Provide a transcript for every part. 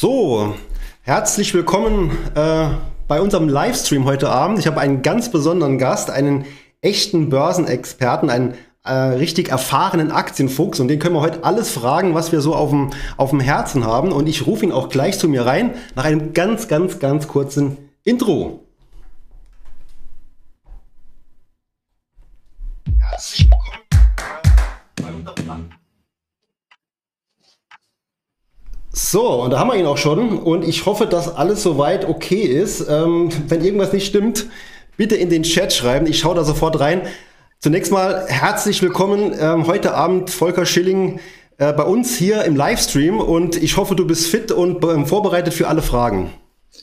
So, herzlich willkommen äh, bei unserem Livestream heute Abend. Ich habe einen ganz besonderen Gast, einen echten Börsenexperten, einen äh, richtig erfahrenen Aktienfuchs und den können wir heute alles fragen, was wir so auf dem, auf dem Herzen haben. Und ich rufe ihn auch gleich zu mir rein nach einem ganz, ganz, ganz kurzen Intro. So, und da haben wir ihn auch schon. Und ich hoffe, dass alles soweit okay ist. Ähm, wenn irgendwas nicht stimmt, bitte in den Chat schreiben. Ich schaue da sofort rein. Zunächst mal herzlich willkommen ähm, heute Abend, Volker Schilling, äh, bei uns hier im Livestream. Und ich hoffe, du bist fit und ähm, vorbereitet für alle Fragen.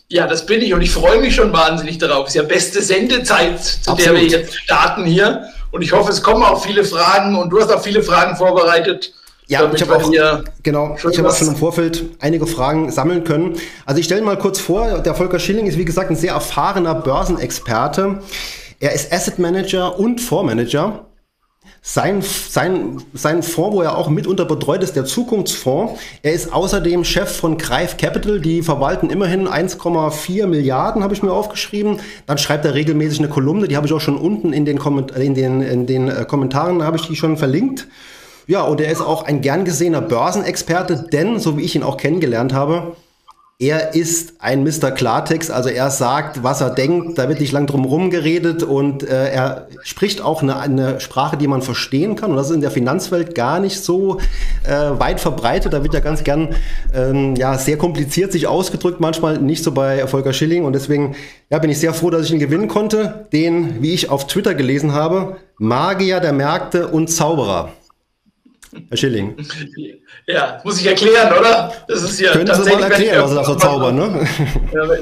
Ja, das bin ich und ich freue mich schon wahnsinnig darauf. Es ist ja beste Sendezeit, zu Absolut. der wir jetzt starten hier. Und ich hoffe, es kommen auch viele Fragen und du hast auch viele Fragen vorbereitet. Ja, ich habe auch, genau, ich habe auch schon im Vorfeld einige Fragen sammeln können. Also ich stelle mal kurz vor, der Volker Schilling ist wie gesagt ein sehr erfahrener Börsenexperte. Er ist Asset Manager und Fondsmanager. Sein, sein, sein Fonds, wo er auch mitunter betreut ist, der Zukunftsfonds. Er ist außerdem Chef von Greif Capital, die verwalten immerhin 1,4 Milliarden, habe ich mir aufgeschrieben. Dann schreibt er regelmäßig eine Kolumne, die habe ich auch schon unten in den, Komment in den, in den äh, Kommentaren, habe ich die schon verlinkt. Ja, und er ist auch ein gern gesehener Börsenexperte, denn, so wie ich ihn auch kennengelernt habe, er ist ein Mr. Klartext, also er sagt, was er denkt, da wird nicht lang drum herum geredet und äh, er spricht auch eine, eine, Sprache, die man verstehen kann. Und das ist in der Finanzwelt gar nicht so äh, weit verbreitet, da wird ja ganz gern ähm, ja, sehr kompliziert sich ausgedrückt, manchmal nicht so bei Volker Schilling. Und deswegen ja, bin ich sehr froh, dass ich ihn gewinnen konnte, den, wie ich auf Twitter gelesen habe, Magier der Märkte und Zauberer. Herr Schilling. Ja, muss ich erklären, oder? Das ist ja Können Sie mal erklären, was ist das so zaubern, ne?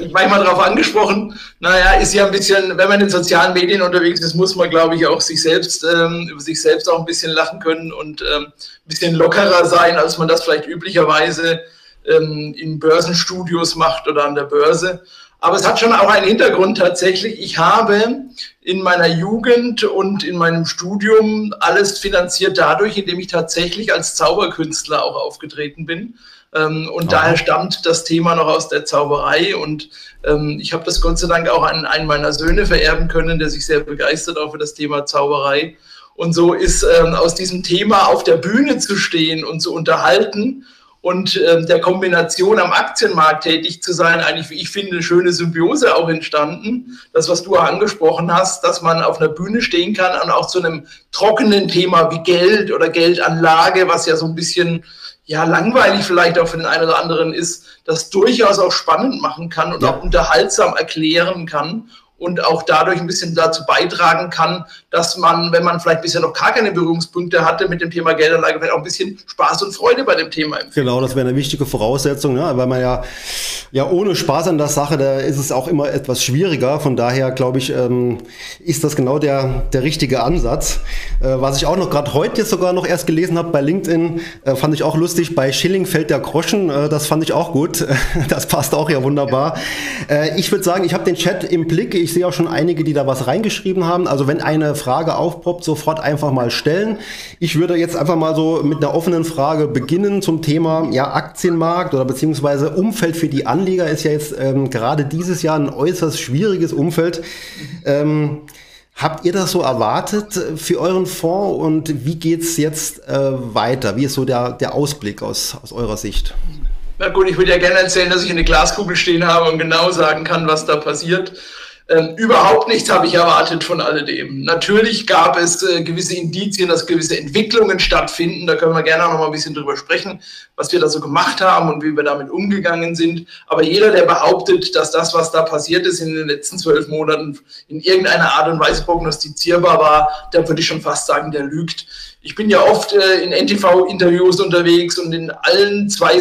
Ich manchmal darauf angesprochen. Naja, ist ja ein bisschen, wenn man in sozialen Medien unterwegs ist, muss man, glaube ich, auch sich selbst, ähm, über sich selbst auch ein bisschen lachen können und ähm, ein bisschen lockerer sein, als man das vielleicht üblicherweise ähm, in Börsenstudios macht oder an der Börse. Aber es hat schon auch einen Hintergrund tatsächlich. Ich habe in meiner Jugend und in meinem Studium alles finanziert dadurch, indem ich tatsächlich als Zauberkünstler auch aufgetreten bin. Ähm, und Aha. daher stammt das Thema noch aus der Zauberei. Und ähm, ich habe das Gott sei Dank auch an einen meiner Söhne vererben können, der sich sehr begeistert auch für das Thema Zauberei. Und so ist ähm, aus diesem Thema auf der Bühne zu stehen und zu unterhalten und äh, der Kombination am Aktienmarkt tätig zu sein, eigentlich, wie ich finde, eine schöne Symbiose auch entstanden. Das, was du angesprochen hast, dass man auf einer Bühne stehen kann und auch zu einem trockenen Thema wie Geld oder Geldanlage, was ja so ein bisschen ja, langweilig vielleicht auch für den einen oder anderen ist, das durchaus auch spannend machen kann und ja. auch unterhaltsam erklären kann und auch dadurch ein bisschen dazu beitragen kann, dass man, wenn man vielleicht bisher noch gar keine Berührungspunkte hatte mit dem Thema Geldanlage, vielleicht auch ein bisschen Spaß und Freude bei dem Thema empfindet. Genau, das wäre eine wichtige Voraussetzung, ja, weil man ja, ja ohne Spaß an der Sache, da ist es auch immer etwas schwieriger. Von daher glaube ich, ähm, ist das genau der, der richtige Ansatz. Äh, was ich auch noch gerade heute jetzt sogar noch erst gelesen habe bei LinkedIn, äh, fand ich auch lustig, bei Schilling fällt der Groschen, äh, das fand ich auch gut. das passt auch ja wunderbar. Äh, ich würde sagen, ich habe den Chat im Blick. Ich sehe auch schon einige, die da was reingeschrieben haben. Also wenn eine Frage aufpoppt, sofort einfach mal stellen. Ich würde jetzt einfach mal so mit einer offenen Frage beginnen zum Thema ja, Aktienmarkt oder beziehungsweise Umfeld für die Anleger ist ja jetzt ähm, gerade dieses Jahr ein äußerst schwieriges Umfeld. Ähm, Habt ihr das so erwartet für euren Fonds und wie geht es jetzt äh, weiter? Wie ist so der, der Ausblick aus, aus eurer Sicht? Na gut, ich würde ja gerne erzählen, dass ich eine Glaskugel stehen habe und genau sagen kann, was da passiert. Ähm, überhaupt nichts habe ich erwartet von alledem. Natürlich gab es äh, gewisse Indizien, dass gewisse Entwicklungen stattfinden. Da können wir gerne auch noch mal ein bisschen drüber sprechen, was wir da so gemacht haben und wie wir damit umgegangen sind. Aber jeder, der behauptet, dass das, was da passiert ist in den letzten zwölf Monaten, in irgendeiner Art und Weise prognostizierbar war, da würde ich schon fast sagen, der lügt. Ich bin ja oft äh, in NTV-Interviews unterwegs und in allen zwei,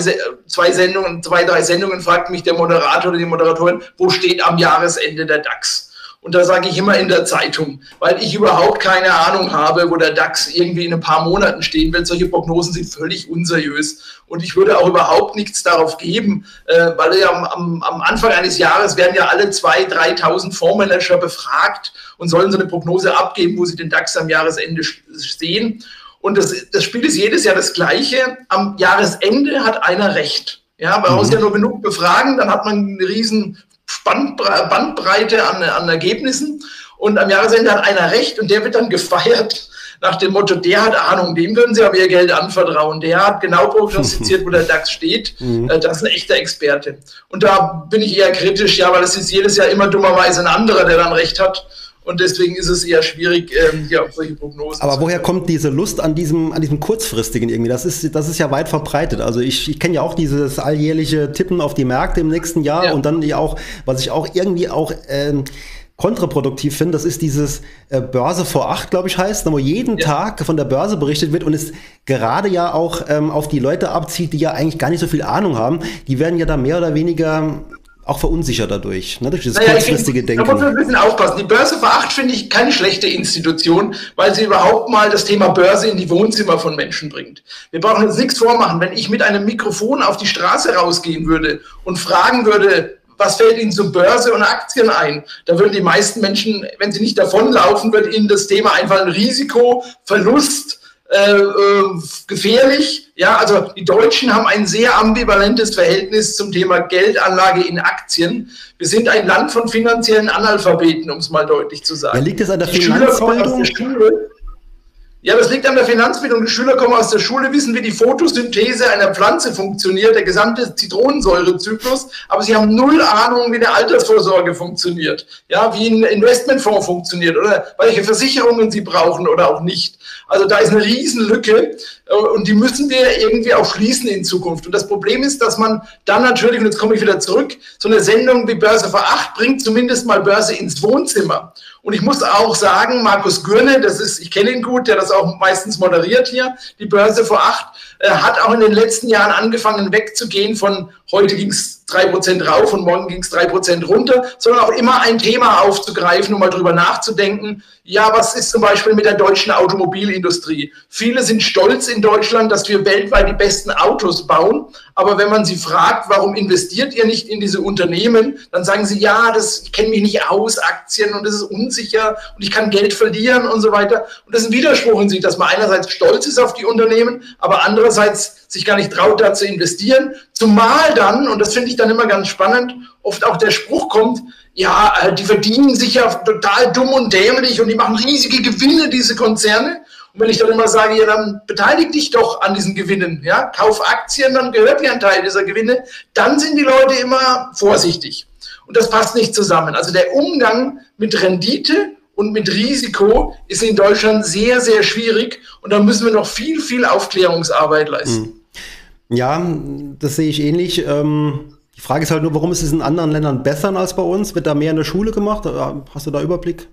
zwei Sendungen, zwei, drei Sendungen fragt mich der Moderator oder die Moderatorin, wo steht am Jahresende der DAX? Und da sage ich immer in der Zeitung, weil ich überhaupt keine Ahnung habe, wo der DAX irgendwie in ein paar Monaten stehen wird. Solche Prognosen sind völlig unseriös. Und ich würde auch überhaupt nichts darauf geben, äh, weil ja am, am, Anfang eines Jahres werden ja alle 2.000, 3.000 Fondsmanager befragt und sollen so eine Prognose abgeben, wo sie den DAX am Jahresende sehen. Und das, das Spiel ist jedes Jahr das gleiche. Am Jahresende hat einer recht. Ja, man mhm. muss ja nur genug befragen, dann hat man eine riesen Bandbreite an, an Ergebnissen. Und am Jahresende hat einer recht und der wird dann gefeiert nach dem Motto, der hat Ahnung, dem können Sie aber Ihr Geld anvertrauen. Der hat genau prognostiziert, wo der DAX steht. Mhm. Äh, das ist ein echter Experte. Und da bin ich eher kritisch, ja, weil es ist jedes Jahr immer dummerweise ein anderer, der dann recht hat. Und deswegen ist es eher schwierig, ähm, hier auf solche Prognosen. Aber woher kommt diese Lust an diesem, an diesem kurzfristigen irgendwie? Das ist, das ist ja weit verbreitet. Also ich, ich kenne ja auch dieses alljährliche Tippen auf die Märkte im nächsten Jahr ja. und dann ja auch, was ich auch irgendwie auch ähm, kontraproduktiv finde, das ist dieses äh, Börse vor acht, glaube ich, heißt, wo jeden ja. Tag von der Börse berichtet wird und es gerade ja auch ähm, auf die Leute abzieht, die ja eigentlich gar nicht so viel Ahnung haben. Die werden ja da mehr oder weniger auch verunsichert dadurch, ne, durch das naja, kurzfristige find, Denken. Da muss man ein bisschen aufpassen. Die Börse vor acht finde ich keine schlechte Institution, weil sie überhaupt mal das Thema Börse in die Wohnzimmer von Menschen bringt. Wir brauchen jetzt nichts vormachen. Wenn ich mit einem Mikrofon auf die Straße rausgehen würde und fragen würde, was fällt Ihnen zu Börse und Aktien ein? Da würden die meisten Menschen, wenn sie nicht davonlaufen, wird ihnen das Thema einfach ein Risiko, Verlust, äh, äh, gefährlich. Ja, also die Deutschen haben ein sehr ambivalentes Verhältnis zum Thema Geldanlage in Aktien. Wir sind ein Land von finanziellen Analphabeten, um es mal deutlich zu sagen. Ja, liegt es an der Finanzbildung? Ja, das liegt an der Finanzbildung. Die Schüler kommen aus der Schule, wissen, wie die Photosynthese einer Pflanze funktioniert, der gesamte Zitronensäurezyklus, aber sie haben null Ahnung, wie eine Altersvorsorge funktioniert, ja, wie ein Investmentfonds funktioniert oder welche Versicherungen sie brauchen oder auch nicht. Also da ist eine Riesenlücke äh, und die müssen wir irgendwie auch schließen in Zukunft. Und das Problem ist, dass man dann natürlich, und jetzt komme ich wieder zurück, so eine Sendung wie Börse vor acht bringt zumindest mal Börse ins Wohnzimmer. Und ich muss auch sagen, Markus Gürne, das ist, ich kenne ihn gut, der das auch meistens moderiert hier, die Börse vor acht, äh, hat auch in den letzten Jahren angefangen wegzugehen von heute ging es drei Prozent rauf und morgen ging es drei Prozent runter, sondern auch immer ein Thema aufzugreifen, um mal drüber nachzudenken. Ja, was ist zum Beispiel mit der deutschen Automobilindustrie? Viele sind stolz in Deutschland, dass wir weltweit die besten Autos bauen. Aber wenn man sie fragt, warum investiert ihr nicht in diese Unternehmen, dann sagen sie, ja, das, kenne mich nicht aus, Aktien und das ist unsicher und ich kann Geld verlieren und so weiter. Und das ist ein Widerspruch in sich, dass man einerseits stolz ist auf die Unternehmen, aber andererseits sich gar nicht traut, da zu investieren. Zumal dann, und das finde ich dann immer ganz spannend, oft auch der Spruch kommt, ja, äh, die verdienen sich ja total dumm und dämlich und die machen riesige Gewinne, diese Konzerne. Und wenn ich dann immer sage, ja, dann beteilige dich doch an diesen Gewinnen, ja, kauf Aktien, dann gehört dir ein Teil dieser Gewinne, dann sind die Leute immer vorsichtig. Und das passt nicht zusammen. Also der Umgang mit Rendite und mit Risiko ist in Deutschland sehr, sehr schwierig. Und da müssen wir noch viel, viel Aufklärungsarbeit leisten. Hm. Ja, das sehe ich ähnlich. Ähm, die Frage ist halt nur, warum ist es in anderen Ländern besser als bei uns? Wird da mehr in der Schule gemacht? Hast du da Überblick?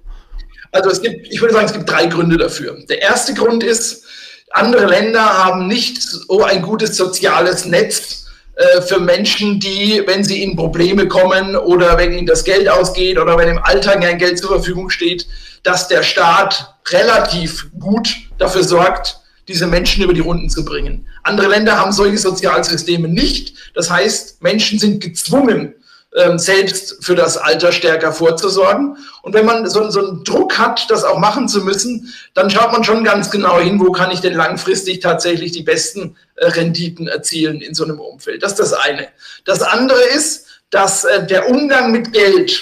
Also es gibt, ich würde sagen, es gibt drei Gründe dafür. Der erste Grund ist, andere Länder haben nicht so ein gutes soziales Netz äh, für Menschen, die, wenn sie in Probleme kommen oder wenn ihnen das Geld ausgeht oder wenn im Alltag ein Geld zur Verfügung steht, dass der Staat relativ gut dafür sorgt, diese Menschen über die Runden zu bringen. Andere Länder haben solche Sozialsysteme nicht. Das heißt, Menschen sind gezwungen, ähm, selbst für das Alter stärker vorzusorgen. Und wenn man so, so einen Druck hat, das auch machen zu müssen, dann schaut man schon ganz genau hin, wo kann ich denn langfristig tatsächlich die besten äh, Renditen erzielen in so einem Umfeld. Das ist das eine. Das andere ist, dass äh, der Umgang mit Geld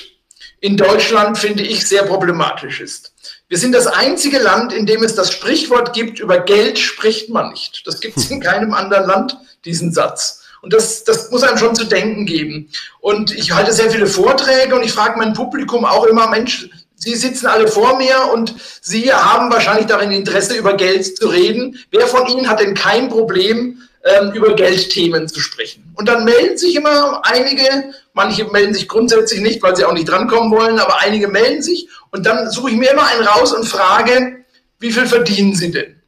in Deutschland, finde ich, sehr problematisch ist. Wir sind das einzige Land, in dem es das Sprichwort gibt, über Geld spricht man nicht. Das gibt es in keinem anderen Land, diesen Satz. Und das, das muss einem schon zu denken geben. Und ich halte sehr viele Vorträge und ich frage mein Publikum auch immer, Mensch, Sie sitzen alle vor mir und Sie haben wahrscheinlich darin Interesse, über Geld zu reden. Wer von Ihnen hat denn kein Problem, ähm, über Geldthemen zu sprechen? Und dann melden sich immer einige, manche melden sich grundsätzlich nicht, weil sie auch nicht drankommen wollen, aber einige melden sich und dann suche ich mir immer einen raus und frage, wie viel verdienen Sie denn?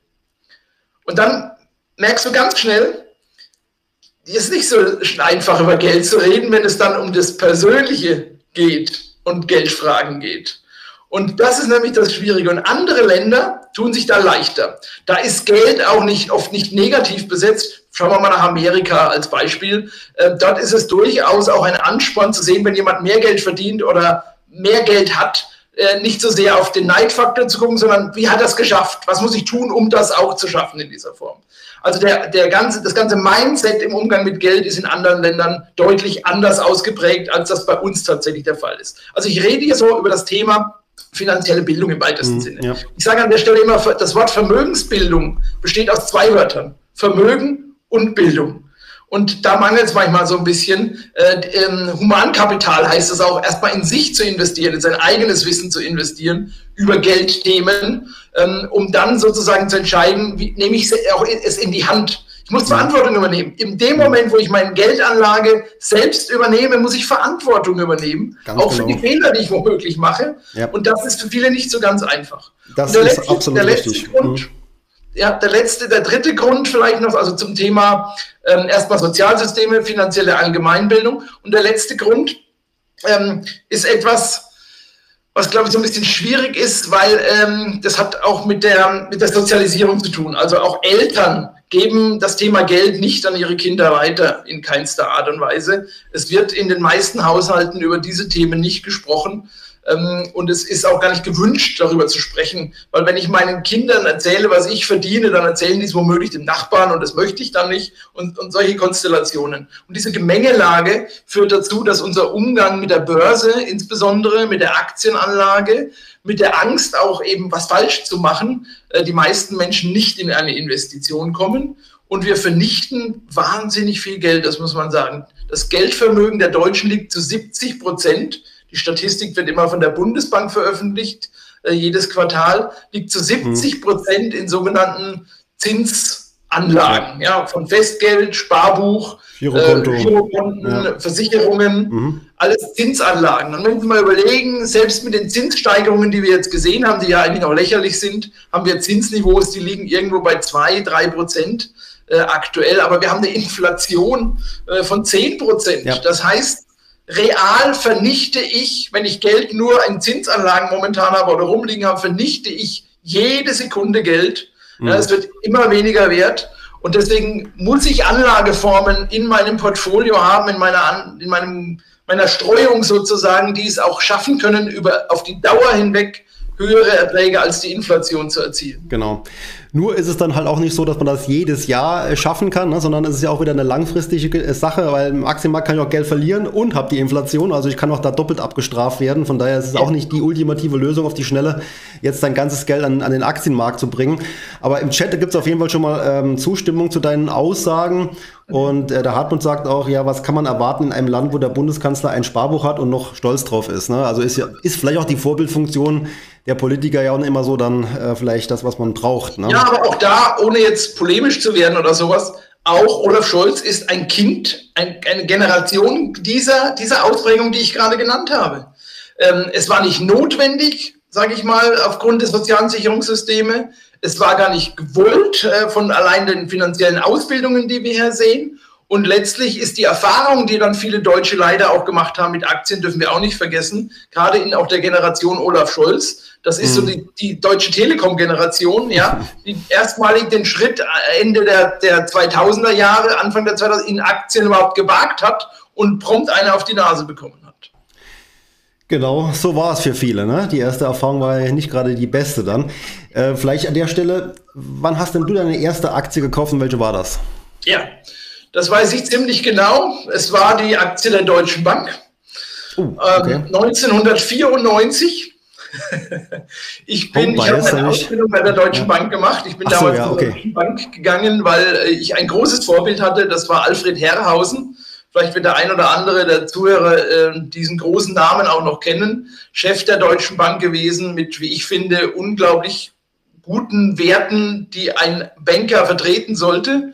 Und dann merkst du ganz schnell, ist nicht so einfach über Geld zu reden, wenn es dann um das Persönliche geht und Geldfragen geht. Und das ist nämlich das Schwierige. Und andere Länder tun sich da leichter. Da ist Geld auch nicht oft nicht negativ besetzt. Schauen wir mal nach Amerika als Beispiel. Äh, dort ist es durchaus auch ein Ansporn zu sehen, wenn jemand mehr Geld verdient oder mehr Geld hat, äh, nicht so sehr auf den Neidfaktor zu gucken, sondern wie hat er es geschafft? Was muss ich tun, um das auch zu schaffen in dieser Form? Also der, der ganze, das ganze Mindset im Umgang mit Geld ist in anderen Ländern deutlich anders ausgeprägt, als das bei uns tatsächlich der Fall ist. Also ich rede hier so über das Thema finanzielle Bildung im weitesten mhm, Sinne. Ja. Ich sage an der Stelle immer, das Wort Vermögensbildung besteht aus zwei Wörtern. Vermögen und Bildung. Und da mangelt es manchmal so ein bisschen. Äh, ähm, Humankapital heißt es auch, erstmal in sich zu investieren, in sein eigenes Wissen zu investieren über Geldthemen, ähm, um dann sozusagen zu entscheiden, wie nehme ich auch es in die Hand. Ich muss Verantwortung übernehmen. In dem Moment, wo ich meine Geldanlage selbst übernehme, muss ich Verantwortung übernehmen. Ganz auch genau. für die Fehler, die ich womöglich mache. Ja. Und das ist für viele nicht so ganz einfach. Das ist letzte, absolut der letzte richtig. Grund, mhm. ja, der letzte, der dritte Grund vielleicht noch, also zum Thema ähm, erstmal Sozialsysteme, finanzielle Allgemeinbildung. Und der letzte Grund ähm, ist etwas, was glaube ich so ein bisschen schwierig ist, weil ähm, das hat auch mit der, mit der Sozialisierung zu tun. Also auch Eltern geben das Thema Geld nicht an ihre Kinder weiter in keinster Art und Weise. Es wird in den meisten Haushalten über diese Themen nicht gesprochen. Ähm, und es ist auch gar nicht gewünscht, darüber zu sprechen, weil wenn ich meinen Kindern erzähle, was ich verdiene, dann erzählen die es womöglich dem Nachbarn und das möchte ich dann nicht und, und solche Konstellationen. Und diese Gemengelage führt dazu, dass unser Umgang mit der Börse, insbesondere mit der Aktienanlage, mit der Angst auch eben was falsch zu machen, äh, die meisten Menschen nicht in eine Investition kommen. Und wir vernichten wahnsinnig viel Geld, das muss man sagen. Das Geldvermögen der Deutschen liegt zu 70 Prozent die Statistik wird immer von der Bundesbank veröffentlicht, äh, jedes Quartal, liegt zu 70 Prozent in sogenannten Zinsanlagen, ja, von Festgeld, Sparbuch, Girokonto. Äh, Girokonten, ja. Versicherungen, mhm. alles Zinsanlagen. Und wenn Sie mal überlegen, selbst mit den Zinssteigerungen, die wir jetzt gesehen haben, die ja eigentlich auch lächerlich sind, haben wir Zinsniveaus, die liegen irgendwo bei zwei, drei Prozent äh, aktuell, aber wir haben eine Inflation äh, von zehn Prozent. Ja. Das heißt, real vernichte ich, wenn ich Geld nur in Zinsanlagen momentan habe oder rumliegen habe, vernichte ich jede Sekunde Geld. Mhm. Ja, es wird immer weniger wert. Und deswegen muss ich Anlageformen in meinem Portfolio haben, in meiner, in meinem, meiner Streuung sozusagen, die es auch schaffen können, über, auf die Dauer hinweg höhere Erträge als die Inflation zu erzielen. Genau. Nur ist es dann halt auch nicht so, dass man das jedes Jahr äh, schaffen kann, ne, sondern es ist ja auch wieder eine langfristige äh, Sache, weil im Aktienmarkt kann ich auch Geld verlieren und habe die Inflation, also ich kann auch da doppelt abgestraft werden. Von daher ist es auch nicht die ultimative Lösung auf die Schnelle, jetzt dein ganzes Geld an, an den Aktienmarkt zu bringen. Aber im Chat gibt es auf jeden Fall schon mal ähm, Zustimmung zu deinen Aussagen. Und äh, der Hartmut sagt auch, ja, was kann man erwarten in einem Land, wo der Bundeskanzler ein Sparbuch hat und noch stolz drauf ist. Ne? Also ist ja ist vielleicht auch die Vorbildfunktion der Politiker ja auch immer so dann äh, vielleicht das, was man braucht. Ne? Ja, aber auch da, ohne jetzt polemisch zu werden oder sowas, auch Olaf Scholz ist ein Kind, ein, eine Generation dieser, dieser Ausprägung, die ich gerade genannt habe. Ähm, es war nicht notwendig, sage ich mal, aufgrund des sozialen Sicherungssystems. Es war gar nicht gewollt äh, von allein den finanziellen Ausbildungen, die wir hier sehen. Und letztlich ist die Erfahrung, die dann viele Deutsche leider auch gemacht haben mit Aktien, dürfen wir auch nicht vergessen, gerade in auch der Generation Olaf Scholz. Das ist mhm. so die, die Deutsche Telekom-Generation, ja, die erstmalig den Schritt Ende der, der 2000er Jahre, Anfang der 2000er in Aktien überhaupt gewagt hat und prompt eine auf die Nase bekommen hat. Genau, so war es für viele. Ne? Die erste Erfahrung war ja nicht gerade die beste dann. Äh, vielleicht an der Stelle, wann hast denn du deine erste Aktie gekauft und welche war das? Ja, das weiß ich ziemlich genau. Es war die Aktie der Deutschen Bank. Uh, okay. ähm, 1994. ich bin, oh, ich habe eine Ausbildung bei der Deutschen ja. Bank gemacht. Ich bin Ach damals so, ja, okay. zur Deutschen Bank gegangen, weil ich ein großes Vorbild hatte. Das war Alfred Herrhausen. Vielleicht wird der ein oder andere der Zuhörer äh, diesen großen Namen auch noch kennen. Chef der Deutschen Bank gewesen mit, wie ich finde, unglaublich guten Werten, die ein Banker vertreten sollte.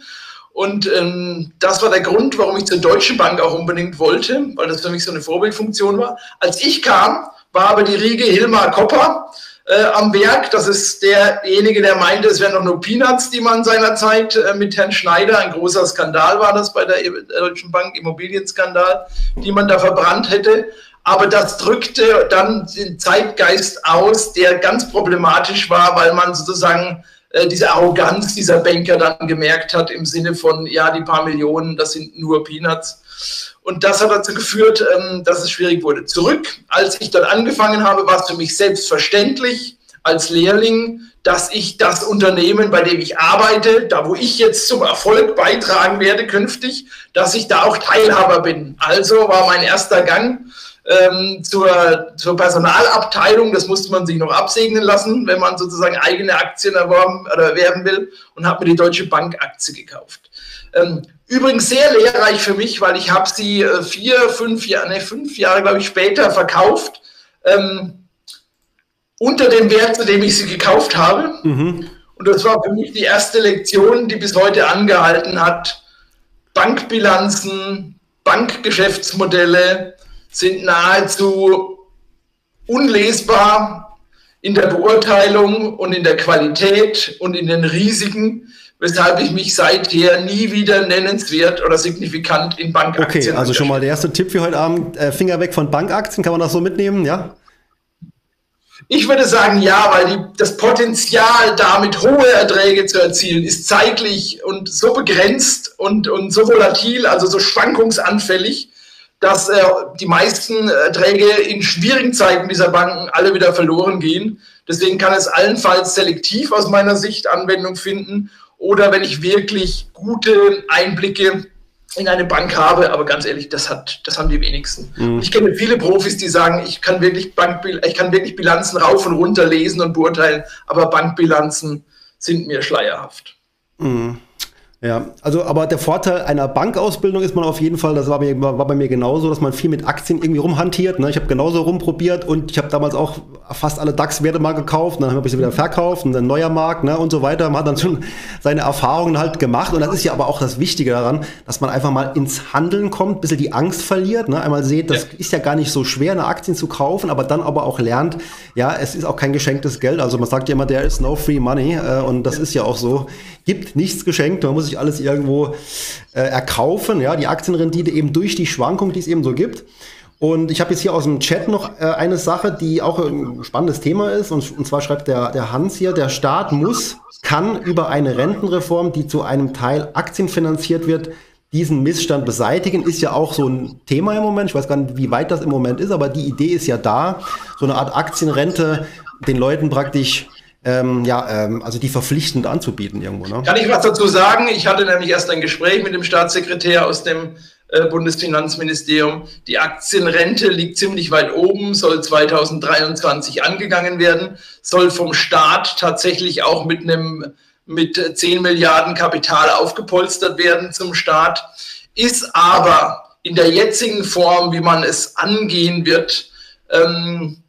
Und ähm, das war der Grund, warum ich zur Deutschen Bank auch unbedingt wollte, weil das für mich so eine Vorbildfunktion war. Als ich kam, war aber die Riege Hilmar Kopper äh, am Werk. Das ist derjenige, der meinte, es wären noch nur Peanuts, die man seinerzeit äh, mit Herrn Schneider, ein großer Skandal war das bei der, der Deutschen Bank, Immobilienskandal, die man da verbrannt hätte. Aber das drückte dann den Zeitgeist aus, der ganz problematisch war, weil man sozusagen äh, diese Arroganz dieser Banker dann gemerkt hat im Sinne von, ja, die paar Millionen, das sind nur Peanuts. Und das hat dazu geführt, ähm, dass es schwierig wurde. Zurück, als ich dort angefangen habe, war es für mich selbstverständlich als Lehrling, dass ich das Unternehmen, bei dem ich arbeite, da wo ich jetzt zum Erfolg beitragen werde künftig, dass ich da auch Teilhaber bin. Also war mein erster Gang ähm, zur, zur Personalabteilung. Das musste man sich noch absegnen lassen, wenn man sozusagen eigene Aktien erworben oder erwerben will und habe mir die Deutsche Bank Aktie gekauft. Ähm, übrigens sehr lehrreich für mich, weil ich habe sie äh, vier, fünf Jahre, ne, fünf Jahre, glaube ich, später verkauft. Ähm, unter dem Wert, zu dem ich sie gekauft habe. Mhm. Und das war für mich die erste Lektion, die bis heute angehalten hat. Bankbilanzen, Bankgeschäftsmodelle, sind nahezu unlesbar in der Beurteilung und in der Qualität und in den Risiken, weshalb ich mich seither nie wieder nennenswert oder signifikant in Bankaktien. Okay, also schon mal der erste Tipp für heute Abend: äh, Finger weg von Bankaktien, kann man das so mitnehmen, ja? Ich würde sagen, ja, weil die, das Potenzial, damit hohe Erträge zu erzielen, ist zeitlich und so begrenzt und, und so volatil, also so schwankungsanfällig, dass äh, die meisten Erträge in schwierigen Zeiten dieser Banken alle wieder verloren gehen. Deswegen kann es allenfalls selektiv aus meiner Sicht Anwendung finden oder wenn ich wirklich gute Einblicke in eine Bank habe, aber ganz ehrlich, das hat, das haben die wenigsten. Mhm. Ich kenne viele Profis, die sagen, ich kann wirklich Bank, ich kann wirklich Bilanzen rauf und runter lesen und beurteilen, aber Bankbilanzen sind mir schleierhaft. Mhm. Ja, also aber der Vorteil einer Bankausbildung ist man auf jeden Fall, das war, mir, war bei mir genauso, dass man viel mit Aktien irgendwie rumhantiert. Ne? Ich habe genauso rumprobiert und ich habe damals auch fast alle DAX-Werte mal gekauft, dann habe ich sie wieder verkauft und dann neuer Markt ne? und so weiter. Man hat dann schon seine Erfahrungen halt gemacht und das ist ja aber auch das Wichtige daran, dass man einfach mal ins Handeln kommt, ein bisschen die Angst verliert. Ne? Einmal seht, das ja. ist ja gar nicht so schwer, eine Aktien zu kaufen, aber dann aber auch lernt, ja, es ist auch kein geschenktes Geld. Also man sagt ja immer, there is no free money äh, und das ja. ist ja auch so. Gibt nichts geschenkt, man muss sich alles irgendwo äh, erkaufen, ja, die Aktienrendite eben durch die Schwankung, die es eben so gibt. Und ich habe jetzt hier aus dem Chat noch äh, eine Sache, die auch ein spannendes Thema ist. Und, und zwar schreibt der, der Hans hier, der Staat muss, kann über eine Rentenreform, die zu einem Teil aktienfinanziert wird, diesen Missstand beseitigen. Ist ja auch so ein Thema im Moment. Ich weiß gar nicht, wie weit das im Moment ist, aber die Idee ist ja da, so eine Art Aktienrente den Leuten praktisch ähm, ja, ähm, also die verpflichtend anzubieten irgendwo. Ne? Kann ich was dazu sagen? Ich hatte nämlich erst ein Gespräch mit dem Staatssekretär aus dem äh, Bundesfinanzministerium. Die Aktienrente liegt ziemlich weit oben, soll 2023 angegangen werden, soll vom Staat tatsächlich auch mit einem mit 10 Milliarden Kapital aufgepolstert werden zum Staat, ist aber in der jetzigen Form, wie man es angehen wird, ähm,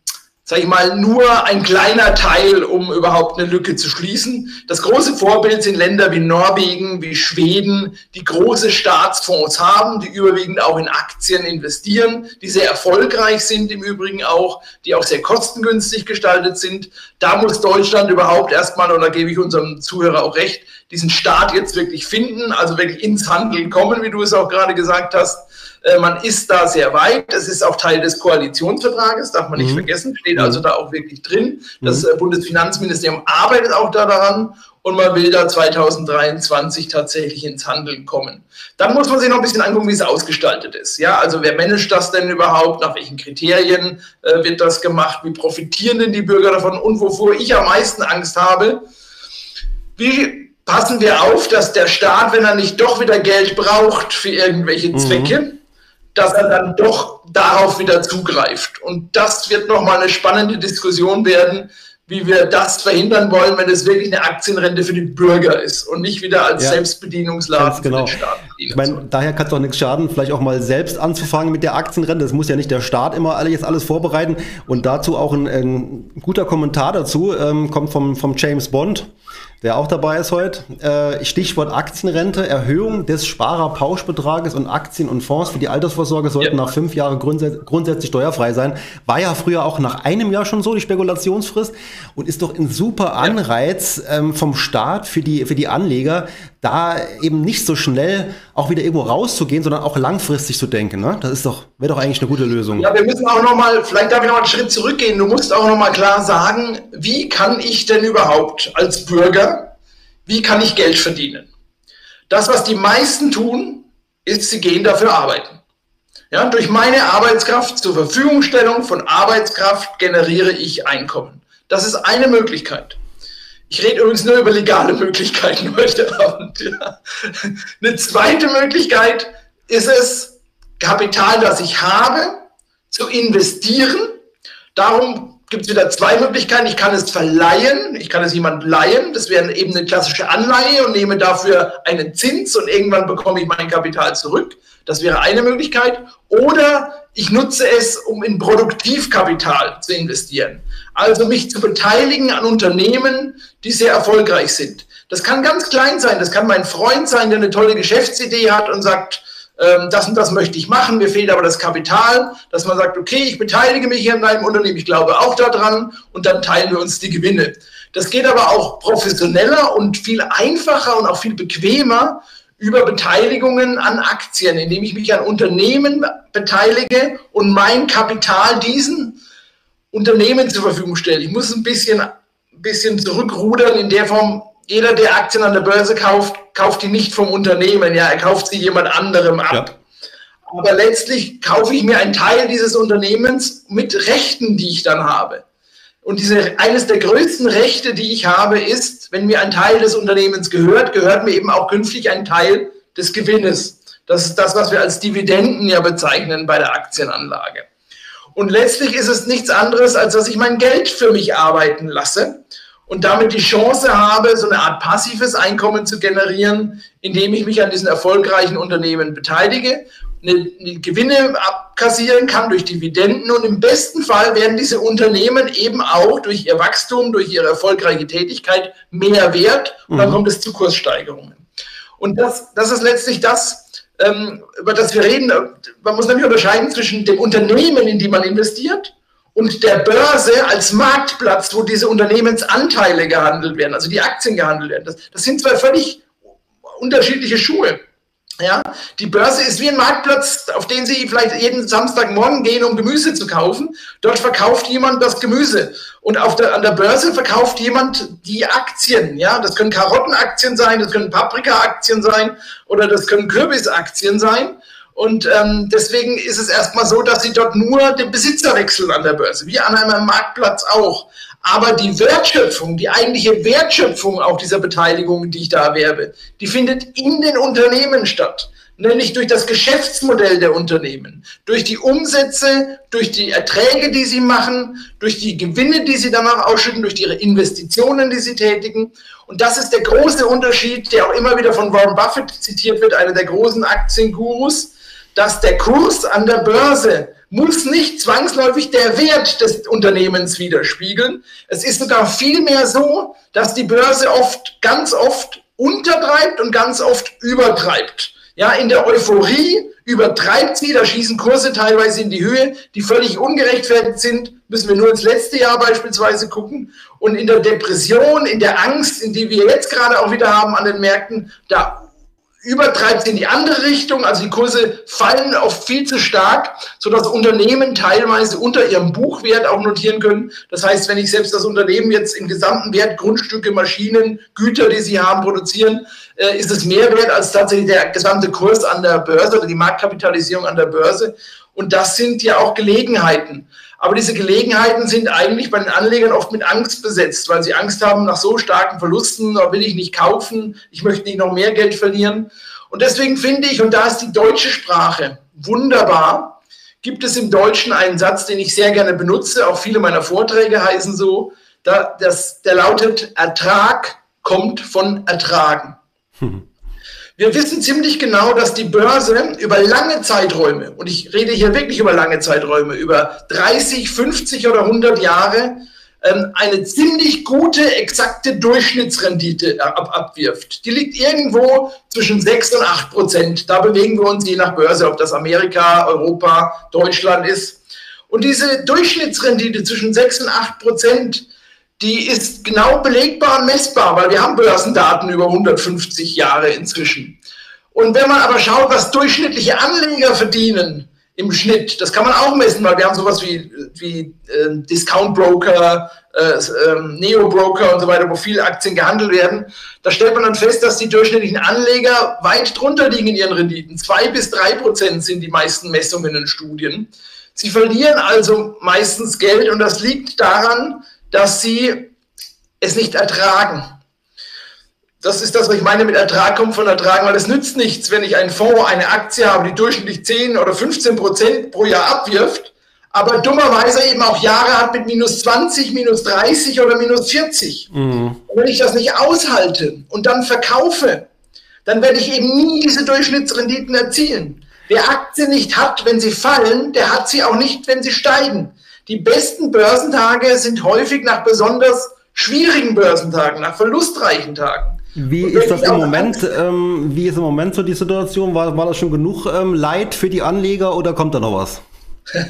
sage ich mal, nur ein kleiner Teil, um überhaupt eine Lücke zu schließen. Das große Vorbild sind Länder wie Norwegen, wie Schweden, die große Staatsfonds haben, die überwiegend auch in Aktien investieren, die sehr erfolgreich sind im Übrigen auch, die auch sehr kostengünstig gestaltet sind. Da muss Deutschland überhaupt erstmal, und da gebe ich unserem Zuhörer auch recht, diesen Staat jetzt wirklich finden, also wirklich ins Handeln kommen, wie du es auch gerade gesagt hast. Äh, man ist da sehr weit. Das ist auch Teil des Koalitionsvertrages, darf man nicht mhm. vergessen. Steht also da auch wirklich drin. Das mhm. Äh, Bundesfinanzministerium arbeitet auch daran und man will da 2023 tatsächlich ins Handeln kommen. Dann muss man sich noch ein bisschen angucken, wie es ausgestaltet ist. Ja, also wer managt das denn überhaupt? Nach welchen Kriterien äh, wird das gemacht? Wie profitieren denn die Bürger davon? Und wovor ich am meisten Angst habe, wie passen wir auf, dass der Staat, wenn er nicht doch wieder Geld braucht für irgendwelche mhm. Zwecke, mhm dass er dann doch darauf wieder zugreift. Und das wird nochmal eine spannende Diskussion werden, wie wir das verhindern wollen, wenn es wirklich eine Aktienrente für die Bürger ist und nicht wieder als ja, Selbstbedienungsladen genau. für den Staat Ich meine, daher kann es doch nichts schaden, vielleicht auch mal selbst anzufangen mit der Aktienrente. Das muss ja nicht der Staat immer alles, alles vorbereiten. Und dazu auch ein, ein guter Kommentar dazu, ähm, kommt vom, vom James Bond. Wer auch dabei ist heute, äh, Stichwort Aktienrente, Erhöhung des Sparerpauschbetrages und Aktien und Fonds für die Altersvorsorge sollten ja. nach fünf Jahren grundsätzlich, grundsätzlich steuerfrei sein. War ja früher auch nach einem Jahr schon so, die Spekulationsfrist, und ist doch ein super Anreiz ähm, vom Staat für die, für die Anleger, da eben nicht so schnell auch wieder irgendwo rauszugehen, sondern auch langfristig zu denken. Ne? Das ist doch, wäre doch eigentlich eine gute Lösung. Ja, wir müssen auch nochmal, vielleicht darf ich noch einen Schritt zurückgehen. Du musst auch nochmal klar sagen, wie kann ich denn überhaupt als Bürger wie kann ich Geld verdienen? Das, was die meisten tun, ist, sie gehen dafür arbeiten. Ja, durch meine Arbeitskraft zur Verfügungstellung von Arbeitskraft generiere ich Einkommen. Das ist eine Möglichkeit. Ich rede übrigens nur über legale Möglichkeiten heute Abend. Ja. Eine zweite Möglichkeit ist es, Kapital, das ich habe, zu investieren. Darum gibt es wieder zwei Möglichkeiten. Ich kann es verleihen, ich kann es jemand leihen, das wäre eben eine klassische Anleihe und nehme dafür einen Zins und irgendwann bekomme ich mein Kapital zurück. Das wäre eine Möglichkeit. Oder ich nutze es, um in Produktivkapital zu investieren. Also mich zu beteiligen an Unternehmen, die sehr erfolgreich sind. Das kann ganz klein sein. Das kann mein Freund sein, der eine tolle Geschäftsidee hat und sagt, das und das möchte ich machen, mir fehlt aber das Kapital, dass man sagt, okay, ich beteilige mich hier in einem Unternehmen, ich glaube auch daran und dann teilen wir uns die Gewinne. Das geht aber auch professioneller und viel einfacher und auch viel bequemer über Beteiligungen an Aktien, indem ich mich an Unternehmen beteilige und mein Kapital diesen Unternehmen zur Verfügung stelle. Ich muss ein bisschen, bisschen zurückrudern in der Form, jeder, der Aktien an der Börse kauft, kauft die nicht vom Unternehmen, ja, er kauft sie jemand anderem ab. Ja. Aber letztlich kaufe ich mir einen Teil dieses Unternehmens mit Rechten, die ich dann habe. Und diese, eines der größten Rechte, die ich habe, ist, wenn mir ein Teil des Unternehmens gehört, gehört mir eben auch künftig ein Teil des Gewinnes. Das ist das, was wir als Dividenden ja bezeichnen bei der Aktienanlage. Und letztlich ist es nichts anderes, als dass ich mein Geld für mich arbeiten lasse und damit die Chance habe, so eine Art passives Einkommen zu generieren, indem ich mich an diesen erfolgreichen Unternehmen beteilige, eine, eine Gewinne abkassieren kann durch Dividenden und im besten Fall werden diese Unternehmen eben auch durch ihr Wachstum, durch ihre erfolgreiche Tätigkeit mehr wert und dann mhm. kommt es zu Kurssteigerungen. Und das, das ist letztlich das, ähm, über das wir reden. Man muss nämlich unterscheiden zwischen dem Unternehmen, in die man investiert, und der Börse als Marktplatz, wo diese Unternehmensanteile gehandelt werden, also die Aktien gehandelt werden. Das, das sind zwei völlig unterschiedliche Schuhe. Ja, die Börse ist wie ein Marktplatz, auf den Sie vielleicht jeden Samstagmorgen gehen, um Gemüse zu kaufen. Dort verkauft jemand das Gemüse. Und auf der, an der Börse verkauft jemand die Aktien. Ja, das können Karottenaktien sein, das können Paprikaaktien sein oder das können Kürbisaktien sein. Und ähm, deswegen ist es erstmal so, dass sie dort nur den Besitzer wechseln an der Börse, wie an einem Marktplatz auch. Aber die Wertschöpfung, die eigentliche Wertschöpfung auch dieser Beteiligung, die ich da erwerbe, die findet in den Unternehmen statt. Nämlich durch das Geschäftsmodell der Unternehmen, durch die Umsätze, durch die Erträge, die sie machen, durch die Gewinne, die sie danach ausschütten, durch ihre Investitionen, die sie tätigen. Und das ist der große Unterschied, der auch immer wieder von Warren Buffett zitiert wird, einer der großen Aktiengurus dass der Kurs an der Börse muss nicht zwangsläufig der Wert des Unternehmens widerspiegeln. Es ist sogar vielmehr so, dass die Börse oft, ganz oft untertreibt und ganz oft übertreibt. Ja, in der Euphorie übertreibt sie, da schießen Kurse teilweise in die Höhe, die völlig ungerechtfertigt sind. Müssen wir nur ins letzte Jahr beispielsweise gucken. Und in der Depression, in der Angst, in die wir jetzt gerade auch wieder haben an den Märkten, da übertreibt es in die andere Richtung. Also die Kurse fallen oft viel zu stark, sodass Unternehmen teilweise unter ihrem Buchwert auch notieren können. Das heißt, wenn ich selbst das Unternehmen jetzt im gesamten Wert Grundstücke, Maschinen, Güter, die sie haben, produzieren, äh, ist es mehr wert als tatsächlich der gesamte Kurs an der Börse oder die Marktkapitalisierung an der Börse. Und das sind ja auch Gelegenheiten. Aber diese Gelegenheiten sind eigentlich bei den Anlegern oft mit Angst besetzt, weil sie Angst haben nach so starken Verlusten, da will ich nicht kaufen, ich möchte nicht noch mehr Geld verlieren. Und deswegen finde ich, und da ist die deutsche Sprache wunderbar, gibt es im Deutschen einen Satz, den ich sehr gerne benutze, auch viele meiner Vorträge heißen so, da, das, der lautet, Ertrag kommt von Ertragen. Hm. Wir wissen ziemlich genau, dass die Börse über lange Zeiträume, und ich rede hier wirklich über lange Zeiträume, über 30, 50 oder 100 Jahre, ähm, eine ziemlich gute, exakte Durchschnittsrendite ab abwirft. Die liegt irgendwo zwischen 6 und 8 Prozent. Da bewegen wir uns je nach Börse, ob das Amerika, Europa, Deutschland ist. Und diese Durchschnittsrendite zwischen 6 und 8 Prozent, die ist genau belegbar und messbar, weil wir haben Börsendaten über 150 Jahre inzwischen. Und wenn man aber schaut, was durchschnittliche Anleger verdienen im Schnitt. Das kann man auch messen, weil wir haben sowas wie, wie äh, Discount Broker, äh, äh, Neo Broker und so weiter, wo viele Aktien gehandelt werden. Da stellt man dann fest, dass die durchschnittlichen Anleger weit drunter liegen in ihren Renditen. Zwei bis drei Prozent sind die meisten Messungen in Studien. Sie verlieren also meistens Geld und das liegt daran, dass sie es nicht ertragen das ist das, was ich meine mit Ertrag kommt von Ertragen, weil es nützt nichts, wenn ich einen Fonds, eine Aktie habe, die durchschnittlich 10 oder 15 Prozent pro Jahr abwirft, aber dummerweise eben auch Jahre hat mit minus 20, minus 30 oder minus 40. Mhm. Wenn ich das nicht aushalte und dann verkaufe, dann werde ich eben nie diese Durchschnittsrenditen erzielen. Wer Aktien nicht hat, wenn sie fallen, der hat sie auch nicht, wenn sie steigen. Die besten Börsentage sind häufig nach besonders schwierigen Börsentagen, nach verlustreichen Tagen. Wie ist das im Moment? Ähm, wie ist im Moment so die Situation? War, war das schon genug ähm, Leid für die Anleger oder kommt da noch was?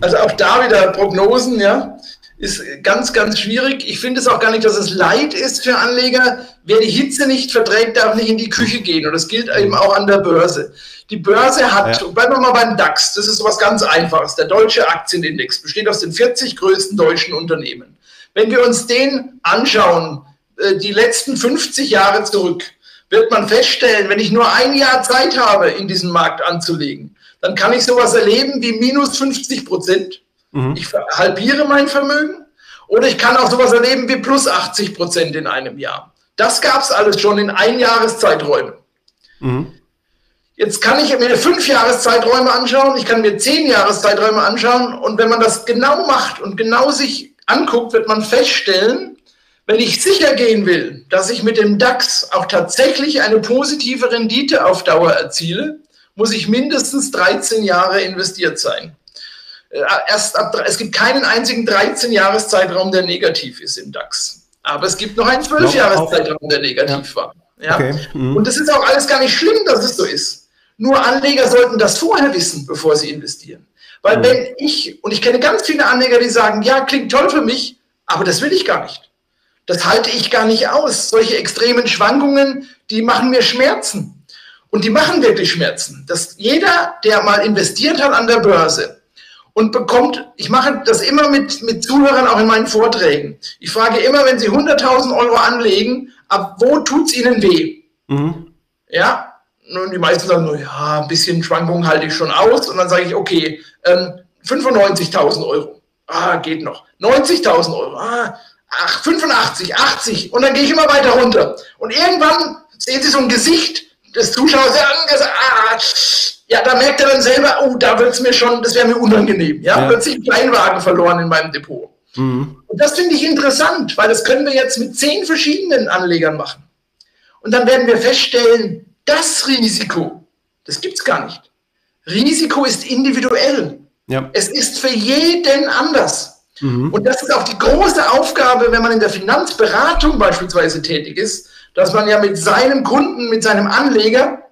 also auch da wieder Prognosen, ja, ist ganz, ganz schwierig. Ich finde es auch gar nicht, dass es Leid ist für Anleger. Wer die Hitze nicht verträgt, darf nicht in die Küche gehen. Und das gilt eben auch an der Börse. Die Börse hat, ja. bleiben wir mal beim DAX, das ist so was ganz Einfaches. Der deutsche Aktienindex besteht aus den 40 größten deutschen Unternehmen. Wenn wir uns den anschauen, äh, die letzten 50 Jahre zurück, wird man feststellen, wenn ich nur ein Jahr Zeit habe, in diesen Markt anzulegen, dann kann ich sowas erleben wie minus 50 Prozent. Mhm. Ich halbiere mein Vermögen. Oder ich kann auch sowas erleben wie plus 80 Prozent in einem Jahr. Das gab es alles schon in Einjahreszeiträumen. Mhm. Jetzt kann ich mir fünf Jahreszeiträume anschauen, ich kann mir zehn Jahreszeiträume anschauen und wenn man das genau macht und genau sich anguckt, wird man feststellen, wenn ich sicher gehen will, dass ich mit dem DAX auch tatsächlich eine positive Rendite auf Dauer erziele, muss ich mindestens 13 Jahre investiert sein. Äh, erst ab, es gibt keinen einzigen 13-Jahres-Zeitraum, der negativ ist im DAX. Aber es gibt noch einen 12-Jahres-Zeitraum, der negativ war. Ja? Okay. Mhm. Und das ist auch alles gar nicht schlimm, dass es so ist. Nur Anleger sollten das vorher wissen, bevor sie investieren. Weil mhm. wenn ich, und ich kenne ganz viele Anleger, die sagen, ja, klingt toll für mich, aber das will ich gar nicht. Das halte ich gar nicht aus. Solche extremen Schwankungen, die machen mir Schmerzen. Und die machen wirklich Schmerzen. Dass jeder, der mal investiert hat an der Börse und bekommt, ich mache das immer mit, mit Zuhörern auch in meinen Vorträgen. Ich frage immer, wenn Sie 100.000 Euro anlegen, ab wo tut es Ihnen weh? Mhm. Ja, und die meisten sagen nur, ja, ein bisschen Schwankungen halte ich schon aus. Und dann sage ich, okay, ähm, 95.000 Euro. Ah, geht noch. 90.000 Euro. Ah, ach, 85, 80 und dann gehe ich immer weiter runter. Und irgendwann sehen Sie so ein Gesicht des Zuschauers, ah, ja, da merkt er dann selber, oh, da wird es mir schon, das wäre mir unangenehm. Ja, ja. plötzlich ein Kleinwagen verloren in meinem Depot. Mhm. Und das finde ich interessant, weil das können wir jetzt mit zehn verschiedenen Anlegern machen. Und dann werden wir feststellen, das Risiko, das gibt es gar nicht. Risiko ist individuell. Ja. Es ist für jeden anders. Mhm. Und das ist auch die große Aufgabe, wenn man in der Finanzberatung beispielsweise tätig ist, dass man ja mit seinem Kunden, mit seinem Anleger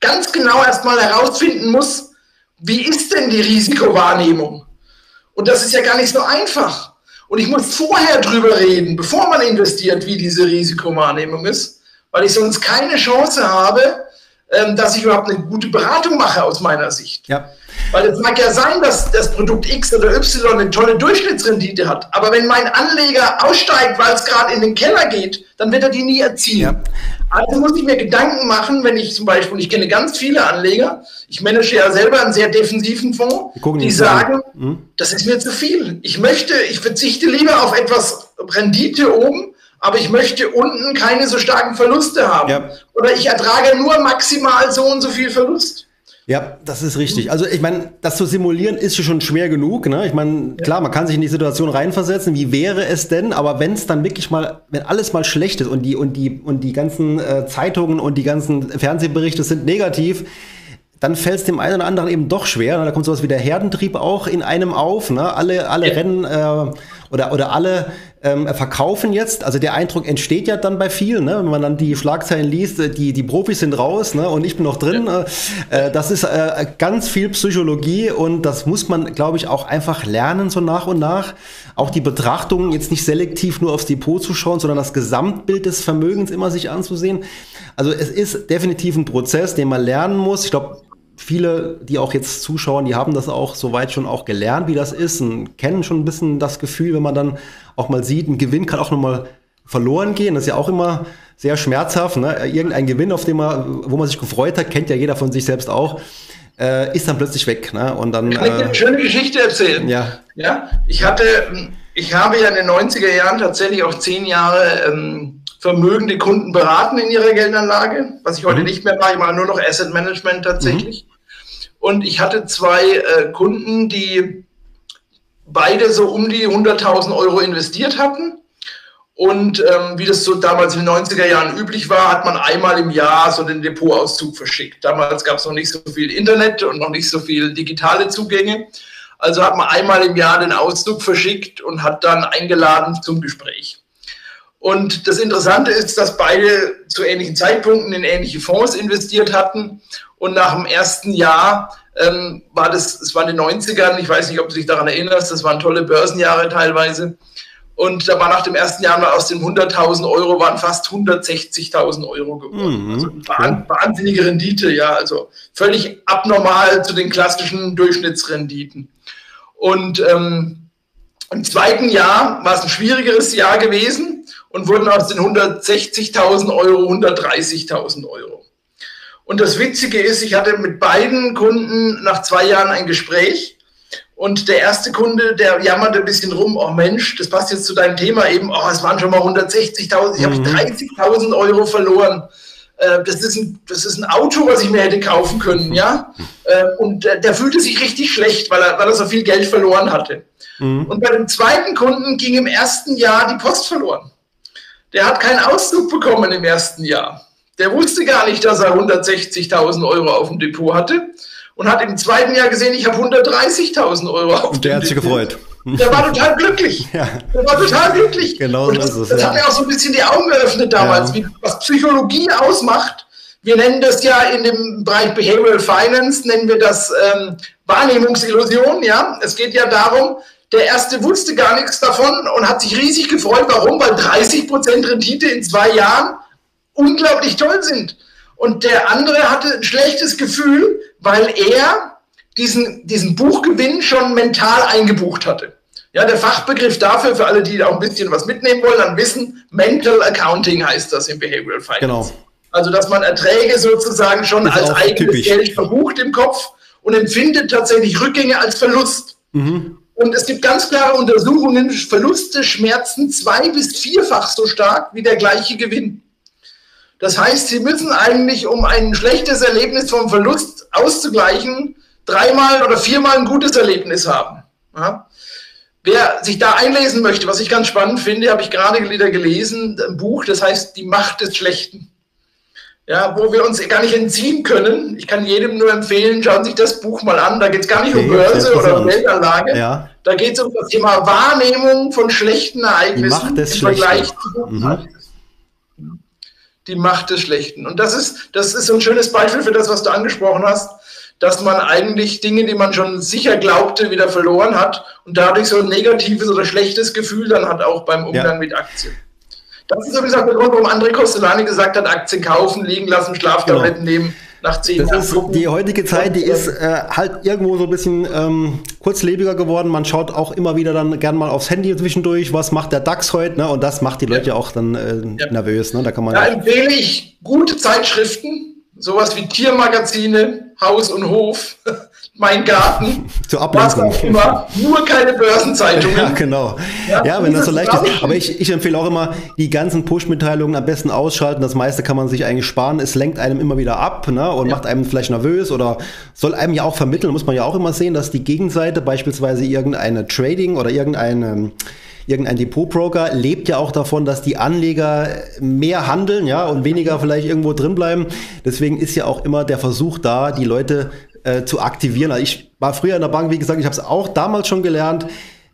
ganz genau erstmal herausfinden muss, wie ist denn die Risikowahrnehmung? Und das ist ja gar nicht so einfach. Und ich muss vorher drüber reden, bevor man investiert, wie diese Risikowahrnehmung ist, weil ich sonst keine Chance habe, ähm, dass ich überhaupt eine gute Beratung mache aus meiner Sicht. Ja. Weil es mag ja sein, dass das Produkt X oder Y eine tolle Durchschnittsrendite hat. Aber wenn mein Anleger aussteigt, weil es gerade in den Keller geht, dann wird er die nie erzielen. Ja. Also muss ich mir Gedanken machen, wenn ich zum Beispiel, ich kenne ganz viele Anleger, ich manage ja selber einen sehr defensiven Fonds, die sagen, hm? das ist mir zu viel. Ich möchte, ich verzichte lieber auf etwas Rendite oben, aber ich möchte unten keine so starken Verluste haben. Ja. Oder ich ertrage nur maximal so und so viel Verlust. Ja, das ist richtig. Also ich meine, das zu simulieren ist schon schwer genug. Ne? Ich meine, klar, man kann sich in die Situation reinversetzen. Wie wäre es denn? Aber wenn es dann wirklich mal, wenn alles mal schlecht ist und die und die und die ganzen äh, Zeitungen und die ganzen Fernsehberichte sind negativ, dann fällt es dem einen oder anderen eben doch schwer. Ne? Da kommt sowas wie der Herdentrieb auch in einem auf. Ne? Alle, alle ja. rennen äh, oder, oder alle ähm, verkaufen jetzt. Also der Eindruck entsteht ja dann bei vielen, ne? wenn man dann die Schlagzeilen liest, äh, die, die Profis sind raus ne? und ich bin noch drin. Ja. Äh, äh, das ist äh, ganz viel Psychologie und das muss man, glaube ich, auch einfach lernen so nach und nach. Auch die Betrachtung jetzt nicht selektiv nur aufs Depot zu schauen, sondern das Gesamtbild des Vermögens immer sich anzusehen. Also es ist definitiv ein Prozess, den man lernen muss. Ich glaube, viele, die auch jetzt zuschauen, die haben das auch soweit schon auch gelernt, wie das ist und kennen schon ein bisschen das Gefühl, wenn man dann auch mal sieht, ein Gewinn kann auch nochmal verloren gehen. Das ist ja auch immer sehr schmerzhaft. Ne? Irgendein Gewinn, auf den man, wo man sich gefreut hat, kennt ja jeder von sich selbst auch, äh, ist dann plötzlich weg. Ne? Und dann, Kann ich dir eine schöne Geschichte erzählen? Ja. ja. Ich hatte, ich habe ja in den 90er Jahren tatsächlich auch zehn Jahre ähm, vermögende Kunden beraten in ihrer Geldanlage, was ich heute mhm. nicht mehr mache. Ich mache nur noch Asset Management tatsächlich. Mhm. Und ich hatte zwei äh, Kunden, die beide so um die 100.000 Euro investiert hatten. Und ähm, wie das so damals in den 90er Jahren üblich war, hat man einmal im Jahr so den Depotauszug verschickt. Damals gab es noch nicht so viel Internet und noch nicht so viel digitale Zugänge. Also hat man einmal im Jahr den Auszug verschickt und hat dann eingeladen zum Gespräch. Und das Interessante ist, dass beide zu ähnlichen Zeitpunkten in ähnliche Fonds investiert hatten. Und nach dem ersten Jahr ähm, war das, es waren die 90ern, ich weiß nicht, ob du dich daran erinnerst, das waren tolle Börsenjahre teilweise. Und da war nach dem ersten Jahr mal aus den 100.000 Euro waren fast 160.000 Euro geworden. Mhm. Also wahnsinnige Rendite, ja, also völlig abnormal zu den klassischen Durchschnittsrenditen. Und ähm, im zweiten Jahr war es ein schwierigeres Jahr gewesen und wurden aus den 160.000 Euro 130.000 Euro. Und das Witzige ist, ich hatte mit beiden Kunden nach zwei Jahren ein Gespräch und der erste Kunde, der jammerte ein bisschen rum, oh Mensch, das passt jetzt zu deinem Thema eben, oh, es waren schon mal 160.000, ich mhm. habe 30.000 Euro verloren. Äh, das, ist ein, das ist ein Auto, was ich mir hätte kaufen können, ja. Äh, und der, der fühlte sich richtig schlecht, weil er, weil er so viel Geld verloren hatte. Mhm. Und bei dem zweiten Kunden ging im ersten Jahr die Post verloren. Der hat keinen Auszug bekommen im ersten Jahr. Der wusste gar nicht, dass er 160.000 Euro auf dem Depot hatte und hat im zweiten Jahr gesehen, ich habe 130.000 Euro auf Und der hat sich gefreut. Der war total glücklich. Ja. Der war total glücklich. Genau so ist es. Das ja. hat mir auch so ein bisschen die Augen geöffnet damals, ja. wie, was Psychologie ausmacht. Wir nennen das ja in dem Bereich Behavioral Finance, nennen wir das ähm, Wahrnehmungsillusion. Ja? Es geht ja darum, der erste wusste gar nichts davon und hat sich riesig gefreut. Warum? Weil 30% Rendite in zwei Jahren unglaublich toll sind. Und der andere hatte ein schlechtes Gefühl, weil er diesen, diesen Buchgewinn schon mental eingebucht hatte. Ja, der Fachbegriff dafür, für alle, die auch ein bisschen was mitnehmen wollen, dann wissen, Mental Accounting heißt das im Behavioral Finance. Genau. Also, dass man Erträge sozusagen schon als eigenes typisch. Geld verbucht im Kopf und empfindet tatsächlich Rückgänge als Verlust. Mhm. Und es gibt ganz klare Untersuchungen, Verluste schmerzen zwei- bis vierfach so stark wie der gleiche Gewinn. Das heißt, Sie müssen eigentlich, um ein schlechtes Erlebnis vom Verlust auszugleichen, dreimal oder viermal ein gutes Erlebnis haben. Ja? Wer sich da einlesen möchte, was ich ganz spannend finde, habe ich gerade wieder gelesen, ein Buch, das heißt Die Macht des Schlechten ja, wo wir uns gar nicht entziehen können. Ich kann jedem nur empfehlen, schauen Sie sich das Buch mal an. Da geht es gar nicht okay, um Börse oder um Geldanlage. Ja. Da geht es um das Thema Wahrnehmung von schlechten Ereignissen im Vergleich zu mhm. Die Macht des Schlechten. Und das ist, das ist ein schönes Beispiel für das, was du angesprochen hast, dass man eigentlich Dinge, die man schon sicher glaubte, wieder verloren hat und dadurch so ein negatives oder schlechtes Gefühl dann hat, auch beim Umgang ja. mit Aktien. Das ist übrigens auch der Grund, warum André Costolani gesagt hat, Aktien kaufen, liegen lassen, Schlaftabletten genau. nehmen. Nach zehn das Jahren ist gucken. die heutige Zeit, die ist äh, halt irgendwo so ein bisschen ähm, kurzlebiger geworden. Man schaut auch immer wieder dann gern mal aufs Handy zwischendurch, was macht der DAX heute, ne? Und das macht die Leute ja auch dann äh, ja. nervös. Ne? Da kann man. Da empfehle ich gute Zeitschriften, sowas wie Tiermagazine, Haus und Hof. Mein Garten. Zur Ablenkung. Immer, nur keine Börsenzeitungen. Ja, genau. Ja, ja wenn das so leicht ist. Aber ich, ich empfehle auch immer, die ganzen Push-Mitteilungen am besten ausschalten. Das meiste kann man sich eigentlich sparen. Es lenkt einem immer wieder ab ne, und ja. macht einem vielleicht nervös oder soll einem ja auch vermitteln. Muss man ja auch immer sehen, dass die Gegenseite, beispielsweise irgendeine Trading oder irgendeine irgendein Depotbroker lebt ja auch davon, dass die Anleger mehr handeln, ja, und weniger vielleicht irgendwo drin bleiben. Deswegen ist ja auch immer der Versuch da, die Leute äh, zu aktivieren. Also ich war früher in der Bank, wie gesagt, ich habe es auch damals schon gelernt.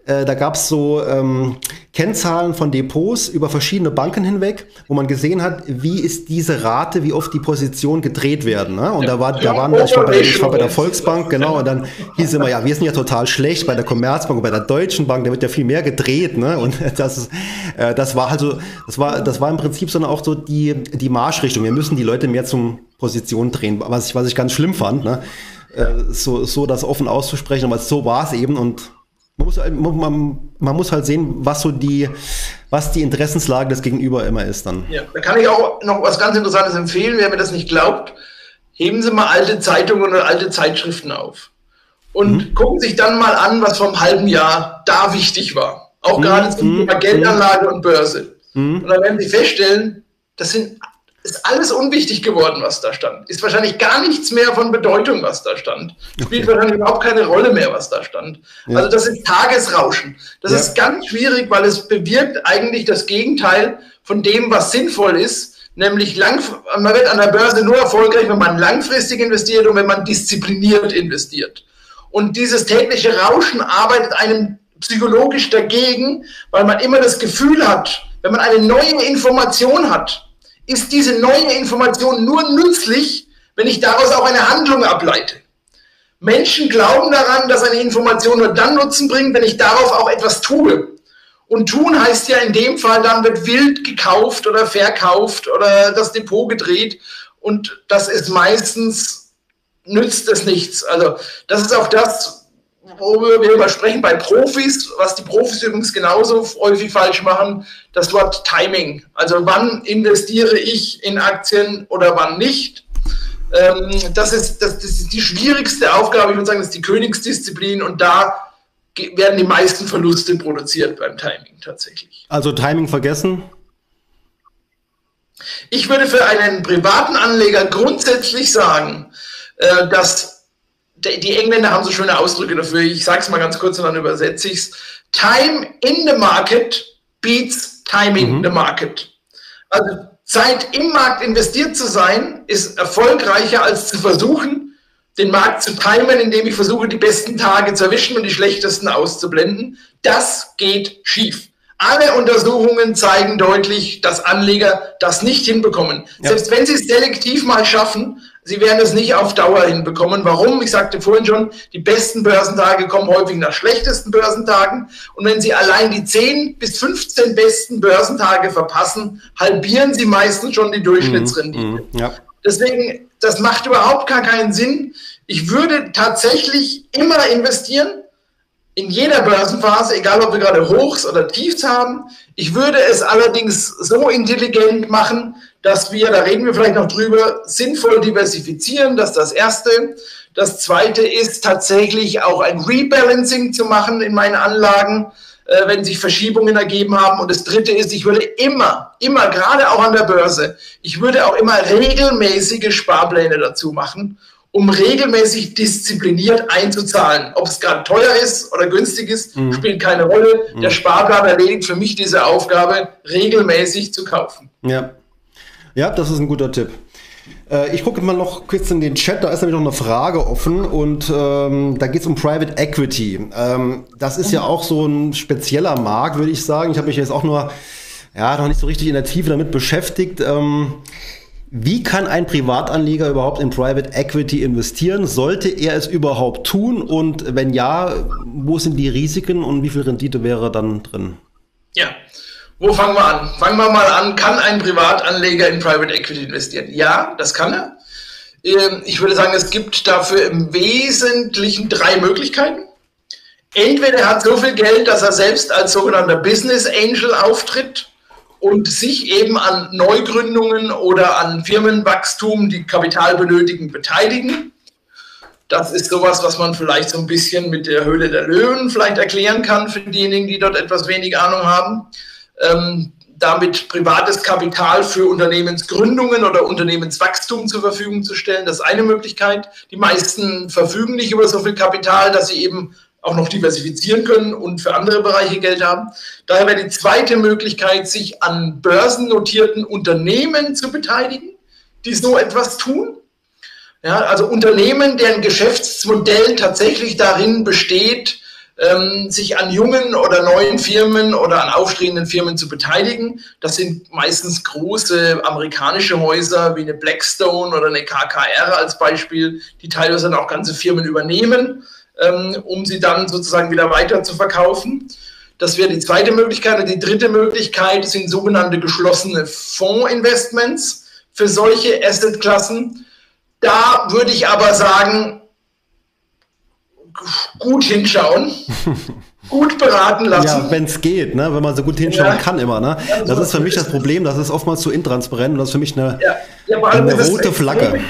Äh, da gab es so ähm, Kennzahlen von Depots über verschiedene Banken hinweg, wo man gesehen hat, wie ist diese Rate, wie oft die Positionen gedreht werden. Ne? Und da war, da waren, ich war, bei, ich war bei der Volksbank, genau, und dann hieß immer, ja, wir sind ja total schlecht bei der Commerzbank und bei der Deutschen Bank, da wird ja viel mehr gedreht. Ne? Und das, äh, das war also, das war, das war im Prinzip sondern auch so die, die Marschrichtung. Wir müssen die Leute mehr zum Position drehen, was ich, was ich ganz schlimm fand. Ne? Äh, so, so das offen auszusprechen, aber so war es eben und man muss, halt, man, man, muss halt sehen, was so die, was die Interessenslage des Gegenüber immer ist dann. Ja, da kann ich auch noch was ganz Interessantes empfehlen, wer mir das nicht glaubt. Heben Sie mal alte Zeitungen oder alte Zeitschriften auf und mhm. gucken sich dann mal an, was vor einem halben Jahr da wichtig war. Auch mhm. gerade zum Thema mhm. Geldanlage und Börse. Mhm. Und dann werden Sie feststellen, das sind ist alles unwichtig geworden, was da stand. Ist wahrscheinlich gar nichts mehr von Bedeutung, was da stand. Spielt okay. wahrscheinlich überhaupt keine Rolle mehr, was da stand. Ja. Also das ist Tagesrauschen. Das ja. ist ganz schwierig, weil es bewirkt eigentlich das Gegenteil von dem, was sinnvoll ist. Nämlich lang, man wird an der Börse nur erfolgreich, wenn man langfristig investiert und wenn man diszipliniert investiert. Und dieses tägliche Rauschen arbeitet einem psychologisch dagegen, weil man immer das Gefühl hat, wenn man eine neue Information hat, ist diese neue Information nur nützlich, wenn ich daraus auch eine Handlung ableite. Menschen glauben daran, dass eine Information nur dann Nutzen bringt, wenn ich darauf auch etwas tue. Und tun heißt ja in dem Fall, dann wird wild gekauft oder verkauft oder das Depot gedreht. Und das ist meistens, nützt es nichts. Also das ist auch das, worüber wir übersprechen bei Profis, was die Profis übrigens genauso häufig falsch machen, das Wort Timing. Also wann investiere ich in Aktien oder wann nicht. Ähm, das, ist, das, das ist die schwierigste Aufgabe, ich würde sagen, das ist die Königsdisziplin und da werden die meisten Verluste produziert beim Timing tatsächlich. Also Timing vergessen? Ich würde für einen privaten Anleger grundsätzlich sagen, äh, dass die Engländer haben so schöne Ausdrücke dafür. Ich sage es mal ganz kurz und dann übersetze ich es. Time in the market beats timing mhm. the market. Also Zeit im Markt investiert zu sein, ist erfolgreicher als zu versuchen, den Markt zu timen, indem ich versuche, die besten Tage zu erwischen und die schlechtesten auszublenden. Das geht schief. Alle Untersuchungen zeigen deutlich, dass Anleger das nicht hinbekommen. Ja. Selbst wenn sie es selektiv mal schaffen, Sie werden es nicht auf Dauer hinbekommen. Warum? Ich sagte vorhin schon, die besten Börsentage kommen häufig nach schlechtesten Börsentagen. Und wenn Sie allein die 10 bis 15 besten Börsentage verpassen, halbieren Sie meistens schon die Durchschnittsrendite. Mm, mm, ja. Deswegen, das macht überhaupt gar keinen Sinn. Ich würde tatsächlich immer investieren, in jeder Börsenphase, egal ob wir gerade Hochs oder Tiefs haben. Ich würde es allerdings so intelligent machen, dass wir, da reden wir vielleicht noch drüber, sinnvoll diversifizieren. Das ist das Erste. Das Zweite ist tatsächlich auch ein Rebalancing zu machen in meinen Anlagen, äh, wenn sich Verschiebungen ergeben haben. Und das Dritte ist, ich würde immer, immer, gerade auch an der Börse, ich würde auch immer regelmäßige Sparpläne dazu machen um regelmäßig diszipliniert einzuzahlen. Ob es gerade teuer ist oder günstig ist, mhm. spielt keine Rolle. Mhm. Der Sparplan erledigt für mich diese Aufgabe, regelmäßig zu kaufen. Ja, ja das ist ein guter Tipp. Äh, ich gucke mal noch kurz in den Chat, da ist nämlich noch eine Frage offen und ähm, da geht es um Private Equity. Ähm, das ist ja auch so ein spezieller Markt, würde ich sagen. Ich habe mich jetzt auch nur, ja, noch nicht so richtig in der Tiefe damit beschäftigt. Ähm, wie kann ein Privatanleger überhaupt in Private Equity investieren? Sollte er es überhaupt tun? Und wenn ja, wo sind die Risiken und wie viel Rendite wäre dann drin? Ja, wo fangen wir an? Fangen wir mal an, kann ein Privatanleger in Private Equity investieren? Ja, das kann er. Ähm, ich würde sagen, es gibt dafür im Wesentlichen drei Möglichkeiten. Entweder er hat so viel Geld, dass er selbst als sogenannter Business Angel auftritt und sich eben an Neugründungen oder an Firmenwachstum, die Kapital benötigen, beteiligen. Das ist sowas, was man vielleicht so ein bisschen mit der Höhle der Löwen vielleicht erklären kann für diejenigen, die dort etwas wenig Ahnung haben. Ähm, damit privates Kapital für Unternehmensgründungen oder Unternehmenswachstum zur Verfügung zu stellen. Das ist eine Möglichkeit. Die meisten verfügen nicht über so viel Kapital, dass sie eben auch noch diversifizieren können und für andere Bereiche Geld haben. Daher wäre die zweite Möglichkeit, sich an börsennotierten Unternehmen zu beteiligen, die so etwas tun. Ja, also Unternehmen, deren Geschäftsmodell tatsächlich darin besteht, ähm, sich an jungen oder neuen Firmen oder an aufstrebenden Firmen zu beteiligen. Das sind meistens große amerikanische Häuser wie eine Blackstone oder eine KKR als Beispiel, die teilweise dann auch ganze Firmen übernehmen ähm, um sie dann sozusagen wieder weiter zu verkaufen. Das wäre die zweite Möglichkeit. Und die dritte Möglichkeit sind sogenannte geschlossene Fondsinvestments für solche Assetklassen. Da würde ich aber sagen, gut hinschauen, gut beraten lassen. Ja, wenn es geht, ne? wenn man so gut hinschauen ja. kann immer. Ne? Ja, das ist für mich das Problem, das ist oftmals zu intransparent und das ist für mich eine, ja. eine rote Flagge.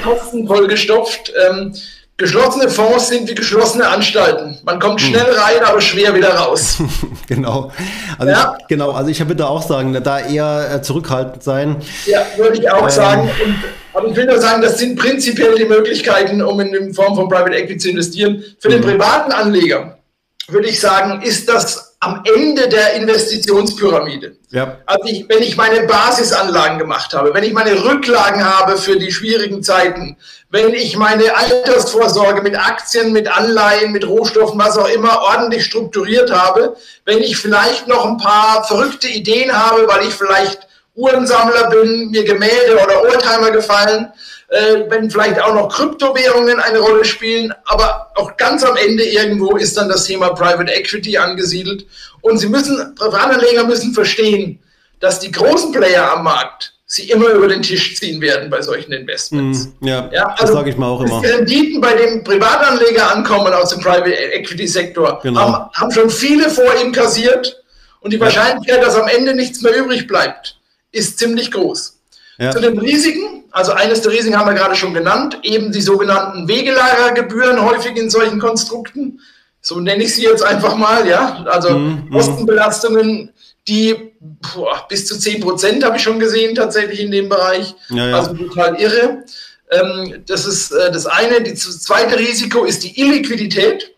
Voll gestopft. Ähm, Geschlossene Fonds sind wie geschlossene Anstalten. Man kommt hm. schnell rein, aber schwer wieder raus. genau. Also ja. ich, genau, also ich würde auch sagen, da eher äh, zurückhaltend sein. Ja, würde ich auch ähm, sagen. Und, aber ich will nur sagen, das sind prinzipiell die Möglichkeiten, um in Form von Private Equity zu investieren. Für den mhm. privaten Anleger würde ich sagen, ist das am Ende der Investitionspyramide. Ja. Also ich, wenn ich meine Basisanlagen gemacht habe, wenn ich meine Rücklagen habe für die schwierigen Zeiten, wenn ich meine Altersvorsorge mit Aktien, mit Anleihen, mit Rohstoffen, was auch immer ordentlich strukturiert habe, wenn ich vielleicht noch ein paar verrückte Ideen habe, weil ich vielleicht Uhrensammler bin, mir Gemälde oder Oldtimer gefallen, äh, wenn vielleicht auch noch Kryptowährungen eine Rolle spielen, aber auch ganz am Ende irgendwo ist dann das Thema Private Equity angesiedelt. Und Sie müssen, Privatanleger müssen verstehen, dass die großen Player am Markt sie immer über den Tisch ziehen werden bei solchen Investments. Mm, ja, ja also das sage ich mal auch immer. Die Renditen bei den Privatanleger ankommen aus dem Private Equity Sektor genau. haben, haben schon viele vor ihm kassiert und die Wahrscheinlichkeit, ja. dass am Ende nichts mehr übrig bleibt, ist ziemlich groß. Ja. Zu den Risiken, also eines der Risiken haben wir gerade schon genannt, eben die sogenannten Wegelagergebühren häufig in solchen Konstrukten. So nenne ich sie jetzt einfach mal, ja. Also mhm, mhm. Kostenbelastungen, die boah, bis zu 10 Prozent habe ich schon gesehen, tatsächlich in dem Bereich. Ja, ja. Also total irre. Ähm, das ist äh, das eine. Das zweite Risiko ist die Illiquidität.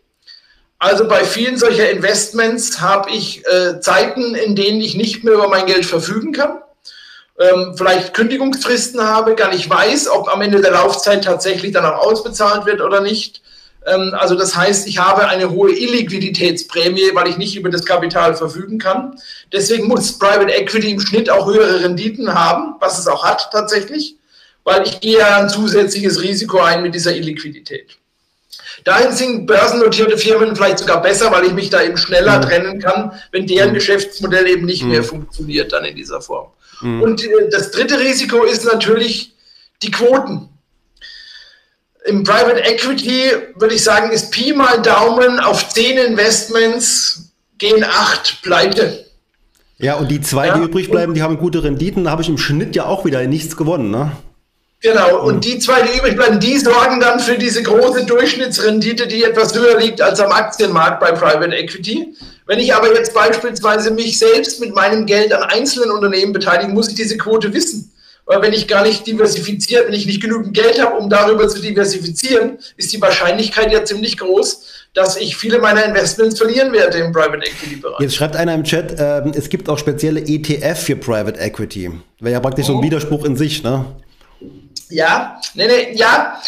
Also bei vielen solcher Investments habe ich äh, Zeiten, in denen ich nicht mehr über mein Geld verfügen kann ähm, vielleicht Kündigungsfristen habe, gar nicht weiß, ob am Ende der Laufzeit tatsächlich dann auch ausbezahlt wird oder nicht. Ähm, also das heißt, ich habe eine hohe Illiquiditätsprämie, weil ich nicht über das Kapital verfügen kann. Deswegen muss Private Equity im Schnitt auch höhere Renditen haben, was es auch hat tatsächlich, weil ich gehe ein zusätzliches Risiko ein mit dieser Illiquidität. Dahin sind börsennotierte Firmen vielleicht sogar besser, weil ich mich da eben schneller mhm. trennen kann, wenn deren mhm. Geschäftsmodell eben nicht mhm. mehr funktioniert dann in dieser Form. Mhm. Und äh, das dritte Risiko ist natürlich die Quoten. Im Private Equity würde ich sagen, ist Pi mal Daumen auf zehn Investments gehen acht pleite. Ja, und die zwei, ja, die übrig bleiben, die haben gute Renditen. Da habe ich im Schnitt ja auch wieder nichts gewonnen. Ne? Genau, und die zwei, die übrig bleiben, die sorgen dann für diese große Durchschnittsrendite, die etwas höher liegt als am Aktienmarkt bei Private Equity. Wenn ich aber jetzt beispielsweise mich selbst mit meinem Geld an einzelnen Unternehmen beteilige, muss ich diese Quote wissen. Weil wenn ich gar nicht diversifiziert, wenn ich nicht genügend Geld habe, um darüber zu diversifizieren, ist die Wahrscheinlichkeit ja ziemlich groß, dass ich viele meiner Investments verlieren werde im Private Equity Bereich. Jetzt schreibt einer im Chat, äh, es gibt auch spezielle ETF für Private Equity. Wäre ja praktisch oh. so ein oh. Widerspruch in sich, ne? Ja, nee, nee, ja,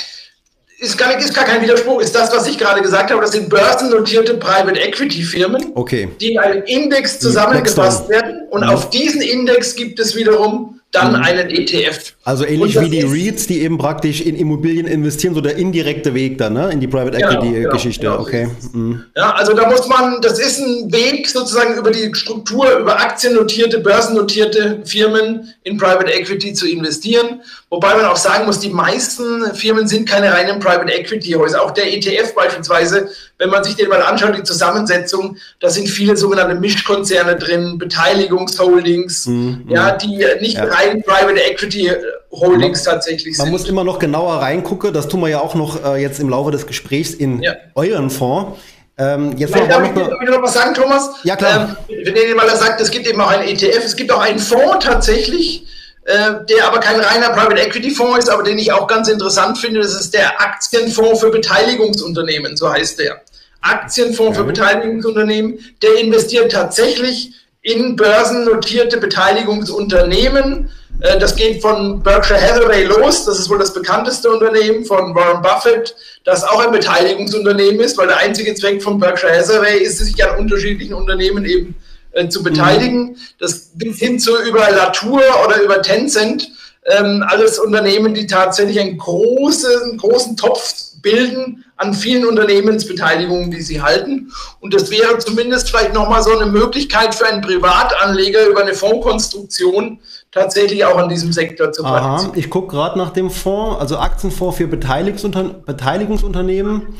ist gar, ist gar kein Widerspruch, ist das, was ich gerade gesagt habe. Das sind börsennotierte Private Equity Firmen, okay. die in einem Index zusammengefasst werden. Und mhm. auf diesen Index gibt es wiederum dann mhm. einen ETF. Also ähnlich wie die REITs, die eben praktisch in Immobilien investieren, so der indirekte Weg dann, ne? In die Private genau, Equity-Geschichte. Genau, genau, okay. Mhm. Ja, also da muss man, das ist ein Weg sozusagen über die Struktur, über aktiennotierte, börsennotierte Firmen in Private Equity zu investieren. Wobei man auch sagen muss, die meisten Firmen sind keine reinen Private Equity Häuser. Auch der ETF beispielsweise, wenn man sich den mal anschaut, die Zusammensetzung, da sind viele sogenannte Mischkonzerne drin, Beteiligungsholdings, mhm, ja, die nicht ja. rein Private Equity Holdings man, tatsächlich sind. Man muss immer noch genauer reingucken. Das tun wir ja auch noch äh, jetzt im Laufe des Gesprächs in ja. euren Fonds. Ähm, jetzt noch, darf, ich, ich noch was sagen, Thomas? Ja, klar. Ähm, wenn ihr mal sagt, es gibt eben auch einen ETF, es gibt auch einen Fonds tatsächlich, äh, der aber kein reiner Private Equity Fonds ist, aber den ich auch ganz interessant finde. Das ist der Aktienfonds für Beteiligungsunternehmen, so heißt der. Aktienfonds für Beteiligungsunternehmen, der investiert tatsächlich in börsennotierte Beteiligungsunternehmen. Äh, das geht von Berkshire Hathaway los, das ist wohl das bekannteste Unternehmen von Warren Buffett, das auch ein Beteiligungsunternehmen ist, weil der einzige Zweck von Berkshire Hathaway ist, sich an unterschiedlichen Unternehmen eben äh, zu beteiligen. Mhm. Das bis hin zu über Latour oder über Tencent, ähm, alles Unternehmen, die tatsächlich einen großen, großen Topf bilden an vielen Unternehmensbeteiligungen, die sie halten. Und das wäre zumindest vielleicht nochmal so eine Möglichkeit für einen Privatanleger über eine Fondskonstruktion tatsächlich auch an diesem Sektor zu Aha, Ich gucke gerade nach dem Fonds, also Aktienfonds für Beteiligungsunter Beteiligungsunternehmen.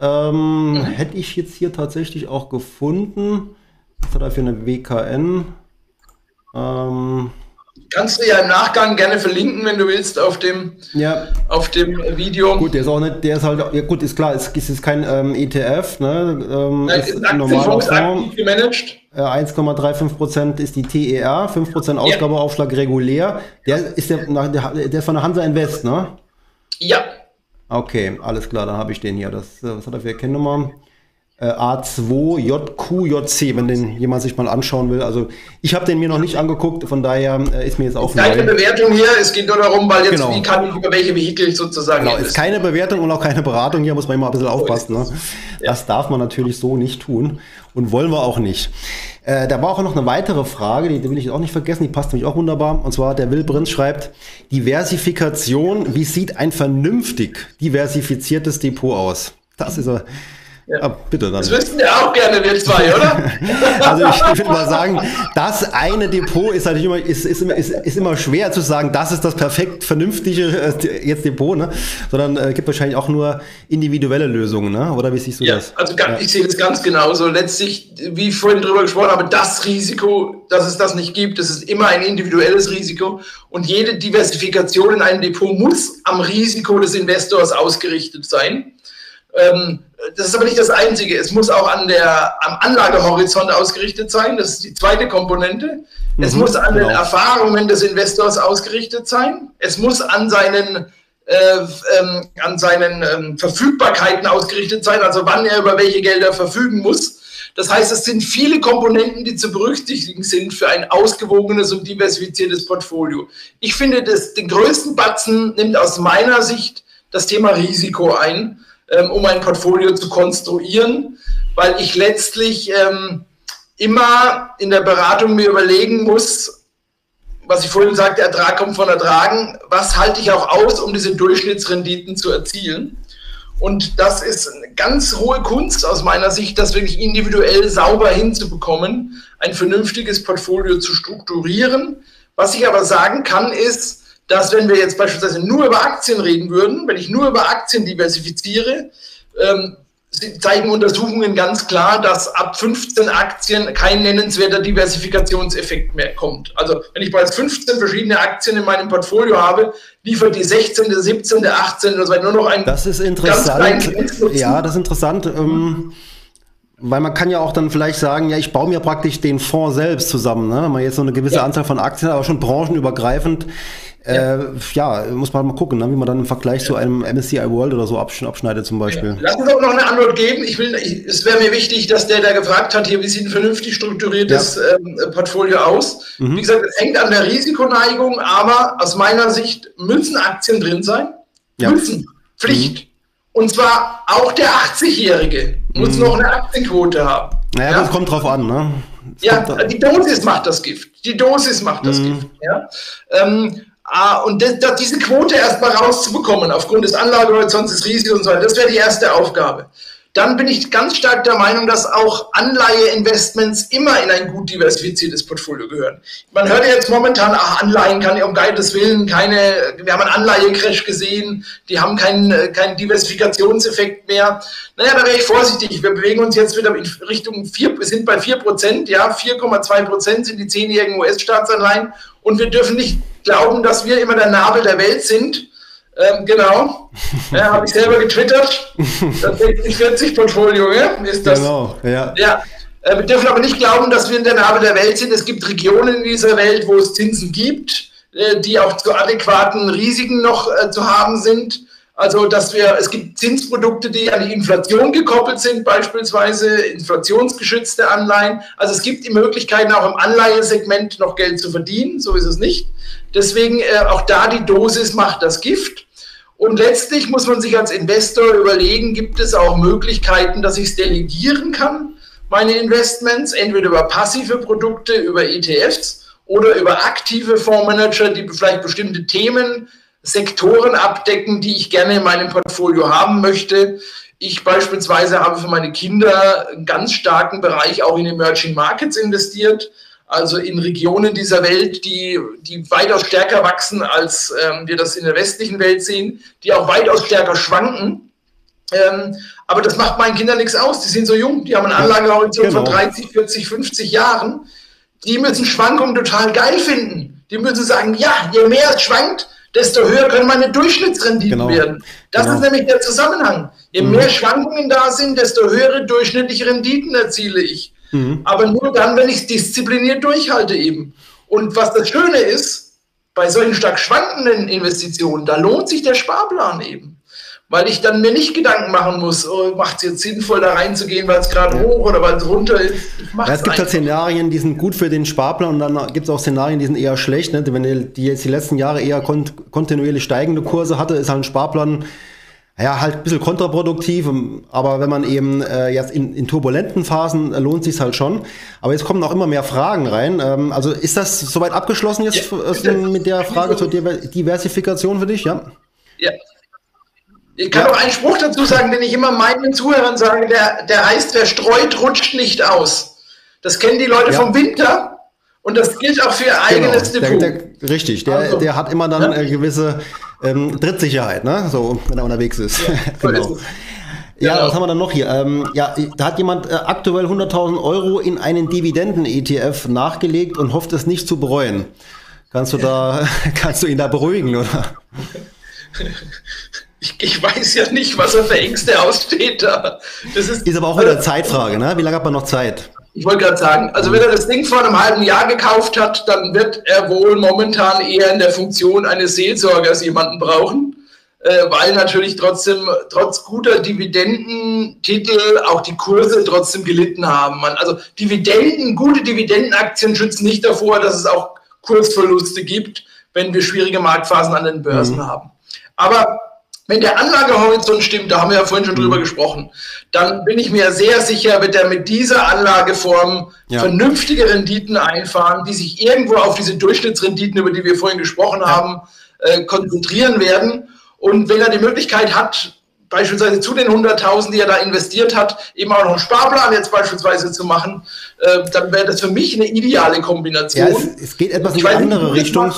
Ähm, mhm. Hätte ich jetzt hier tatsächlich auch gefunden. Was hat er für eine WKN? Ähm, Kannst du ja im Nachgang gerne verlinken, wenn du willst, auf dem, ja. auf dem Video. Gut, der ist auch nicht, der ist halt, ja gut, ist klar, es ist, ist kein ähm, ETF, ne? Ähm, Nein, ist, ist ein normaler Fonds. gemanagt. 1,35 Prozent ist die TER, 5 Prozent Ausgabeaufschlag ja. regulär. Der ist der, der, der ist von der Hansa Invest, ne? Ja. Okay, alles klar, dann habe ich den hier. Das, äh, was hat er für Kennnummer? Äh, A2JQJC, wenn den jemand sich mal anschauen will. Also ich habe den mir noch nicht angeguckt, von daher äh, ist mir jetzt auch Keine neu. Bewertung hier, es geht nur darum, weil jetzt genau. wie kann ich über welche Vehikel sozusagen. Genau, ist keine Bewertung und auch keine Beratung hier, muss man immer ein bisschen aufpassen. Ne? Das darf man natürlich so nicht tun und wollen wir auch nicht. Äh, da war auch noch eine weitere Frage, die, die will ich auch nicht vergessen, die passt nämlich auch wunderbar. Und zwar der Will Prinz schreibt, Diversifikation, wie sieht ein vernünftig diversifiziertes Depot aus? Das ist er. Ja. Ah, bitte dann. Das wüssten wir auch gerne, wir zwei, oder? also ich, ich würde mal sagen, das eine Depot ist natürlich immer, ist, ist, ist, ist immer schwer zu sagen, das ist das perfekt vernünftige äh, jetzt Depot, ne? Sondern äh, gibt wahrscheinlich auch nur individuelle Lösungen, ne? Oder wie siehst du ja, das? Also ja. ich sehe das ganz genauso. Letztlich, wie ich vorhin drüber gesprochen habe, das Risiko, dass es das nicht gibt, das ist immer ein individuelles Risiko. Und jede Diversifikation in einem Depot muss am Risiko des Investors ausgerichtet sein. Ähm, das ist aber nicht das Einzige. Es muss auch an der, am Anlagehorizont ausgerichtet sein. Das ist die zweite Komponente. Mhm, es muss an genau. den Erfahrungen des Investors ausgerichtet sein. Es muss an seinen, äh, ähm, an seinen ähm, Verfügbarkeiten ausgerichtet sein, also wann er über welche Gelder verfügen muss. Das heißt, es sind viele Komponenten, die zu berücksichtigen sind für ein ausgewogenes und diversifiziertes Portfolio. Ich finde, das, den größten Batzen nimmt aus meiner Sicht das Thema Risiko ein ähm, um ein Portfolio zu konstruieren, weil ich letztlich ähm, immer in der Beratung mir überlegen muss, was ich vorhin sagte, Ertrag kommt von Ertragen, was halte ich auch aus, um diese Durchschnittsrenditen zu erzielen. Und das ist eine ganz hohe Kunst aus meiner Sicht, das wirklich individuell sauber hinzubekommen, ein vernünftiges Portfolio zu strukturieren. Was ich aber sagen kann, ist, dass wenn wir jetzt beispielsweise nur über Aktien reden würden, wenn ich nur über Aktien diversifiziere, ähm, zeigen Untersuchungen ganz klar, dass ab 15 Aktien kein nennenswerter Diversifikationseffekt mehr kommt. Also wenn ich bereits 15 verschiedene Aktien in meinem Portfolio habe, liefert die 16., 17., 18. oder so nur noch ein Das ist interessant. Ja, das ist interessant. Ähm, weil man kann ja auch dann vielleicht sagen, ja, ich baue mir praktisch den Fonds selbst zusammen. Ne? Wenn man jetzt so eine gewisse ja. Anzahl von Aktien, aber schon branchenübergreifend ja. Äh, ja, muss man mal gucken, ne, wie man dann im Vergleich ja. zu einem MSCI World oder so abschneidet zum Beispiel. Lass uns auch noch eine Antwort geben. Ich will, ich, es wäre mir wichtig, dass der, der gefragt hat, hier, wie sieht ein vernünftig strukturiertes ähm, Portfolio aus? Mhm. Wie gesagt, es hängt an der Risikoneigung, aber aus meiner Sicht müssen Aktien drin sein. Müssen. Pflicht. Mhm. Und zwar auch der 80-Jährige muss mhm. noch eine Aktienquote haben. Naja, ja? das kommt drauf an, ne? Das ja, die Dosis macht das Gift. Die Dosis macht das mhm. Gift. Ja? Ähm, Ah, und das, das, diese Quote erstmal rauszubekommen, aufgrund des Anlagehorizonts, des Risikos und so weiter, das wäre die erste Aufgabe. Dann bin ich ganz stark der Meinung, dass auch Anleiheinvestments immer in ein gut diversifiziertes Portfolio gehören. Man hört ja jetzt momentan, ach, Anleihen kann ja um Gottes Willen keine, wir haben einen Anleihecrash gesehen, die haben keinen, keinen Diversifikationseffekt mehr. Naja, da wäre ich vorsichtig. Wir bewegen uns jetzt wieder in Richtung 4, wir sind bei 4 Prozent, ja, 4,2 Prozent sind die zehnjährigen US-Staatsanleihen und wir dürfen nicht glauben, dass wir immer der Nabel der Welt sind. Ähm, genau. Ja, habe ich selber getwittert. Das 60-40-Portfolio, ja? ist das. Genau, ja. ja. Äh, wir dürfen aber nicht glauben, dass wir in der Nabel der Welt sind. Es gibt Regionen in dieser Welt, wo es Zinsen gibt, äh, die auch zu adäquaten Risiken noch äh, zu haben sind. Also, dass wir, es gibt Zinsprodukte, die an die Inflation gekoppelt sind, beispielsweise inflationsgeschützte Anleihen. Also es gibt die Möglichkeiten, auch im Anleihesegment noch Geld zu verdienen, so ist es nicht. Deswegen äh, auch da die Dosis macht das Gift. Und letztlich muss man sich als Investor überlegen, gibt es auch Möglichkeiten, dass ich es delegieren kann, meine Investments, entweder über passive Produkte, über ETFs oder über aktive Fondsmanager, die vielleicht bestimmte Themen Sektoren abdecken, die ich gerne in meinem Portfolio haben möchte. Ich beispielsweise habe für meine Kinder einen ganz starken Bereich auch in Emerging Markets investiert, also in Regionen dieser Welt, die, die weitaus stärker wachsen, als ähm, wir das in der westlichen Welt sehen, die auch weitaus stärker schwanken. Ähm, aber das macht meinen Kindern nichts aus. Die sind so jung, die haben einen Anlagehorizont genau. von 30, 40, 50 Jahren. Die müssen Schwankungen total geil finden. Die müssen sagen, ja, je mehr es schwankt, desto höher können meine Durchschnittsrenditen genau. werden. Das genau. ist nämlich der Zusammenhang. Je mhm. mehr Schwankungen da sind, desto höhere durchschnittliche Renditen erziele ich. Mhm. Aber nur dann, wenn ich es diszipliniert durchhalte eben. Und was das Schöne ist, bei solchen stark schwankenden Investitionen, da lohnt sich der Sparplan eben weil ich dann mir nicht Gedanken machen muss, oh, macht es jetzt sinnvoll, da reinzugehen, weil es gerade hoch oder weil es runter ist. Ja, es gibt halt Szenarien, die sind gut für den Sparplan und dann gibt es auch Szenarien, die sind eher schlecht. Ne? Wenn die jetzt die letzten Jahre eher kont kontinuierlich steigende Kurse hatte, ist halt ein Sparplan ja, halt ein bisschen kontraproduktiv, aber wenn man eben äh, jetzt in, in turbulenten Phasen äh, lohnt sich halt schon. Aber jetzt kommen noch immer mehr Fragen rein. Ähm, also ist das soweit abgeschlossen jetzt ja, mit der Frage zur Diversifikation für dich? Ja. Ja, ich kann ja. noch einen Spruch dazu sagen, den ich immer meinen Zuhörern sage, der, der heißt, wer streut, rutscht nicht aus. Das kennen die Leute ja. vom Winter und das gilt auch für ihr genau. eigenes Depot. Der, der, richtig, der, also, der hat immer dann ja? eine gewisse ähm, Drittsicherheit, ne? so, wenn er unterwegs ist. Ja, genau. Ja, genau. was haben wir dann noch hier? Ähm, ja, da hat jemand äh, aktuell 100.000 Euro in einen Dividenden-ETF nachgelegt und hofft es nicht zu bereuen. Kannst du da, kannst du ihn da beruhigen, oder? Ich, ich, weiß ja nicht, was er für Ängste aussteht da. Das ist, ist aber auch wieder eine Zeitfrage, ne? Wie lange hat man noch Zeit? Ich wollte gerade sagen, also wenn er das Ding vor einem halben Jahr gekauft hat, dann wird er wohl momentan eher in der Funktion eines Seelsorgers jemanden brauchen, äh, weil natürlich trotzdem, trotz guter Dividendentitel auch die Kurse trotzdem gelitten haben. Man, also Dividenden, gute Dividendenaktien schützen nicht davor, dass es auch Kursverluste gibt, wenn wir schwierige Marktphasen an den Börsen mhm. haben. Aber wenn der Anlagehorizont stimmt, da haben wir ja vorhin schon mhm. drüber gesprochen, dann bin ich mir sehr sicher, wird er mit dieser Anlageform ja. vernünftige Renditen einfahren, die sich irgendwo auf diese Durchschnittsrenditen, über die wir vorhin gesprochen ja. haben, äh, konzentrieren werden. Und wenn er die Möglichkeit hat, beispielsweise zu den 100.000, die er da investiert hat, eben auch noch einen Sparplan jetzt beispielsweise zu machen, äh, dann wäre das für mich eine ideale Kombination. Ja, es, es geht etwas in eine andere Richtung.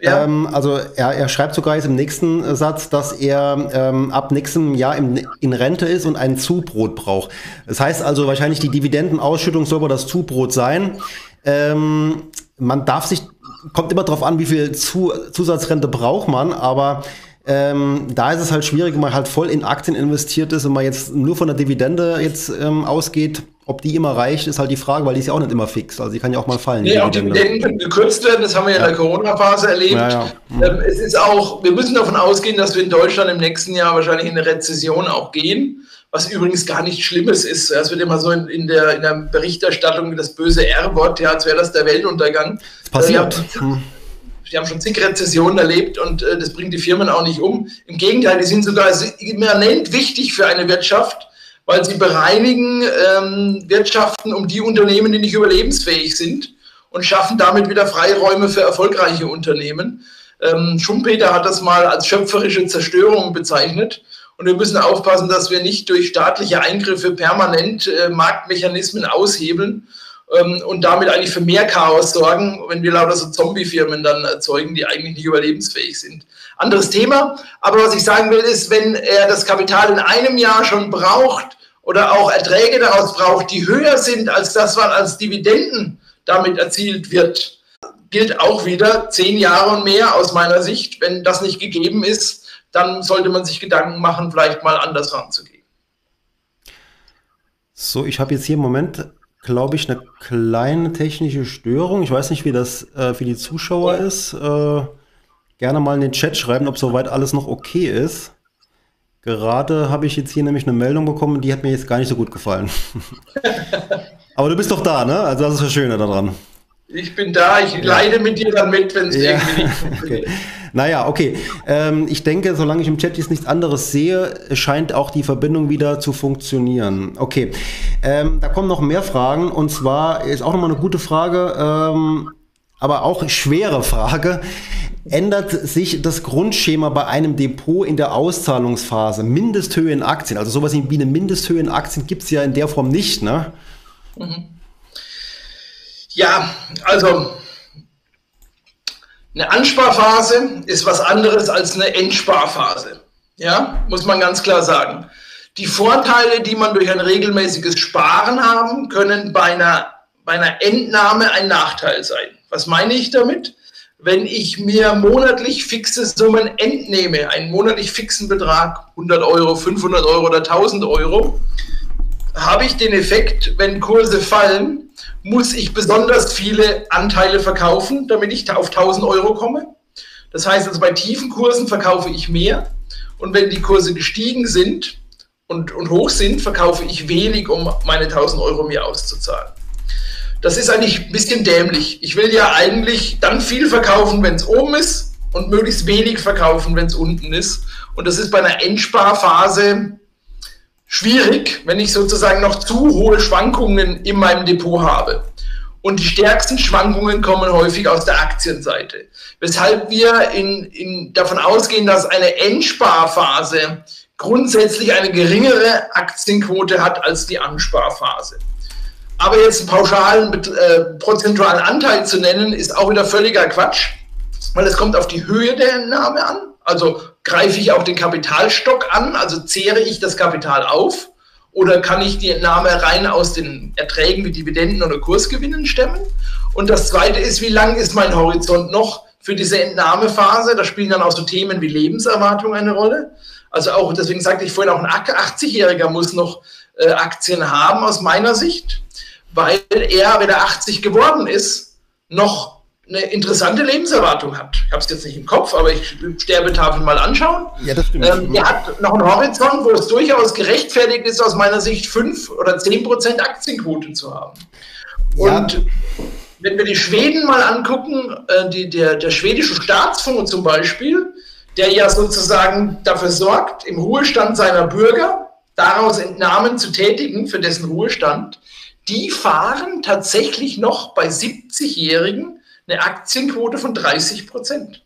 Ja. Ähm, also er, er schreibt sogar jetzt im nächsten Satz, dass er ähm, ab nächstem Jahr im, in Rente ist und ein Zubrot braucht. Das heißt also wahrscheinlich die Dividendenausschüttung soll wohl das Zubrot sein. Ähm, man darf sich, kommt immer darauf an, wie viel Zu, Zusatzrente braucht man, aber ähm, da ist es halt schwierig, wenn man halt voll in Aktien investiert ist und man jetzt nur von der Dividende jetzt ähm, ausgeht. Ob die immer reicht, ist halt die Frage, weil die ist ja auch nicht immer fix. Also die kann ja auch mal fallen. Nee, auch Dividenden können gekürzt werden, das haben wir ja in der Corona-Phase erlebt. Ja, ja. Mhm. Ähm, es ist auch, wir müssen davon ausgehen, dass wir in Deutschland im nächsten Jahr wahrscheinlich in eine Rezession auch gehen, was übrigens gar nichts Schlimmes ist. Es wird immer so in, in, der, in der Berichterstattung das böse R-Wort, ja, als wäre das der Weltuntergang. Das passiert. Äh, ja, die haben schon zig Rezessionen erlebt und äh, das bringt die Firmen auch nicht um. Im Gegenteil, die sind sogar immanent wichtig für eine Wirtschaft, weil sie bereinigen ähm, Wirtschaften um die Unternehmen, die nicht überlebensfähig sind und schaffen damit wieder Freiräume für erfolgreiche Unternehmen. Ähm, Schumpeter hat das mal als schöpferische Zerstörung bezeichnet. Und wir müssen aufpassen, dass wir nicht durch staatliche Eingriffe permanent äh, Marktmechanismen aushebeln ähm, und damit eigentlich für mehr Chaos sorgen, wenn wir lauter so Zombie-Firmen dann erzeugen, die eigentlich nicht überlebensfähig sind. Anderes Thema. Aber was ich sagen will, ist, wenn er das Kapital in einem Jahr schon braucht oder auch Erträge daraus braucht, die höher sind als das, was als Dividenden damit erzielt wird, gilt auch wieder zehn Jahre und mehr aus meiner Sicht. Wenn das nicht gegeben ist, dann sollte man sich Gedanken machen, vielleicht mal anders ranzugehen. So, ich habe jetzt hier im Moment glaube ich, eine kleine technische Störung. Ich weiß nicht, wie das äh, für die Zuschauer ist. Äh, gerne mal in den Chat schreiben, ob soweit alles noch okay ist. Gerade habe ich jetzt hier nämlich eine Meldung bekommen, die hat mir jetzt gar nicht so gut gefallen. Aber du bist doch da, ne? Also das ist das Schöne daran. Ich bin da, ich leide mit dir dann mit, wenn es ja. irgendwie nicht funktioniert. Okay. Naja, okay. Ähm, ich denke, solange ich im Chat jetzt nichts anderes sehe, scheint auch die Verbindung wieder zu funktionieren. Okay. Ähm, da kommen noch mehr Fragen und zwar ist auch nochmal eine gute Frage, ähm, aber auch schwere Frage. Ändert sich das Grundschema bei einem Depot in der Auszahlungsphase? Mindesthöhe in Aktien, also sowas wie eine Mindesthöhe in Aktien gibt es ja in der Form nicht, ne? Mhm. Ja, also eine Ansparphase ist was anderes als eine Endsparphase. Ja, muss man ganz klar sagen. Die Vorteile, die man durch ein regelmäßiges Sparen haben, können bei einer, bei einer Entnahme ein Nachteil sein. Was meine ich damit? Wenn ich mir monatlich fixe Summen entnehme, einen monatlich fixen Betrag, 100 Euro, 500 Euro oder 1000 Euro, habe ich den Effekt, wenn Kurse fallen, muss ich besonders viele Anteile verkaufen, damit ich auf 1000 Euro komme. Das heißt also, bei tiefen Kursen verkaufe ich mehr. Und wenn die Kurse gestiegen sind und, und hoch sind, verkaufe ich wenig, um meine 1000 Euro mir auszuzahlen. Das ist eigentlich ein bisschen dämlich. Ich will ja eigentlich dann viel verkaufen, wenn es oben ist und möglichst wenig verkaufen, wenn es unten ist. Und das ist bei einer Endsparphase schwierig, wenn ich sozusagen noch zu hohe Schwankungen in meinem Depot habe. Und die stärksten Schwankungen kommen häufig aus der Aktienseite. Weshalb wir in, in davon ausgehen, dass eine Endsparphase grundsätzlich eine geringere Aktienquote hat als die Ansparphase. Aber jetzt einen pauschalen äh, prozentualen Anteil zu nennen, ist auch wieder völliger Quatsch, weil es kommt auf die Höhe der Entnahme an. Also greife ich auch den Kapitalstock an, also zehre ich das Kapital auf oder kann ich die Entnahme rein aus den Erträgen wie Dividenden oder Kursgewinnen stemmen? Und das Zweite ist, wie lang ist mein Horizont noch für diese Entnahmephase? Da spielen dann auch so Themen wie Lebenserwartung eine Rolle. Also auch, deswegen sagte ich vorhin, auch ein 80-Jähriger muss noch äh, Aktien haben aus meiner Sicht, weil er, wenn er 80 geworden ist, noch eine interessante Lebenserwartung hat. Ich habe es jetzt nicht im Kopf, aber ich Sterbetafel mal anschauen. Ja, das stimmt. Ähm, er hat noch einen Horizont, wo es durchaus gerechtfertigt ist, aus meiner Sicht 5 oder 10 Prozent Aktienquote zu haben. Und ja. wenn wir die Schweden mal angucken, äh, die, der, der schwedische Staatsfonds zum Beispiel, der ja sozusagen dafür sorgt, im Ruhestand seiner Bürger daraus Entnahmen zu tätigen für dessen Ruhestand, die fahren tatsächlich noch bei 70-Jährigen eine Aktienquote von 30 Prozent.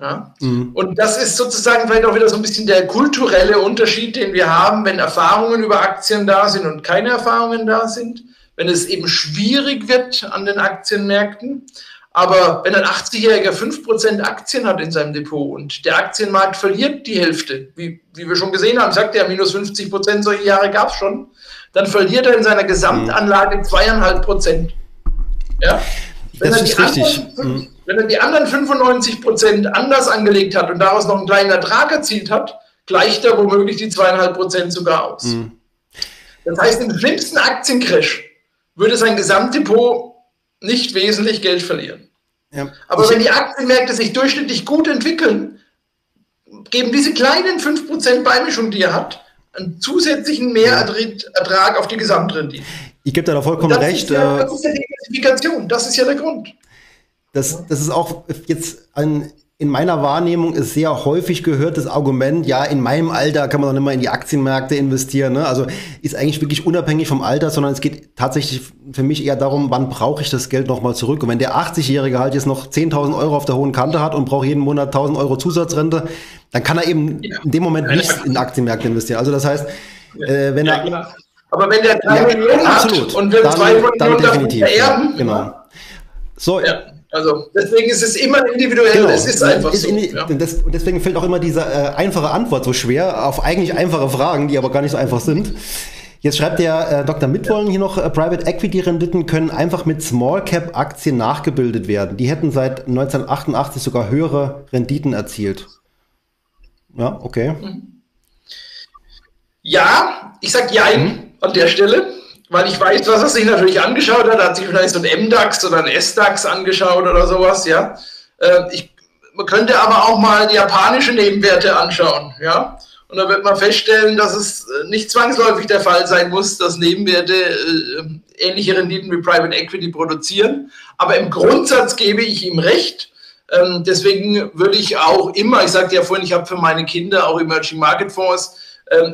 Ja? Mhm. Und das ist sozusagen vielleicht auch wieder so ein bisschen der kulturelle Unterschied, den wir haben, wenn Erfahrungen über Aktien da sind und keine Erfahrungen da sind, wenn es eben schwierig wird an den Aktienmärkten. Aber wenn ein 80-Jähriger 5% Aktien hat in seinem Depot und der Aktienmarkt verliert die Hälfte, wie, wie wir schon gesehen haben, sagt er, minus 50% solche Jahre gab es schon, dann verliert er in seiner Gesamtanlage zweieinhalb Prozent. Ja? Wenn das ist richtig. Anderen, mhm. wenn er die anderen 95 Prozent anders angelegt hat und daraus noch einen kleinen Ertrag erzielt hat, gleicht er womöglich die zweieinhalb Prozent sogar aus. Mhm. Das heißt, im schlimmsten Aktiencrash würde sein Gesamtdepot nicht wesentlich Geld verlieren. Ja. Aber ich wenn die Aktienmärkte sich durchschnittlich gut entwickeln, geben diese kleinen 5% Beimischung, die er hat, einen zusätzlichen Mehrertrag auf die Gesamtrendite. Ich gebe da vollkommen das recht. Ist ja, äh, das ist ja die Identifikation, das ist ja der Grund. Das, das ist auch jetzt ein, in meiner Wahrnehmung ist sehr häufig gehört das Argument, ja, in meinem Alter kann man doch nicht mal in die Aktienmärkte investieren. Ne? Also ist eigentlich wirklich unabhängig vom Alter, sondern es geht tatsächlich für mich eher darum, wann brauche ich das Geld nochmal zurück. Und wenn der 80-Jährige halt jetzt noch 10.000 Euro auf der hohen Kante hat und braucht jeden Monat 1.000 Euro Zusatzrente, dann kann er eben ja. in dem Moment nicht in Aktienmärkte investieren. Also das heißt, äh, wenn er... Ja, aber wenn der drei ja, Millionen absolut. hat und will dann, zwei Millionen davon vererben, genau. So, ja. Also deswegen ist es immer individuell, genau. es ist einfach ist so. Ja. Das, und deswegen fällt auch immer diese äh, einfache Antwort so schwer auf eigentlich einfache Fragen, die aber gar nicht so einfach sind. Jetzt schreibt der äh, Dr. Mitwollen hier noch, äh, Private Equity Renditen können einfach mit Small Cap Aktien nachgebildet werden. Die hätten seit 1988 sogar höhere Renditen erzielt. Ja, okay. Ja, ich sag ja mhm. an der Stelle weil ich weiß, was er sich natürlich angeschaut hat. Er hat sich vielleicht so ein MDAX oder ein SDAX angeschaut oder sowas, ja. Äh, ich, man könnte aber auch mal die japanische Nebenwerte anschauen, ja. Und da wird man feststellen, dass es äh, nicht zwangsläufig der Fall sein muss, dass Nebenwerte äh, ähnliche Renditen wie Private Equity produzieren. Aber im Grundsatz gebe ich ihm recht. Ähm, deswegen würde ich auch immer, ich sagte ja vorhin, ich habe für meine Kinder auch Emerging Market Fonds,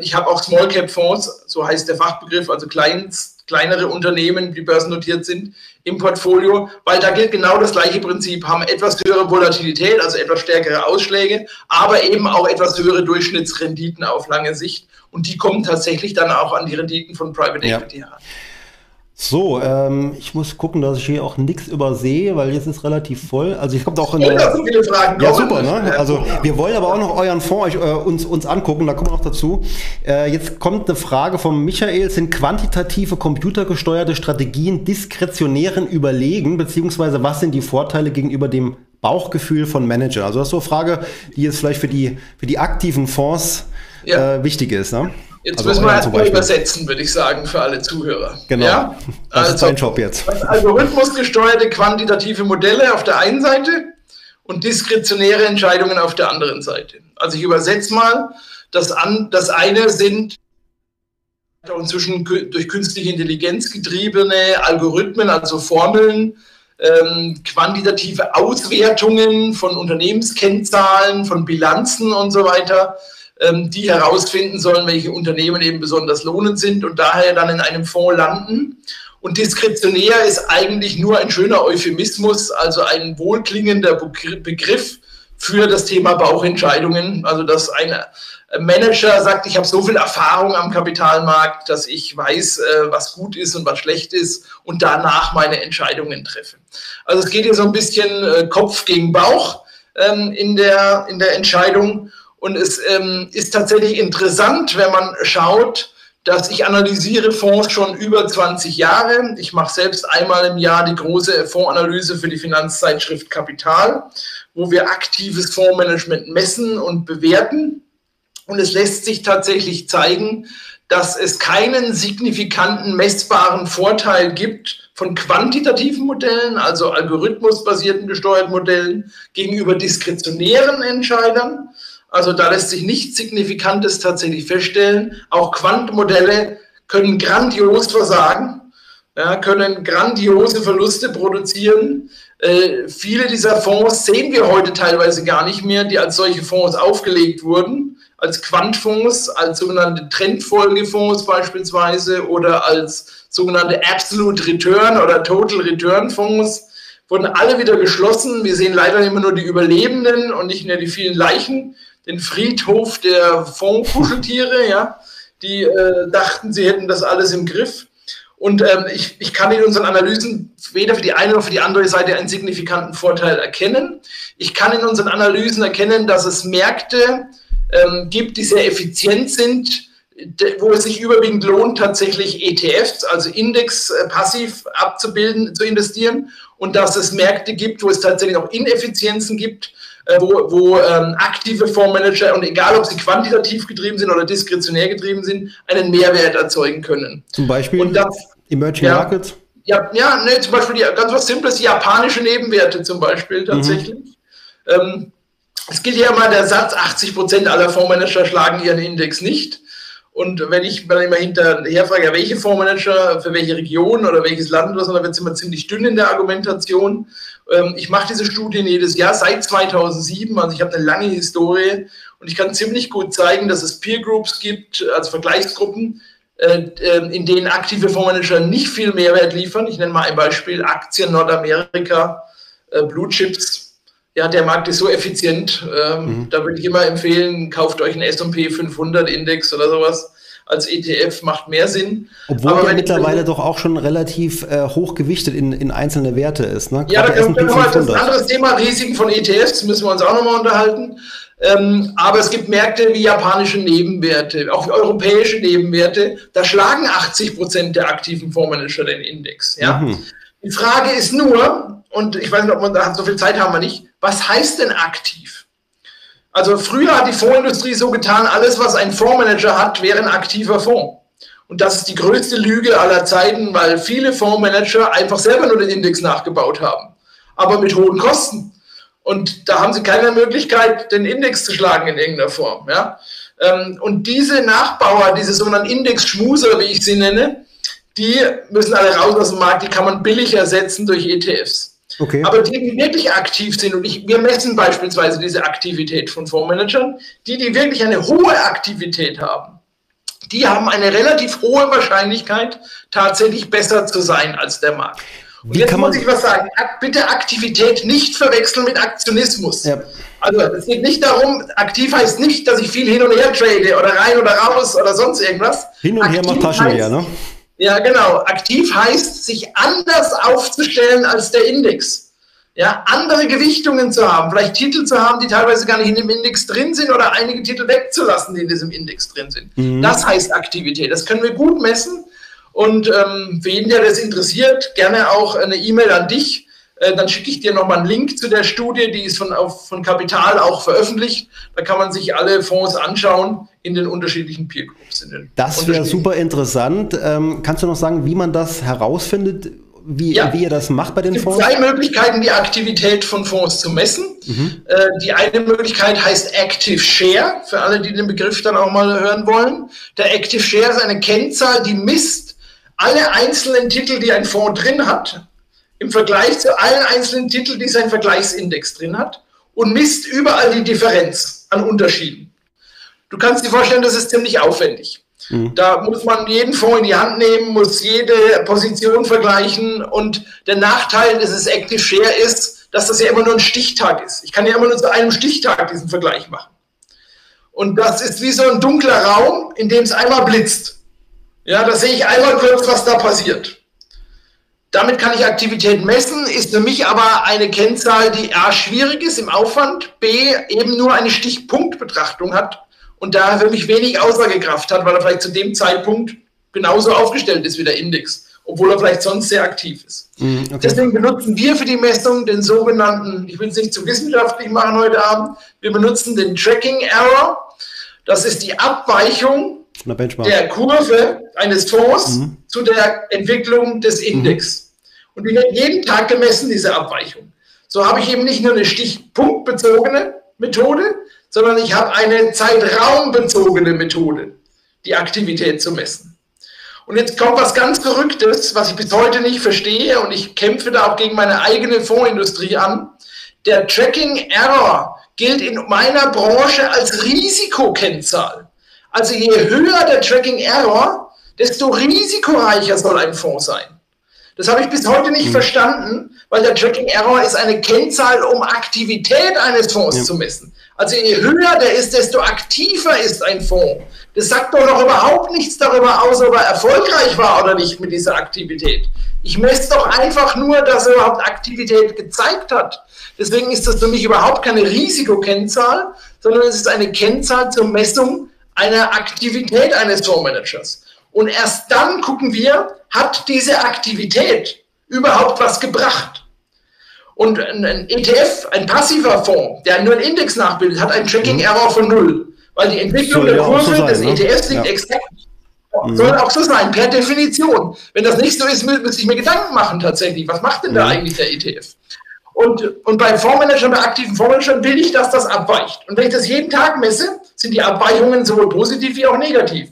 ich habe auch Small Cap Fonds, so heißt der Fachbegriff, also Kleinst, kleinere Unternehmen, die börsennotiert sind, im Portfolio, weil da gilt genau das gleiche Prinzip, haben etwas höhere Volatilität, also etwas stärkere Ausschläge, aber eben auch etwas höhere Durchschnittsrenditen auf lange Sicht. Und die kommen tatsächlich dann auch an die Renditen von Private Equity ja. So, ähm, ich muss gucken, dass ich hier auch nichts übersehe, weil jetzt ist relativ voll. Also ich komme auch in der. So viele Fragen ja, super, ne? Also wir wollen aber auch noch euren Fonds äh, uns, uns angucken, da kommen wir noch dazu. Äh, jetzt kommt eine Frage von Michael: Sind quantitative computergesteuerte Strategien diskretionären Überlegen, beziehungsweise was sind die Vorteile gegenüber dem Bauchgefühl von Manager? Also das ist so eine Frage, die jetzt vielleicht für die, für die aktiven Fonds ja. äh, wichtig ist. Ne? Jetzt also müssen wir erstmal übersetzen, würde ich sagen, für alle Zuhörer. Genau. Ja? Das also, ist dein Job jetzt. Algorithmusgesteuerte quantitative Modelle auf der einen Seite und diskretionäre Entscheidungen auf der anderen Seite. Also ich übersetze mal, das, an, das eine sind inzwischen durch künstliche Intelligenz getriebene Algorithmen, also Formeln, ähm, quantitative Auswertungen von Unternehmenskennzahlen, von Bilanzen und so weiter die herausfinden sollen, welche Unternehmen eben besonders lohnend sind und daher dann in einem Fonds landen. Und diskretionär ist eigentlich nur ein schöner Euphemismus, also ein wohlklingender Begriff für das Thema Bauchentscheidungen. Also dass ein Manager sagt, ich habe so viel Erfahrung am Kapitalmarkt, dass ich weiß, äh, was gut ist und was schlecht ist und danach meine Entscheidungen treffe. Also es geht hier so ein bisschen äh, Kopf gegen Bauch ähm, in, der, in der Entscheidung. Und es ähm, ist tatsächlich interessant, wenn man schaut, dass ich analysiere Fonds schon über 20 Jahre. Ich mache selbst einmal im Jahr die große Fondsanalyse für die Finanzzeitschrift Kapital, wo wir aktives Fondsmanagement messen und bewerten. Und es lässt sich tatsächlich zeigen, dass es keinen signifikanten messbaren Vorteil gibt von quantitativen Modellen, also algorithmusbasierten gesteuerten Modellen, gegenüber diskretionären Entscheidern, also da lässt sich nichts Signifikantes tatsächlich feststellen. Auch Quantmodelle können grandios versagen, ja, können grandiose Verluste produzieren. Äh, viele dieser Fonds sehen wir heute teilweise gar nicht mehr, die als solche Fonds aufgelegt wurden, als Quantfonds, als sogenannte Trendfolgefonds beispielsweise oder als sogenannte Absolute Return oder Total Return Fonds wurden alle wieder geschlossen. Wir sehen leider immer nur die Überlebenden und nicht mehr die vielen Leichen den Friedhof der Fondkuscheltiere, ja, die äh, dachten, sie hätten das alles im Griff. Und ähm, ich, ich kann in unseren Analysen weder für die eine noch für die andere Seite einen signifikanten Vorteil erkennen. Ich kann in unseren Analysen erkennen, dass es Märkte ähm, gibt, die sehr effizient sind, wo es sich überwiegend lohnt, tatsächlich ETFs, also Index äh, passiv abzubilden, zu investieren. Und dass es Märkte gibt, wo es tatsächlich auch Ineffizienzen gibt, äh, wo, wo ähm, aktive Fondsmanager und egal ob sie quantitativ getrieben sind oder diskretionär getrieben sind, einen Mehrwert erzeugen können. Zum Beispiel und das, Emerging ja, Markets? Ja, ja nee, zum Beispiel die, ganz was Simples, japanische Nebenwerte zum Beispiel mhm. tatsächlich. Mhm. Ähm, es gilt ja mal der Satz, 80 Prozent aller Fondsmanager schlagen ihren Index nicht. Und wenn ich dann immer hinterher frage, welche Fondsmanager, für welche Region oder welches Land dann wird es immer ziemlich dünn in der Argumentation. Ähm, ich mache diese Studien jedes Jahr seit 2007, also ich habe eine lange Historie und ich kann ziemlich gut zeigen, dass es Peer Groups gibt, also Vergleichsgruppen, äh, ähm, in denen aktive Fondsmanager nicht viel Mehrwert liefern. Ich nenne mal ein Beispiel, Aktien Nordamerika, äh, Blue Chips, ja, der Markt ist so effizient. Ähm, mhm. Da würde ich immer empfehlen, kauft euch einen S&P 500 Index oder sowas. Als ETF macht mehr Sinn. Obwohl Aber der mittlerweile doch auch schon relativ äh, hoch gewichtet in, in einzelne Werte ist. Ne? Ja, da können wir das ist ein anderes Thema. Risiken von ETFs müssen wir uns auch nochmal unterhalten. Ähm, aber es gibt Märkte wie japanische Nebenwerte, auch europäische Nebenwerte. Da schlagen 80 Prozent der aktiven Fondsmanager den Index. Ja? Mhm. Die Frage ist nur, und ich weiß nicht, ob man da so viel Zeit haben wir nicht, was heißt denn aktiv? Also früher hat die Fondsindustrie so getan, alles, was ein Fondsmanager hat, wäre ein aktiver Fonds. Und das ist die größte Lüge aller Zeiten, weil viele Fondsmanager einfach selber nur den Index nachgebaut haben, aber mit hohen Kosten. Und da haben sie keine Möglichkeit, den Index zu schlagen in irgendeiner Form. Ja? Ähm, und diese Nachbauer, diese sogenannten Index-Schmuser, wie ich sie nenne, die müssen alle raus aus dem Markt, die kann man billig ersetzen durch ETFs. Okay. Aber die, die wirklich aktiv sind, und ich, wir messen beispielsweise diese Aktivität von Fondsmanagern, die, die wirklich eine hohe Aktivität haben, die haben eine relativ hohe Wahrscheinlichkeit, tatsächlich besser zu sein als der Markt. Und Wie jetzt muss ich was sagen, bitte Aktivität nicht verwechseln mit Aktionismus. Ja. Also es geht nicht darum, aktiv heißt nicht, dass ich viel hin und her trade oder rein oder raus oder sonst irgendwas. Hin und her macht Taschenleer, ne? Ja, genau. Aktiv heißt, sich anders aufzustellen als der Index ja, andere Gewichtungen zu haben, vielleicht Titel zu haben, die teilweise gar nicht in dem Index drin sind oder einige Titel wegzulassen, die in diesem Index drin sind. Mhm. Das heißt Aktivität. Das können wir gut messen. Und ähm, für jeden, der das interessiert, gerne auch eine E-Mail an dich. Äh, dann schicke ich dir nochmal einen Link zu der Studie, die ist von, auf, von Kapital auch veröffentlicht. Da kann man sich alle Fonds anschauen in den unterschiedlichen Peer Groups. das wäre super interessant. Ähm, kannst du noch sagen, wie man das herausfindet? wie, ja. wie ihr das macht bei den es gibt Fonds? Zwei Möglichkeiten, die Aktivität von Fonds zu messen. Mhm. Äh, die eine Möglichkeit heißt Active Share, für alle, die den Begriff dann auch mal hören wollen. Der Active Share ist eine Kennzahl, die misst alle einzelnen Titel, die ein Fonds drin hat, im Vergleich zu allen einzelnen Titeln, die sein Vergleichsindex drin hat und misst überall die Differenz an Unterschieden. Du kannst dir vorstellen, das ist ziemlich aufwendig. Mhm. Da muss man jeden Fonds in die Hand nehmen, muss jede Position vergleichen und der Nachteil dieses Active Share ist, dass das ja immer nur ein Stichtag ist. Ich kann ja immer nur zu einem Stichtag diesen Vergleich machen. Und das ist wie so ein dunkler Raum, in dem es einmal blitzt. Ja, da sehe ich einmal kurz, was da passiert. Damit kann ich Aktivität messen, ist für mich aber eine Kennzahl, die A schwierig ist im Aufwand, B eben nur eine Stichpunktbetrachtung hat und da für mich wenig Aussagekraft hat, weil er vielleicht zu dem Zeitpunkt genauso aufgestellt ist wie der Index, obwohl er vielleicht sonst sehr aktiv ist. Mm, okay. Deswegen benutzen wir für die Messung den sogenannten, ich will es nicht zu wissenschaftlich machen heute Abend, wir benutzen den Tracking Error. Das ist die Abweichung der Kurve eines Fonds mhm. zu der Entwicklung des. Index. Mhm. Und die wird jeden Tag gemessen, diese Abweichung. So habe ich eben nicht nur eine stichpunktbezogene Methode, sondern ich habe eine zeitraumbezogene Methode, die Aktivität zu messen. Und jetzt kommt was ganz Verrücktes, was ich bis heute nicht verstehe und ich kämpfe da auch gegen meine eigene Fondsindustrie an. Der Tracking Error gilt in meiner Branche als Risikokennzahl. Also je höher der Tracking Error, desto risikoreicher soll ein Fonds sein. Das habe ich bis heute nicht mhm. verstanden, weil der Tracking Error ist eine Kennzahl, um Aktivität eines Fonds ja. zu messen. Also je höher der ist, desto aktiver ist ein Fonds. Das sagt doch noch überhaupt nichts darüber aus, ob er erfolgreich war oder nicht mit dieser Aktivität. Ich messe doch einfach nur, dass er überhaupt Aktivität gezeigt hat. Deswegen ist das für mich überhaupt keine Risikokennzahl, sondern es ist eine Kennzahl zur Messung einer Aktivität eines Fondsmanagers. Und erst dann gucken wir, hat diese Aktivität überhaupt was gebracht? Und ein, ETF, ein passiver Fonds, der nur einen Index nachbildet, hat einen Tracking-Error von null. Weil die Entwicklung der Kurve so des ne? ETFs liegt ja. exakt. Mhm. Soll auch so sein, per Definition. Wenn das nicht so ist, müsste ich mir Gedanken machen tatsächlich. Was macht denn da eigentlich der ETF? Und, und bei Fondsmanagern, bei aktiven Fondsmanagern will ich, dass das abweicht. Und wenn ich das jeden Tag messe, sind die Abweichungen sowohl positiv wie auch negativ.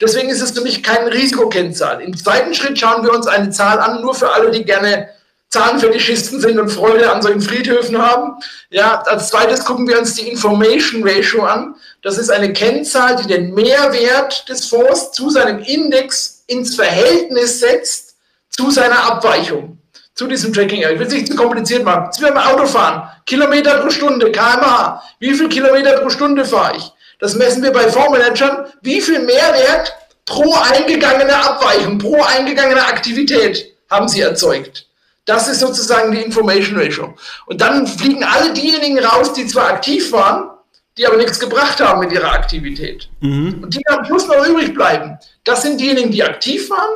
Deswegen ist es für mich keine Risikokennzahl. Im zweiten Schritt schauen wir uns eine Zahl an, nur für alle, die gerne Zahnfetischisten sind und Freude an solchen Friedhöfen haben. Ja, als zweites gucken wir uns die Information Ratio an. Das ist eine Kennzahl, die den Mehrwert des Fonds zu seinem Index ins Verhältnis setzt zu seiner Abweichung, zu diesem Tracking. Ich will es nicht zu kompliziert machen. Jetzt wir beim Autofahren. Kilometer pro Stunde, kmh. Wie viel Kilometer pro Stunde fahre ich? Das messen wir bei Fondsmanagern. Wie viel Mehrwert pro eingegangene Abweichung, pro eingegangene Aktivität haben sie erzeugt? Das ist sozusagen die Information Ratio. Und dann fliegen alle diejenigen raus, die zwar aktiv waren, die aber nichts gebracht haben mit ihrer Aktivität. Mhm. Und die am Schluss noch übrig bleiben. Das sind diejenigen, die aktiv waren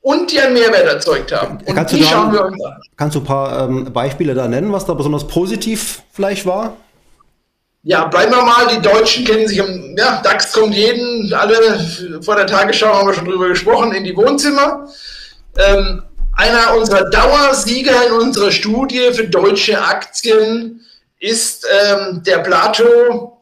und die einen Mehrwert erzeugt haben. Und kannst die schauen wir uns an. Kannst du ein paar ähm, Beispiele da nennen, was da besonders positiv vielleicht war? Ja, bleiben wir mal, die Deutschen kennen sich, im, ja, DAX kommt jeden, alle vor der Tagesschau haben wir schon drüber gesprochen, in die Wohnzimmer. Ähm, einer unserer Dauersieger in unserer Studie für deutsche Aktien ist ähm, der Plato-Fonds,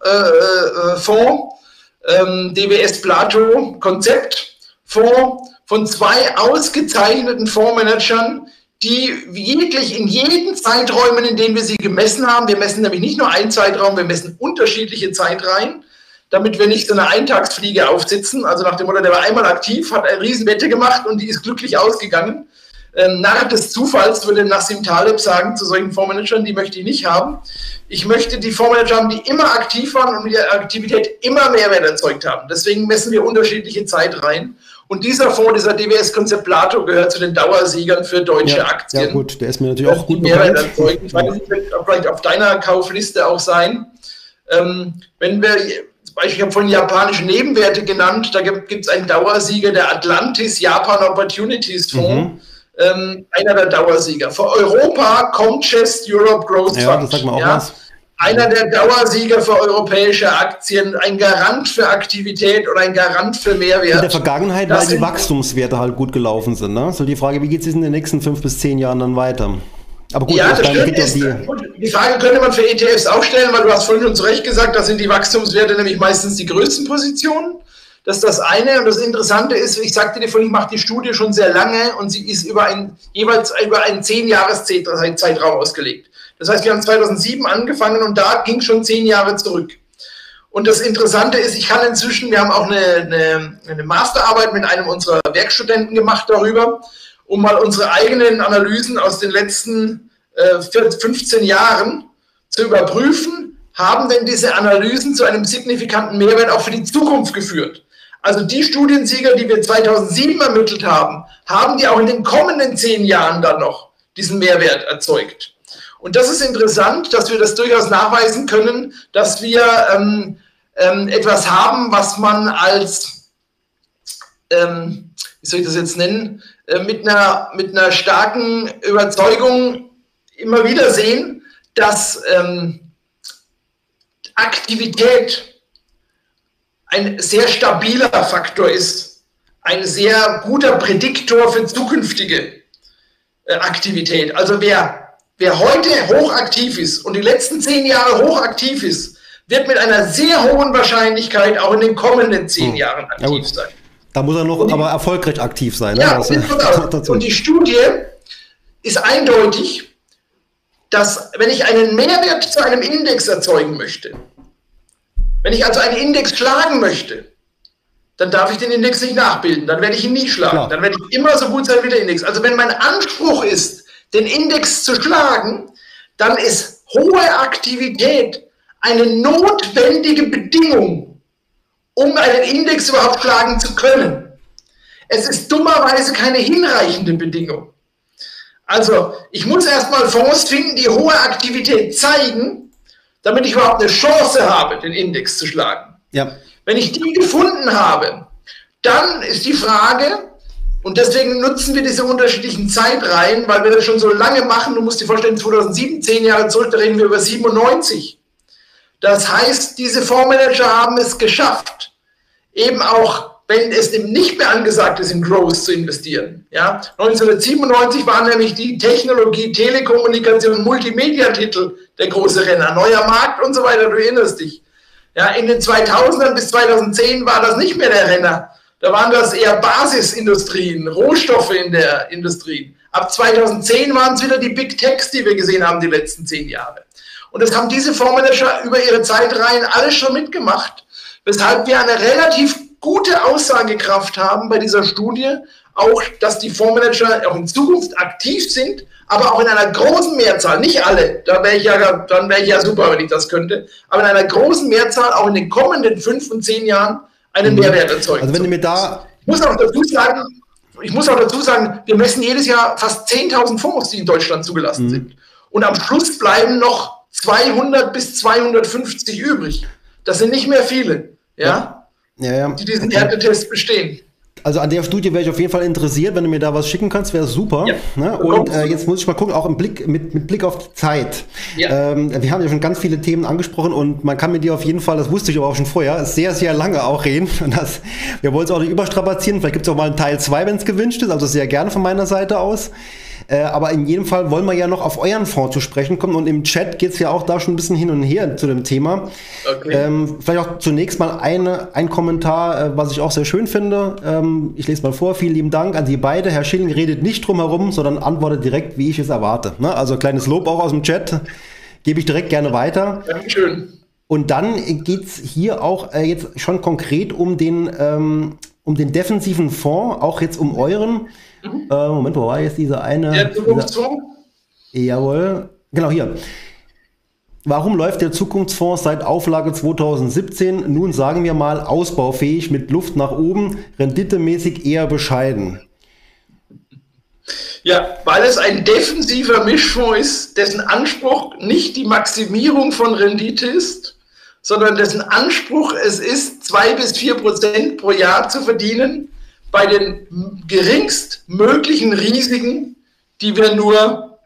äh, äh, ähm, DWS Plato Konzeptfonds von zwei ausgezeichneten Fondsmanagern, die jeglich in jeden Zeiträumen, in denen wir sie gemessen haben, wir messen nämlich nicht nur einen Zeitraum, wir messen unterschiedliche Zeitreihen, damit wir nicht so eine Eintagsfliege aufsitzen. Also nach dem Motto, der war einmal aktiv, hat eine Riesenwette gemacht und die ist glücklich ausgegangen ähm, Narr des Zufalls, würde Nassim Taleb sagen, zu solchen Fondsmanagern, die möchte ich nicht haben. Ich möchte die Fondsmanager haben, die immer aktiv waren und mit der Aktivität immer Mehrwert erzeugt haben. Deswegen messen wir unterschiedliche Zeitreihen. Und dieser Fonds, dieser DWS-Konzept Plato, gehört zu den Dauersiegern für deutsche ja, Aktien. Ja gut, der ist mir natürlich auch gut bekannt. Ich weiß nicht, wird vielleicht auf deiner Kaufliste auch sein. Ähm, wenn wir, ich habe vorhin japanische Nebenwerte genannt, da gibt es einen Dauersieger, der Atlantis Japan Opportunities Fonds. Mhm. Ähm, einer der Dauersieger. Für Europa Comchest Europe Growth ja, Fund. Das sagt man auch ja. was einer der Dauersieger für europäische Aktien, ein Garant für Aktivität und ein Garant für Mehrwert. In der Vergangenheit, das weil die Wachstumswerte halt gut gelaufen sind. Ne? So die Frage, wie geht es in den nächsten fünf bis zehn Jahren dann weiter? Aber gut, ja, das stimmt. Ist, die, die Frage könnte man für ETFs auch stellen, weil du hast vorhin schon zu Recht gesagt, da sind die Wachstumswerte nämlich meistens die größten Positionen. Das ist das eine. Und das Interessante ist, ich sagte dir vorhin, ich mache die Studie schon sehr lange und sie ist über ein, jeweils über einen zehn Jahres Zeitraum ausgelegt. Das heißt, wir haben 2007 angefangen und da ging schon zehn Jahre zurück. Und das Interessante ist, ich kann inzwischen, wir haben auch eine, eine, eine Masterarbeit mit einem unserer Werkstudenten gemacht darüber, um mal unsere eigenen Analysen aus den letzten äh, 15 Jahren zu überprüfen, haben denn diese Analysen zu einem signifikanten Mehrwert auch für die Zukunft geführt? Also die Studiensieger, die wir 2007 ermittelt haben, haben die auch in den kommenden zehn Jahren dann noch diesen Mehrwert erzeugt. Und das ist interessant, dass wir das durchaus nachweisen können, dass wir ähm, ähm, etwas haben, was man als, ähm, wie soll ich das jetzt nennen, äh, mit, einer, mit einer starken Überzeugung immer wieder sehen, dass ähm, Aktivität ein sehr stabiler Faktor ist, ein sehr guter Prädiktor für zukünftige äh, Aktivität. Also wer Wer heute hochaktiv ist und die letzten zehn Jahre hochaktiv ist, wird mit einer sehr hohen Wahrscheinlichkeit auch in den kommenden zehn hm. Jahren aktiv ja, sein. Da muss er noch die, aber erfolgreich aktiv sein. Ne? Ja, das, und die Studie ist eindeutig, dass wenn ich einen Mehrwert zu einem Index erzeugen möchte, wenn ich also einen Index schlagen möchte, dann darf ich den Index nicht nachbilden, dann werde ich ihn nie schlagen, Klar. dann werde ich immer so gut sein wie der Index. Also wenn mein Anspruch ist, den Index zu schlagen, dann ist hohe Aktivität eine notwendige Bedingung, um einen Index überhaupt schlagen zu können. Es ist dummerweise keine hinreichende Bedingung. Also ich muss erstmal Fonds finden, die hohe Aktivität zeigen, damit ich überhaupt eine Chance habe, den Index zu schlagen. Ja. Wenn ich die gefunden habe, dann ist die Frage, und deswegen nutzen wir diese unterschiedlichen Zeitreihen, weil wir das schon so lange machen. Du musst dir vorstellen, 2007, zehn Jahre zurück, da reden wir über 97. Das heißt, diese Fondsmanager haben es geschafft, eben auch, wenn es eben nicht mehr angesagt ist, in Growth zu investieren. Ja? 1997 waren nämlich die Technologie, Telekommunikation, Multimedia-Titel der große Renner, neuer Markt und so weiter, du erinnerst dich. Ja, in den 2000ern bis 2010 war das nicht mehr der Renner. Da waren das eher Basisindustrien, Rohstoffe in der Industrie. Ab 2010 waren es wieder die Big Techs, die wir gesehen haben, die letzten zehn Jahre. Und das haben diese Fondsmanager über ihre Zeitreihen alles schon mitgemacht, weshalb wir eine relativ gute Aussagekraft haben bei dieser Studie, auch dass die Fondsmanager auch in Zukunft aktiv sind, aber auch in einer großen Mehrzahl, nicht alle, da wäre ich ja, dann wäre ich ja super, wenn ich das könnte, aber in einer großen Mehrzahl auch in den kommenden fünf und zehn Jahren einen. Mehrwert erzeugen. Also wenn du mir da... Ich muss auch dazu sagen, ich muss auch dazu sagen, wir messen jedes Jahr fast 10.000 Fonds, die in Deutschland zugelassen mhm. sind. Und am Schluss bleiben noch 200 bis 250 übrig. Das sind nicht mehr viele, ja, ja. ja, ja. die diesen okay. Härtetest bestehen. Also an der Studie wäre ich auf jeden Fall interessiert, wenn du mir da was schicken kannst, wäre super. Ja. Ne? Und äh, jetzt muss ich mal gucken, auch im Blick, mit, mit Blick auf die Zeit. Ja. Ähm, wir haben ja schon ganz viele Themen angesprochen und man kann mit dir auf jeden Fall, das wusste ich aber auch schon vorher, sehr, sehr lange auch reden. Und das, wir wollen es auch nicht überstrapazieren. Vielleicht gibt es auch mal einen Teil 2, wenn es gewünscht ist. Also sehr gerne von meiner Seite aus. Äh, aber in jedem Fall wollen wir ja noch auf euren Fonds zu sprechen kommen und im Chat geht es ja auch da schon ein bisschen hin und her zu dem Thema. Okay. Ähm, vielleicht auch zunächst mal eine, ein Kommentar, äh, was ich auch sehr schön finde. Ähm, ich lese mal vor. Vielen lieben Dank an Sie beide. Herr Schilling redet nicht drum herum, sondern antwortet direkt, wie ich es erwarte. Ne? Also kleines Lob auch aus dem Chat. Gebe ich direkt gerne weiter. Dankeschön. Und dann geht es hier auch äh, jetzt schon konkret um den, ähm, um den defensiven Fonds, auch jetzt um euren. Äh, Moment, wo war jetzt dieser eine? Der Zukunftsfonds? Jawohl, genau hier. Warum läuft der Zukunftsfonds seit Auflage 2017 nun sagen wir mal ausbaufähig mit Luft nach oben, renditemäßig eher bescheiden? Ja, weil es ein defensiver Mischfonds ist, dessen Anspruch nicht die Maximierung von Rendite ist, sondern dessen Anspruch es ist, zwei bis vier Prozent pro Jahr zu verdienen bei den geringst möglichen Risiken, die wir nur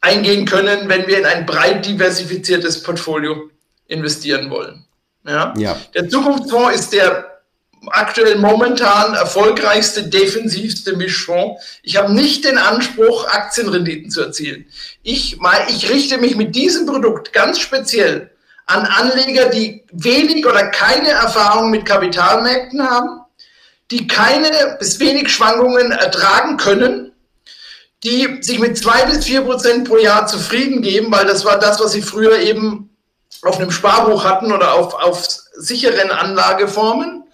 eingehen können, wenn wir in ein breit diversifiziertes Portfolio investieren wollen. Ja? ja. Der Zukunftsfonds ist der aktuell momentan erfolgreichste, defensivste Mischfonds. Ich habe nicht den Anspruch, Aktienrenditen zu erzielen. Ich, ich richte mich mit diesem Produkt ganz speziell an Anleger, die wenig oder keine Erfahrung mit Kapitalmärkten haben, die keine bis wenig Schwankungen ertragen können, die sich mit zwei bis vier Prozent pro Jahr zufrieden geben, weil das war das, was sie früher eben auf einem Sparbuch hatten oder auf, auf sicheren Anlageformen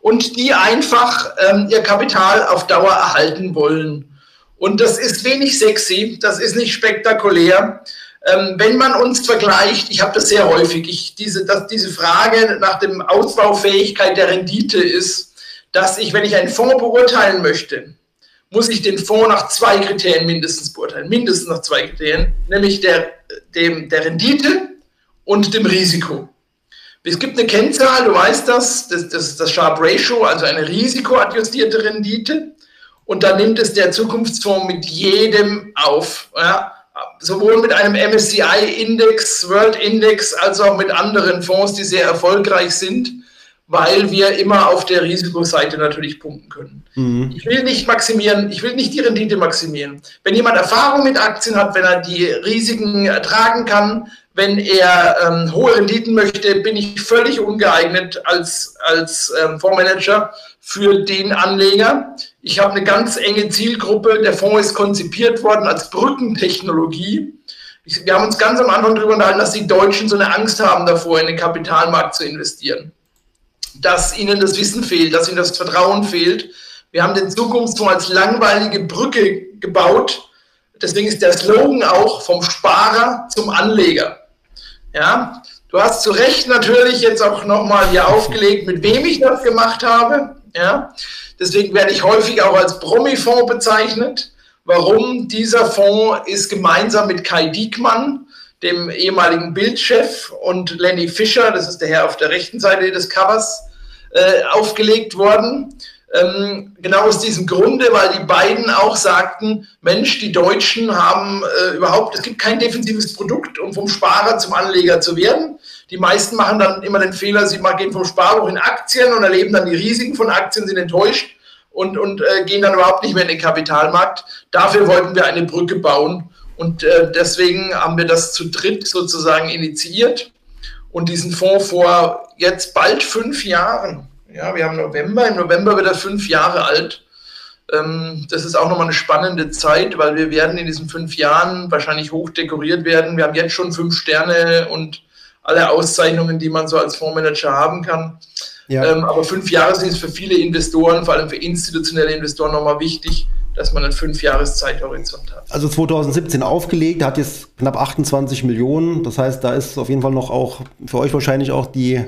und die einfach ähm, ihr Kapital auf Dauer erhalten wollen. Und das ist wenig sexy, das ist nicht spektakulär. Ähm, wenn man uns vergleicht, ich habe das sehr häufig, ich, diese, dass diese Frage nach dem Ausbaufähigkeit der Rendite ist, dass ich, wenn ich einen Fonds beurteilen möchte, muss ich den Fonds nach zwei Kriterien mindestens beurteilen, mindestens nach zwei Kriterien, nämlich der, dem, der Rendite und dem Risiko. Es gibt eine Kennzahl, du weißt das, das, das ist das Sharp Ratio, also eine risikoadjustierte Rendite. Und da nimmt es der Zukunftsfonds mit jedem auf. Ja? Sowohl mit einem MSCI-Index, World Index, als auch mit anderen Fonds, die sehr erfolgreich sind, weil wir immer auf der Risikoseite natürlich punkten können. Mhm. Ich will nicht maximieren, ich will nicht die Rendite maximieren. Wenn jemand Erfahrung mit Aktien hat, wenn er die Risiken ertragen kann, wenn er ähm, hohe Renditen möchte, bin ich völlig ungeeignet als, als ähm, Fondsmanager für den Anleger. Ich habe eine ganz enge Zielgruppe. Der Fonds ist konzipiert worden als Brückentechnologie. Ich, wir haben uns ganz am Anfang darüber unterhalten, dass die Deutschen so eine Angst haben davor, in den Kapitalmarkt zu investieren. Dass ihnen das Wissen fehlt, dass ihnen das Vertrauen fehlt. Wir haben den Zukunftsfonds als langweilige Brücke gebaut. Deswegen ist der Slogan auch vom Sparer zum Anleger. Ja, du hast zu Recht natürlich jetzt auch nochmal hier aufgelegt, mit wem ich das gemacht habe. Ja, deswegen werde ich häufig auch als Promi-Fonds bezeichnet. Warum? Dieser Fonds ist gemeinsam mit Kai Diekmann, dem ehemaligen Bildchef, und Lenny Fischer, das ist der Herr auf der rechten Seite des Covers, äh, aufgelegt worden. Ähm, genau aus diesem Grunde, weil die beiden auch sagten, Mensch, die Deutschen haben äh, überhaupt, es gibt kein defensives Produkt, um vom Sparer zum Anleger zu werden. Die meisten machen dann immer den Fehler, sie gehen vom Sparbuch in Aktien und erleben dann die Risiken von Aktien, sind enttäuscht und, und äh, gehen dann überhaupt nicht mehr in den Kapitalmarkt. Dafür wollten wir eine Brücke bauen und äh, deswegen haben wir das zu dritt sozusagen initiiert und diesen Fonds vor jetzt bald fünf Jahren ja, wir haben November. Im November wird er fünf Jahre alt. Ähm, das ist auch nochmal eine spannende Zeit, weil wir werden in diesen fünf Jahren wahrscheinlich hoch dekoriert werden. Wir haben jetzt schon fünf Sterne und alle Auszeichnungen, die man so als Fondsmanager haben kann. Ja. Ähm, aber fünf Jahre sind es für viele Investoren, vor allem für institutionelle Investoren, nochmal wichtig, dass man einen fünf Jahres Zeithorizont hat. Also 2017 aufgelegt, hat jetzt knapp 28 Millionen. Das heißt, da ist auf jeden Fall noch auch für euch wahrscheinlich auch die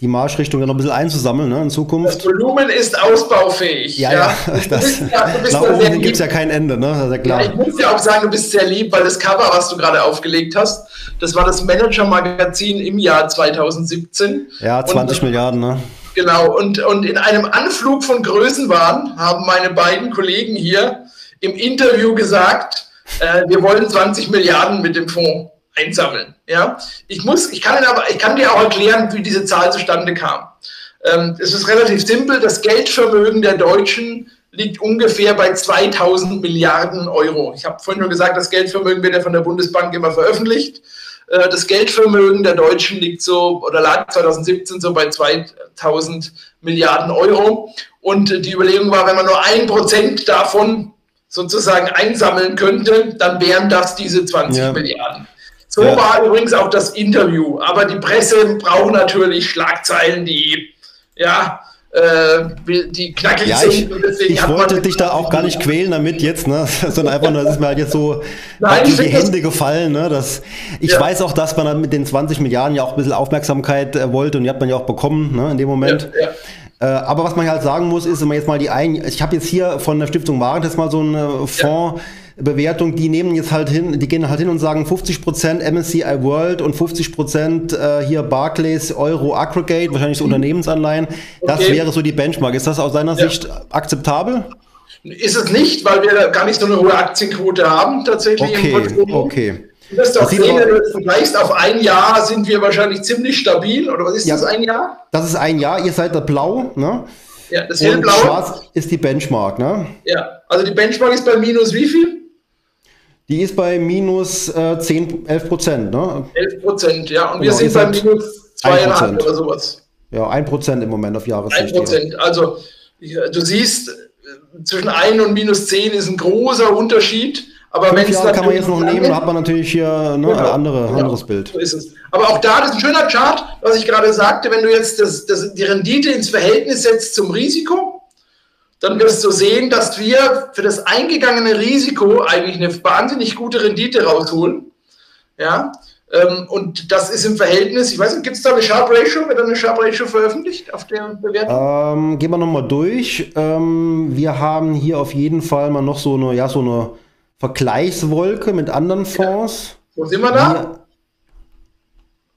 die Marschrichtung ja noch ein bisschen einzusammeln ne, in Zukunft. Das Volumen ist ausbaufähig. Ja, ja, ja das, ja nach oben gibt es ja kein Ende, ne? Das ja klar. ich muss ja auch sagen, du bist sehr lieb, weil das Cover, was du gerade aufgelegt hast, das war das Manager-Magazin im Jahr 2017. Ja, 20 und, Milliarden, ne? Genau, und, und in einem Anflug von Größenwahn haben meine beiden Kollegen hier im Interview gesagt, äh, wir wollen 20 Milliarden mit dem Fonds einsammeln. Ja, ich muss, ich kann aber, ich kann dir auch erklären, wie diese Zahl zustande kam. Ähm, es ist relativ simpel. Das Geldvermögen der Deutschen liegt ungefähr bei 2000 Milliarden Euro. Ich habe vorhin nur gesagt, das Geldvermögen wird ja von der Bundesbank immer veröffentlicht. Äh, das Geldvermögen der Deutschen liegt so oder lag 2017 so bei 2000 Milliarden Euro. Und die Überlegung war, wenn man nur ein Prozent davon sozusagen einsammeln könnte, dann wären das diese 20 ja. Milliarden. So ja. war übrigens auch das Interview. Aber die Presse braucht natürlich Schlagzeilen, die ja äh, die knackig ja. Ich, ich wollte dich da auch gar nicht quälen damit jetzt, ne? sondern einfach nur, das ist mir halt jetzt so Nein, in die Hände gefallen. Ne? Das, ich ja. weiß auch, dass man mit den 20 Milliarden ja auch ein bisschen Aufmerksamkeit äh, wollte und die hat man ja auch bekommen ne, in dem Moment. Ja, äh, aber was man halt sagen muss, ist, wenn man jetzt mal die ein, ich habe jetzt hier von der Stiftung Warentest mal so eine Fonds. Bewertung, die nehmen jetzt halt hin, die gehen halt hin und sagen 50% MSCI World und 50% äh, hier Barclays Euro Aggregate, wahrscheinlich so mhm. Unternehmensanleihen. Das okay. wäre so die Benchmark. Ist das aus seiner ja. Sicht akzeptabel? Ist es nicht, weil wir gar nicht so eine hohe Aktienquote haben tatsächlich okay. im Portfolio. Okay. Du wirst auch sehen, wenn du das vergleichst, auf ein Jahr sind wir wahrscheinlich ziemlich stabil. Oder was ist ja, das, ein Jahr? Das ist ein Jahr, ihr seid da blau, ne? Ja, das hellblaue. Schwarz ist die Benchmark, ne? Ja, also die Benchmark ist bei minus wie viel? Die ist bei minus äh, 10, 11 Prozent, ne? 11 Prozent, ja. Und wir genau, sind bei minus 2,5 oder sowas. Ja, 1 Prozent im Moment auf Jahressicht. 1 Prozent. Also, du siehst, zwischen 1 und minus 10 ist ein großer Unterschied. Aber wenn Jahre kann man jetzt noch nehmen, dann hat man natürlich hier ne, genau, ein andere, genau, anderes Bild. So ist es. Aber auch da, das ist ein schöner Chart, was ich gerade sagte, wenn du jetzt das, das, die Rendite ins Verhältnis setzt zum Risiko, dann wirst du sehen, dass wir für das eingegangene Risiko eigentlich eine wahnsinnig gute Rendite rausholen. Ja, ähm, und das ist im Verhältnis, ich weiß nicht, gibt es da eine Sharp Ratio? Wird da eine Sharp Ratio veröffentlicht auf der Bewertung? Ähm, gehen wir nochmal durch. Ähm, wir haben hier auf jeden Fall mal noch so eine, ja, so eine Vergleichswolke mit anderen Fonds. Ja. Wo sind wir da? Hier.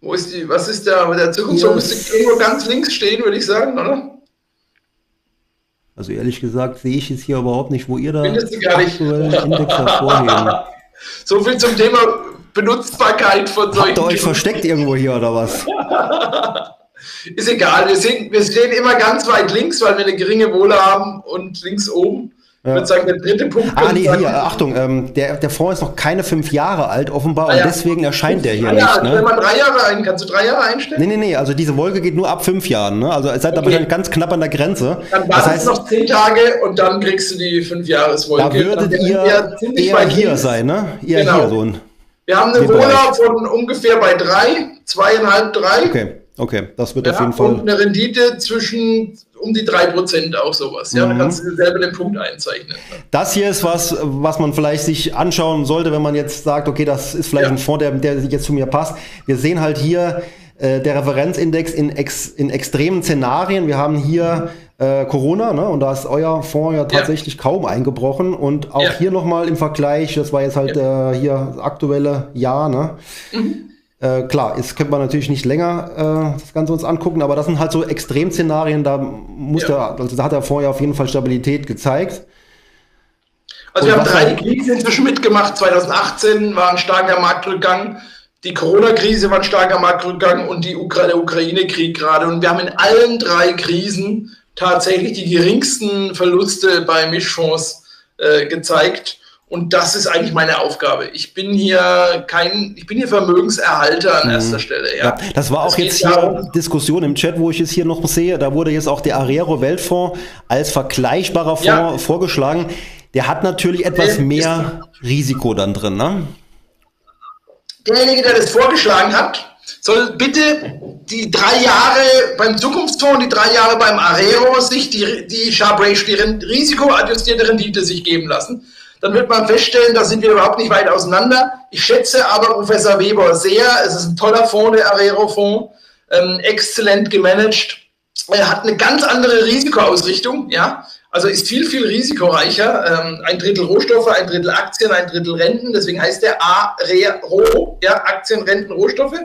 Wo ist die, was ist da? Der Zukunftsfonds müsste irgendwo ganz links stehen, würde ich sagen, oder? Also ehrlich gesagt sehe ich es hier überhaupt nicht, wo ihr da aktuellen Index hervorheben. So viel zum Thema Benutzbarkeit von solchen. Habt ihr euch versteckt irgendwo hier oder was? Ist egal, wir, sind, wir stehen immer ganz weit links, weil wir eine geringe Wohle haben und links oben. Ich würde sagen, der dritte Punkt. Ah, nee, hier, Achtung, ähm, der, der Fonds ist noch keine fünf Jahre alt, offenbar, ah, ja. und deswegen erscheint der hier ah, nicht. Ne? Wenn man drei Jahre ein, kannst du drei Jahre einstellen? Nee, nee, nee, also diese Wolke geht nur ab fünf Jahren, ne? Also seid okay. wahrscheinlich ganz knapp an der Grenze. Dann warten das heißt, noch zehn Tage und dann kriegst du die fünf Jahreswolke. Da würdet ihr eher hier sein, ne? Eher genau. hier so ein. Wir haben eine Wohler von ungefähr bei drei, zweieinhalb, drei. Okay. Okay, das wird ja, auf jeden Fall. Und eine Rendite zwischen um die 3% auch sowas. Ja, mhm. da kannst du selber den Punkt einzeichnen. Das hier ist was, was man vielleicht sich anschauen sollte, wenn man jetzt sagt, okay, das ist vielleicht ja. ein Fonds, der, der jetzt zu mir passt. Wir sehen halt hier äh, der Referenzindex in, ex, in extremen Szenarien. Wir haben hier äh, Corona, ne? und da ist euer Fonds ja tatsächlich ja. kaum eingebrochen. Und auch ja. hier nochmal im Vergleich, das war jetzt halt äh, hier das aktuelle Jahr, ne? Mhm. Äh, klar, jetzt könnte man natürlich nicht länger äh, das Ganze uns angucken, aber das sind halt so Extremszenarien, da muss ja. der, also da hat er vorher auf jeden Fall Stabilität gezeigt. Also Und wir haben drei Krisen inzwischen mitgemacht. 2018 war ein starker Marktrückgang, die Corona-Krise war ein starker Marktrückgang und die Ukra der Ukraine-Krieg gerade. Und wir haben in allen drei Krisen tatsächlich die geringsten Verluste bei Mischfonds äh, gezeigt. Und das ist eigentlich meine Aufgabe. Ich bin hier kein, ich bin hier Vermögenserhalter an mhm. erster Stelle. Ja. ja das war auch das jetzt hier darum, Diskussion im Chat, wo ich es hier noch sehe. Da wurde jetzt auch der Arero Weltfonds als vergleichbarer Fonds ja. vorgeschlagen. Der hat natürlich etwas mehr Risiko dann drin, ne? Derjenige, der das vorgeschlagen hat, soll bitte die drei Jahre beim Zukunftsfonds, die drei Jahre beim Arero sich die, die Sharp Ratio, die risikoadjustierte Rendite sich geben lassen dann wird man feststellen, da sind wir überhaupt nicht weit auseinander. Ich schätze aber Professor Weber sehr. Es ist ein toller Fonds, der Arero-Fonds, ähm, exzellent gemanagt. Er hat eine ganz andere Risikoausrichtung, ja. Also ist viel, viel risikoreicher. Ähm, ein Drittel Rohstoffe, ein Drittel Aktien, ein Drittel Renten. Deswegen heißt der ARERO, ja, Aktien, Renten, Rohstoffe.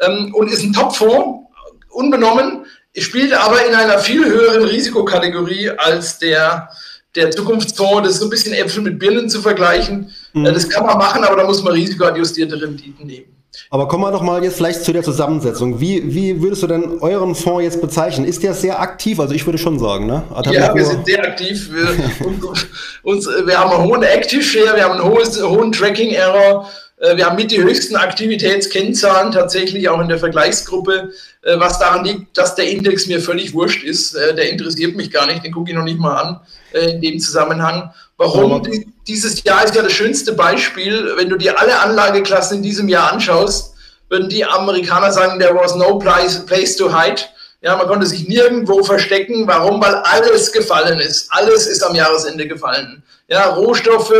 Ähm, und ist ein Top-Fonds, unbenommen, spielt aber in einer viel höheren Risikokategorie als der der Zukunftsfonds, das ist so ein bisschen Äpfel mit Birnen zu vergleichen. Mhm. Das kann man machen, aber da muss man risikoadjustierte Renditen nehmen. Aber kommen wir doch mal jetzt vielleicht zu der Zusammensetzung. Wie, wie würdest du denn euren Fonds jetzt bezeichnen? Ist der sehr aktiv? Also ich würde schon sagen, ne? Ja, wir sind sehr aktiv. Wir, uns, uns, wir haben einen hohen Active Share, wir haben einen hohes, hohen Tracking Error. Äh, wir haben mit die höchsten Aktivitätskennzahlen tatsächlich auch in der Vergleichsgruppe, äh, was daran liegt, dass der Index mir völlig wurscht ist. Äh, der interessiert mich gar nicht, den gucke ich noch nicht mal an in dem Zusammenhang. Warum? Dieses Jahr ist ja das schönste Beispiel. Wenn du dir alle Anlageklassen in diesem Jahr anschaust, würden die Amerikaner sagen, there was no place, to hide. Ja, man konnte sich nirgendwo verstecken. Warum? Weil alles gefallen ist. Alles ist am Jahresende gefallen. Ja, Rohstoffe,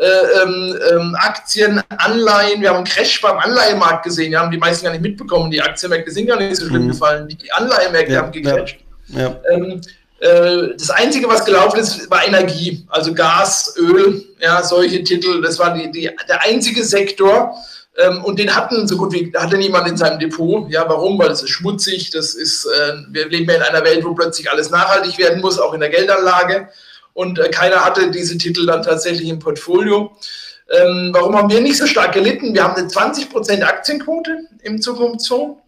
ähm, ähm, Aktien, Anleihen. Wir haben einen Crash beim Anleihemarkt gesehen. Wir haben die meisten gar nicht mitbekommen. Die Aktienmärkte sind gar nicht so schlimm mhm. gefallen. Die Anleihemärkte ja, haben gecrashed. Ja. Ähm, äh, das Einzige, was gelaufen ist, war Energie, also Gas, Öl, ja, solche Titel. Das war die, die, der einzige Sektor, ähm, und den hatten so gut wie hatte niemand in seinem Depot. Ja, warum? Weil es ist schmutzig. Das ist, äh, wir leben ja in einer Welt, wo plötzlich alles nachhaltig werden muss, auch in der Geldanlage. Und äh, keiner hatte diese Titel dann tatsächlich im Portfolio. Ähm, warum haben wir nicht so stark gelitten? Wir haben eine 20% Aktienquote im Zukunftsfonds.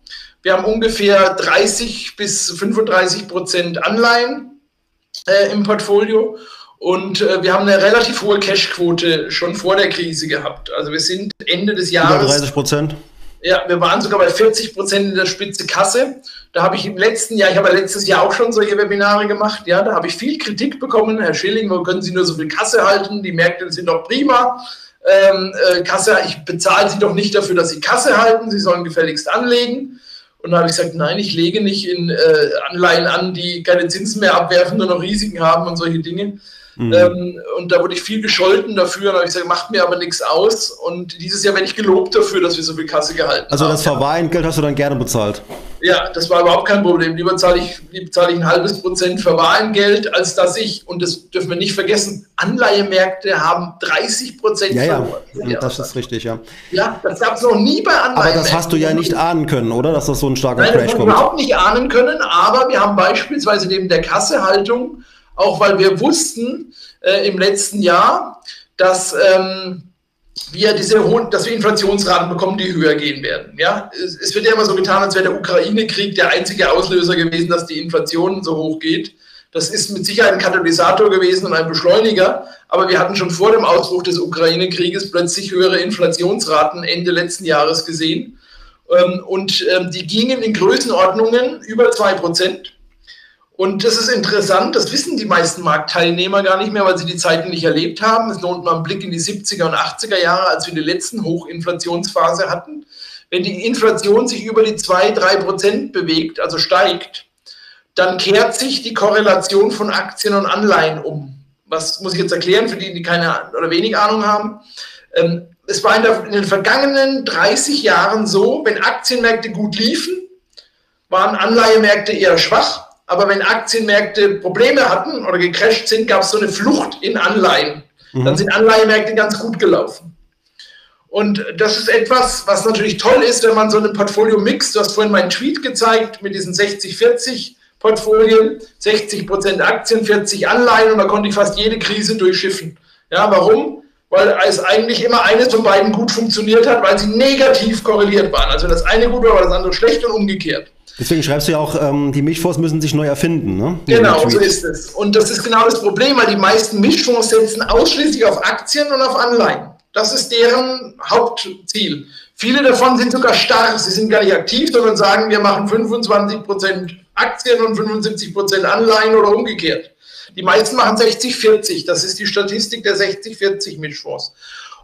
Wir haben ungefähr 30 bis 35% Anleihen äh, im Portfolio und äh, wir haben eine relativ hohe Cashquote schon vor der Krise gehabt. Also wir sind Ende des Jahres. Über 30 Prozent. Ja, wir waren sogar bei 40 Prozent in der Spitze Kasse. Da habe ich im letzten Jahr, ich habe letztes Jahr auch schon solche Webinare gemacht, ja, da habe ich viel Kritik bekommen. Herr Schilling, wo können Sie nur so viel Kasse halten? Die Märkte sind doch prima. Ähm, äh, Kasse, ich bezahle Sie doch nicht dafür, dass Sie Kasse halten. Sie sollen gefälligst anlegen. Und da habe ich gesagt, nein, ich lege nicht in äh, Anleihen an, die keine Zinsen mehr abwerfen, nur noch Risiken haben und solche Dinge. Mhm. Ähm, und da wurde ich viel gescholten dafür. Und habe ich gesagt, macht mir aber nichts aus. Und dieses Jahr werde ich gelobt dafür, dass wir so viel Kasse gehalten also haben. Also das Verwahrentgelt hast du dann gerne bezahlt? Ja, das war überhaupt kein Problem. Lieber zahle ich, lieber zahle ich ein halbes Prozent Verwahrentgelt, als dass ich, und das dürfen wir nicht vergessen, Anleihemärkte haben 30 Prozent ja, ja, ja, das ist richtig, ja. Ja, das gab es noch nie bei Anleihemärkten. Aber das hast du ja nicht ahnen können, oder? Dass das so ein starker Nein, Crash kommt. wir überhaupt nicht ahnen können, aber wir haben beispielsweise neben der Kassehaltung auch weil wir wussten äh, im letzten Jahr, dass ähm, wir diese hohen, dass wir Inflationsraten bekommen, die höher gehen werden. Ja, es, es wird ja immer so getan, als wäre der Ukraine-Krieg der einzige Auslöser gewesen, dass die Inflation so hoch geht. Das ist mit Sicherheit ein Katalysator gewesen und ein Beschleuniger, aber wir hatten schon vor dem Ausbruch des Ukraine-Krieges plötzlich höhere Inflationsraten Ende letzten Jahres gesehen. Ähm, und ähm, die gingen in Größenordnungen über zwei Prozent. Und das ist interessant, das wissen die meisten Marktteilnehmer gar nicht mehr, weil sie die Zeiten nicht erlebt haben. Es lohnt mal einen Blick in die 70er und 80er Jahre, als wir die letzten Hochinflationsphase hatten. Wenn die Inflation sich über die 2, 3 Prozent bewegt, also steigt, dann kehrt sich die Korrelation von Aktien und Anleihen um. Was muss ich jetzt erklären für die, die keine oder wenig Ahnung haben? Ähm, es war in, den vergangenen 30 Jahren so, wenn Aktienmärkte gut liefen, waren Anleihemärkte eher schwach aber wenn Aktienmärkte Probleme hatten oder gecrasht sind, gab es so eine Flucht in Anleihen. Mhm. Dann sind Anleihenmärkte ganz gut gelaufen. Und das ist etwas, was natürlich toll ist, wenn man so ein Portfolio mixt. Du hast vorhin meinen Tweet gezeigt mit diesen 60-40 Portfolien, 60 Prozent Aktien, 40 Anleihen und da konnte ich fast jede Krise durchschiffen. Ja, warum? Weil es eigentlich immer eines von beiden gut funktioniert hat, weil sie negativ korreliert waren. Also das eine gut war, war das andere schlecht und umgekehrt. Deswegen schreibst du ja auch, ähm, die Mischfonds müssen sich neu erfinden. Ne? Genau, so ist es. Und das ist genau das Problem, weil die meisten Mischfonds setzen ausschließlich auf Aktien und auf Anleihen. Das ist deren Hauptziel. Viele davon sind sogar starr, sie sind gar nicht aktiv, sondern sagen, wir machen 25% Aktien und 75% Anleihen oder umgekehrt. Die meisten machen 60-40, das ist die Statistik der 60-40 Mischfonds.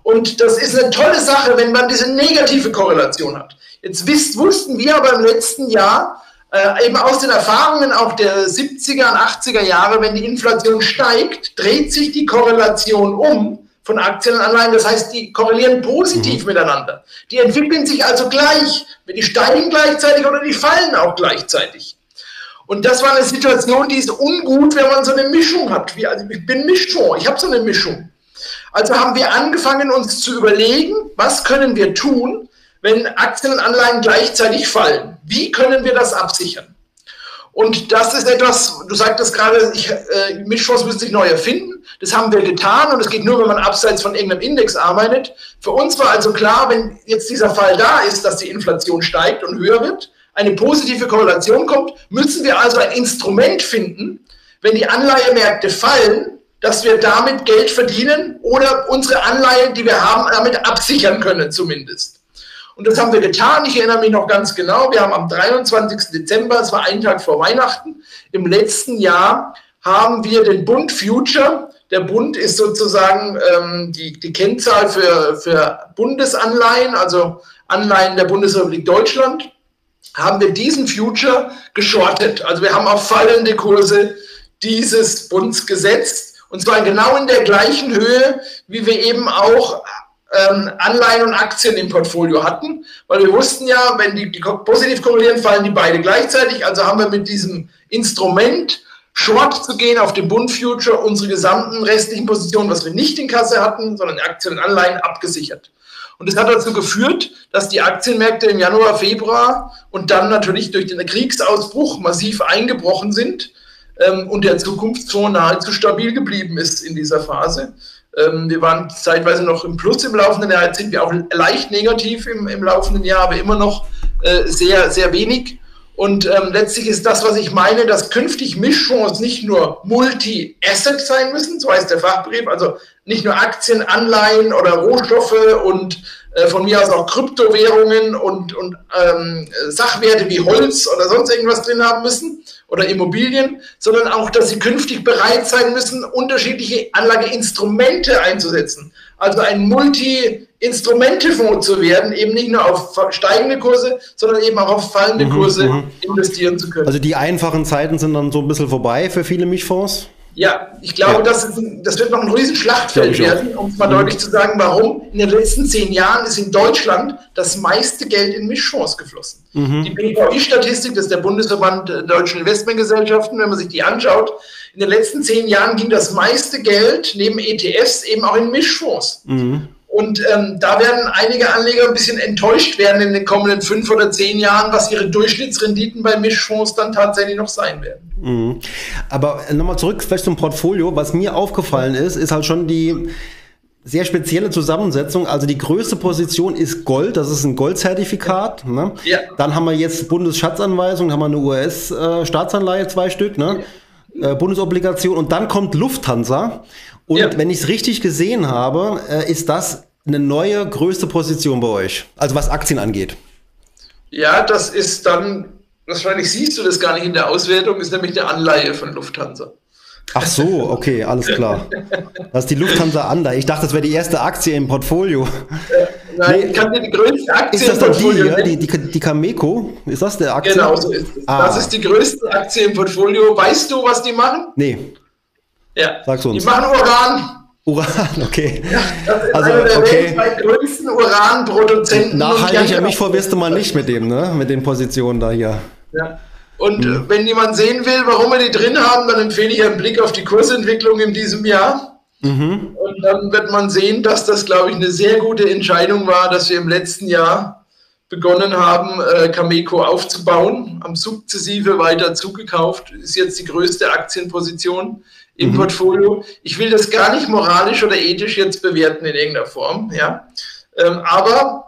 Und das ist eine tolle Sache, wenn man diese negative Korrelation hat. Jetzt wisst, wussten wir aber im letzten Jahr, äh, eben aus den Erfahrungen auch der 70er und 80er Jahre, wenn die Inflation steigt, dreht sich die Korrelation um von Aktien und Anleihen. Das heißt, die korrelieren positiv mhm. miteinander. Die entwickeln sich also gleich. Die steigen gleichzeitig oder die fallen auch gleichzeitig. Und das war eine Situation, die ist ungut, wenn man so eine Mischung hat. Wie, also ich bin Mischfonds, ich habe so eine Mischung. Also haben wir angefangen, uns zu überlegen, was können wir tun, wenn Aktien und Anleihen gleichzeitig fallen. Wie können wir das absichern? Und das ist etwas, du sagtest gerade, ich, äh, Mischfonds müssen sich neu erfinden. Das haben wir getan und es geht nur, wenn man abseits von irgendeinem Index arbeitet. Für uns war also klar, wenn jetzt dieser Fall da ist, dass die Inflation steigt und höher wird, eine positive Korrelation kommt, müssen wir also ein Instrument finden, wenn die Anleihemärkte fallen, dass wir damit Geld verdienen oder unsere Anleihen, die wir haben, damit absichern können zumindest. Und das haben wir getan. Ich erinnere mich noch ganz genau. Wir haben am 23. Dezember, es war ein Tag vor Weihnachten, im letzten Jahr haben wir den Bund Future. Der Bund ist sozusagen ähm, die, die Kennzahl für, für Bundesanleihen, also Anleihen der Bundesrepublik Deutschland. haben wir diesen Future geschortet. Also wir haben auf fallende Kurse dieses Bunds gesetzt und zwar genau in der gleichen Höhe, wie wir eben auch ähm, Anleihen und Aktien im Portfolio hatten, weil wir wussten ja, wenn die, die positiv korrelieren, fallen die beide gleichzeitig. Also haben wir mit diesem Instrument Short zu gehen auf dem Bund Future unsere gesamten restlichen Positionen, was wir nicht in Kasse hatten, sondern Aktien und Anleihen abgesichert. Und das hat dazu geführt, dass die Aktienmärkte im Januar, Februar und dann natürlich durch den Kriegsausbruch massiv eingebrochen sind ähm, und der Zukunftsfonds nahezu stabil geblieben ist in dieser Phase. Ähm, wir waren zeitweise noch im Plus im laufenden Jahr, jetzt sind wir auch leicht negativ im, im laufenden Jahr, aber immer noch äh, sehr, sehr wenig. Und ähm, letztlich ist das, was ich meine, dass künftig Mischfonds nicht nur Multi-Asset sein müssen, so heißt der Fachbrief, also nicht nur Aktien, Anleihen oder Rohstoffe und von mir aus auch Kryptowährungen und, und ähm, Sachwerte wie Holz oder sonst irgendwas drin haben müssen oder Immobilien, sondern auch, dass sie künftig bereit sein müssen, unterschiedliche Anlageinstrumente einzusetzen. Also ein Multi-Instrumente-Fonds zu werden, eben nicht nur auf steigende Kurse, sondern eben auch auf fallende mhm, Kurse mhm, investieren zu können. Also die einfachen Zeiten sind dann so ein bisschen vorbei für viele Mischfonds? Ja, ich glaube, ja. Das, das wird noch ein Riesenschlachtfeld werden, um es mal mhm. deutlich zu sagen, warum. In den letzten zehn Jahren ist in Deutschland das meiste Geld in Mischfonds geflossen. Mhm. Die BVI-Statistik, das ist der Bundesverband der deutschen Investmentgesellschaften, wenn man sich die anschaut, in den letzten zehn Jahren ging das meiste Geld neben ETFs eben auch in Mischfonds. Mhm. Und ähm, da werden einige Anleger ein bisschen enttäuscht werden in den kommenden fünf oder zehn Jahren, was ihre Durchschnittsrenditen bei Mischfonds dann tatsächlich noch sein werden. Mhm. Aber äh, nochmal zurück vielleicht zum Portfolio. Was mir aufgefallen ist, ist halt schon die sehr spezielle Zusammensetzung. Also die größte Position ist Gold, das ist ein Goldzertifikat. Ne? Ja. Dann haben wir jetzt Bundesschatzanweisung, haben wir eine US-Staatsanleihe, äh, zwei Stück, ne? Ja. Äh, Bundesobligation und dann kommt Lufthansa. Und ja. wenn ich es richtig gesehen habe, ist das eine neue größte Position bei euch, also was Aktien angeht. Ja, das ist dann, wahrscheinlich siehst du das gar nicht in der Auswertung, ist nämlich eine Anleihe von Lufthansa. Ach so, okay, alles klar. Das ist die Lufthansa Anleihe. Ich dachte, das wäre die erste Aktie im Portfolio. Äh, nein, nee, ich kann dir die größte Aktie ist das im Portfolio die, ja, die, die, die Cameco? Ist das der Aktie? Genau, so ist es. Ah. Das ist die größte Aktie im Portfolio. Weißt du, was die machen? Nee. Ja. Sag's uns. Die machen Uran. Uran, okay. Ja, das ist also, einer der okay. weltweit größten Uranproduzenten. Ja mich vor, wirst du mal nicht mit dem, ne? Mit den Positionen da hier. Ja. Und hm. wenn jemand sehen will, warum wir die drin haben, dann empfehle ich einen Blick auf die Kursentwicklung in diesem Jahr. Mhm. Und dann wird man sehen, dass das, glaube ich, eine sehr gute Entscheidung war, dass wir im letzten Jahr begonnen haben, äh, Cameco aufzubauen, haben sukzessive weiter zugekauft, ist jetzt die größte Aktienposition im mhm. Portfolio. Ich will das gar nicht moralisch oder ethisch jetzt bewerten in irgendeiner Form, ja. Ähm, aber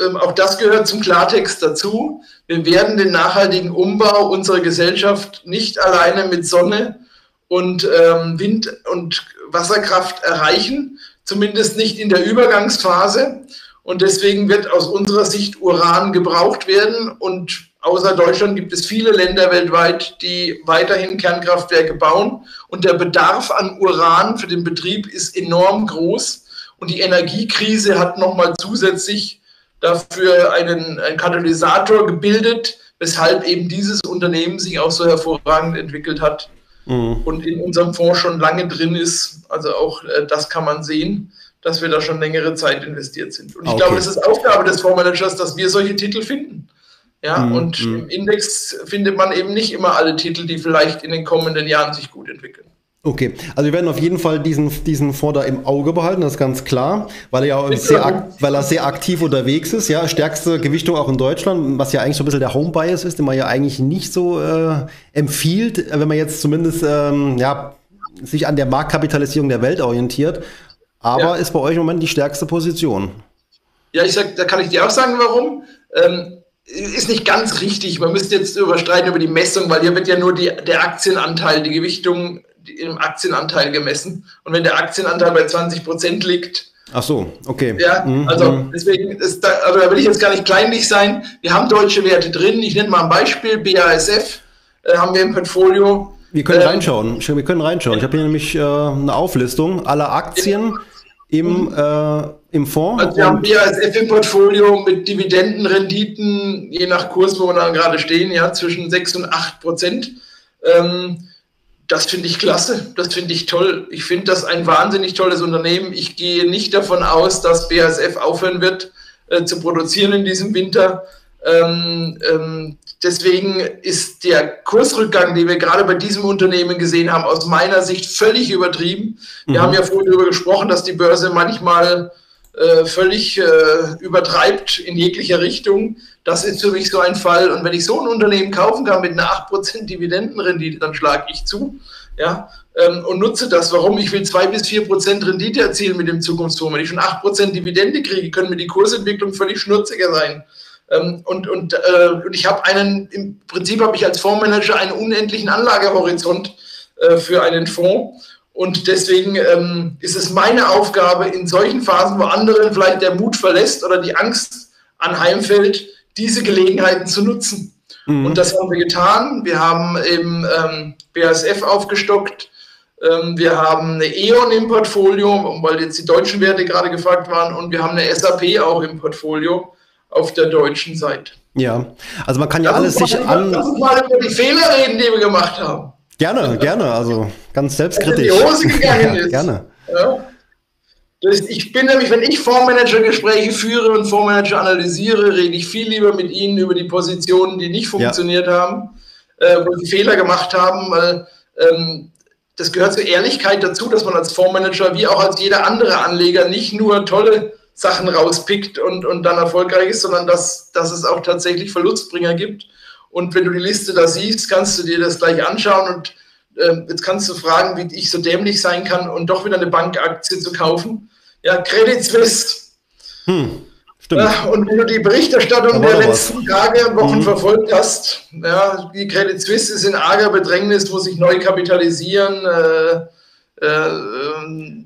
ähm, auch das gehört zum Klartext dazu. Wir werden den nachhaltigen Umbau unserer Gesellschaft nicht alleine mit Sonne und ähm, Wind und Wasserkraft erreichen, zumindest nicht in der Übergangsphase. Und deswegen wird aus unserer Sicht Uran gebraucht werden und Außer Deutschland gibt es viele Länder weltweit, die weiterhin Kernkraftwerke bauen. Und der Bedarf an Uran für den Betrieb ist enorm groß. Und die Energiekrise hat nochmal zusätzlich dafür einen, einen Katalysator gebildet, weshalb eben dieses Unternehmen sich auch so hervorragend entwickelt hat mhm. und in unserem Fonds schon lange drin ist. Also auch äh, das kann man sehen, dass wir da schon längere Zeit investiert sind. Und ich okay. glaube, es ist Aufgabe des Fondsmanagers, dass wir solche Titel finden. Ja, mhm. und mhm. im Index findet man eben nicht immer alle Titel, die vielleicht in den kommenden Jahren sich gut entwickeln. Okay, also wir werden auf jeden Fall diesen, diesen Fonds da im Auge behalten, das ist ganz klar, weil er ja sehr, weil er sehr aktiv unterwegs ist, ja, stärkste Gewichtung auch in Deutschland, was ja eigentlich so ein bisschen der Home-Bias ist, den man ja eigentlich nicht so äh, empfiehlt, wenn man jetzt zumindest ähm, ja, sich an der Marktkapitalisierung der Welt orientiert, aber ja. ist bei euch im Moment die stärkste Position. Ja, ich sag, da kann ich dir auch sagen, warum. Ähm, ist nicht ganz richtig. Man müsste jetzt überstreiten über die Messung, weil hier wird ja nur die, der Aktienanteil, die Gewichtung im Aktienanteil gemessen. Und wenn der Aktienanteil bei 20 Prozent liegt, Ach so, okay. Ja, mhm. also mhm. deswegen ist da, also da will ich jetzt gar nicht kleinlich sein. Wir haben deutsche Werte drin. Ich nenne mal ein Beispiel. BASF äh, haben wir im Portfolio. Wir können ähm, reinschauen. Wir können reinschauen. Ich habe hier nämlich äh, eine Auflistung aller Aktien im äh, im Fonds? Also wir haben BASF im Portfolio mit Dividendenrenditen, je nach Kurs, wo wir dann gerade stehen, ja, zwischen 6 und 8 Prozent. Ähm, das finde ich klasse, das finde ich toll. Ich finde das ein wahnsinnig tolles Unternehmen. Ich gehe nicht davon aus, dass BASF aufhören wird äh, zu produzieren in diesem Winter. Ähm, ähm, deswegen ist der Kursrückgang, den wir gerade bei diesem Unternehmen gesehen haben, aus meiner Sicht völlig übertrieben. Wir mhm. haben ja vorhin darüber gesprochen, dass die Börse manchmal äh, völlig äh, übertreibt in jeglicher Richtung. Das ist für mich so ein Fall. Und wenn ich so ein Unternehmen kaufen kann mit einer 8% Dividendenrendite, dann schlage ich zu. Ja, ähm, und nutze das. Warum? Ich will 2 bis 4% Rendite erzielen mit dem Zukunftsfonds. Wenn ich schon 8% Dividende kriege, können mir die Kursentwicklung völlig schnurziger sein. Ähm, und, und, äh, und ich habe einen, im Prinzip habe ich als Fondsmanager einen unendlichen Anlagehorizont äh, für einen Fonds. Und deswegen ähm, ist es meine Aufgabe, in solchen Phasen, wo anderen vielleicht der Mut verlässt oder die Angst anheimfällt, diese Gelegenheiten zu nutzen. Mhm. Und das haben wir getan. Wir haben im ähm, BASF aufgestockt. Ähm, wir haben eine E.ON im Portfolio, weil jetzt die deutschen Werte gerade gefragt waren. Und wir haben eine SAP auch im Portfolio auf der deutschen Seite. Ja, also man kann ja alles sich an. Lass uns mal über die Fehler reden, die wir gemacht haben. Gerne, gerne, also ganz selbstkritisch. Also die Hose gegangen ist. gerne. Ja. Das, ich bin nämlich, wenn ich Fondsmanager-Gespräche führe und Fondsmanager analysiere, rede ich viel lieber mit ihnen über die Positionen, die nicht funktioniert ja. haben, äh, wo sie Fehler gemacht haben, weil ähm, das gehört zur Ehrlichkeit dazu, dass man als Fondsmanager wie auch als jeder andere Anleger nicht nur tolle Sachen rauspickt und, und dann erfolgreich ist, sondern dass, dass es auch tatsächlich Verlustbringer gibt. Und wenn du die Liste da siehst, kannst du dir das gleich anschauen und äh, jetzt kannst du fragen, wie ich so dämlich sein kann und doch wieder eine Bankaktie zu kaufen. Ja, Credit Suisse. Hm, stimmt. Ja, und wenn du die Berichterstattung der letzten was. Tage und Wochen mhm. verfolgt hast, ja, die Credit Suisse ist in arger Bedrängnis, muss sich neu kapitalisieren. Äh, äh,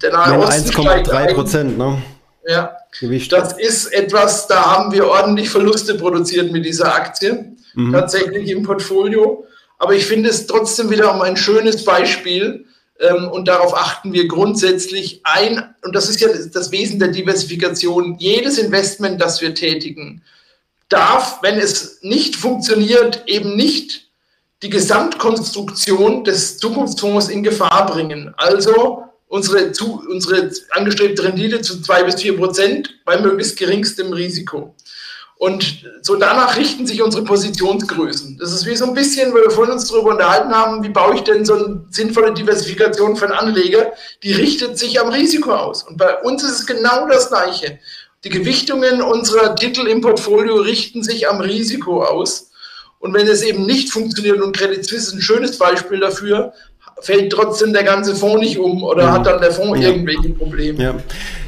der Nahe Osten 1,3 Prozent, ne? Ja, Gewicht. Das ist etwas, da haben wir ordentlich Verluste produziert mit dieser Aktie, mhm. tatsächlich im Portfolio. Aber ich finde es trotzdem wieder um ein schönes Beispiel ähm, und darauf achten wir grundsätzlich ein, und das ist ja das Wesen der Diversifikation, jedes Investment, das wir tätigen, darf, wenn es nicht funktioniert, eben nicht die Gesamtkonstruktion des Zukunftsfonds in Gefahr bringen. Also unsere, zu, unsere angestrebte Rendite zu zwei bis vier Prozent bei möglichst geringstem Risiko. Und so danach richten sich unsere Positionsgrößen. Das ist wie so ein bisschen, weil wir vorhin uns darüber unterhalten haben, wie baue ich denn so eine sinnvolle Diversifikation für einen Anleger? Die richtet sich am Risiko aus. Und bei uns ist es genau das Gleiche. Die Gewichtungen unserer Titel im Portfolio richten sich am Risiko aus. Und wenn es eben nicht funktioniert, und Credit Suisse ist ein schönes Beispiel dafür, fällt trotzdem der ganze Fonds nicht um oder mhm. hat dann der Fonds ja. irgendwelche Probleme. Ja.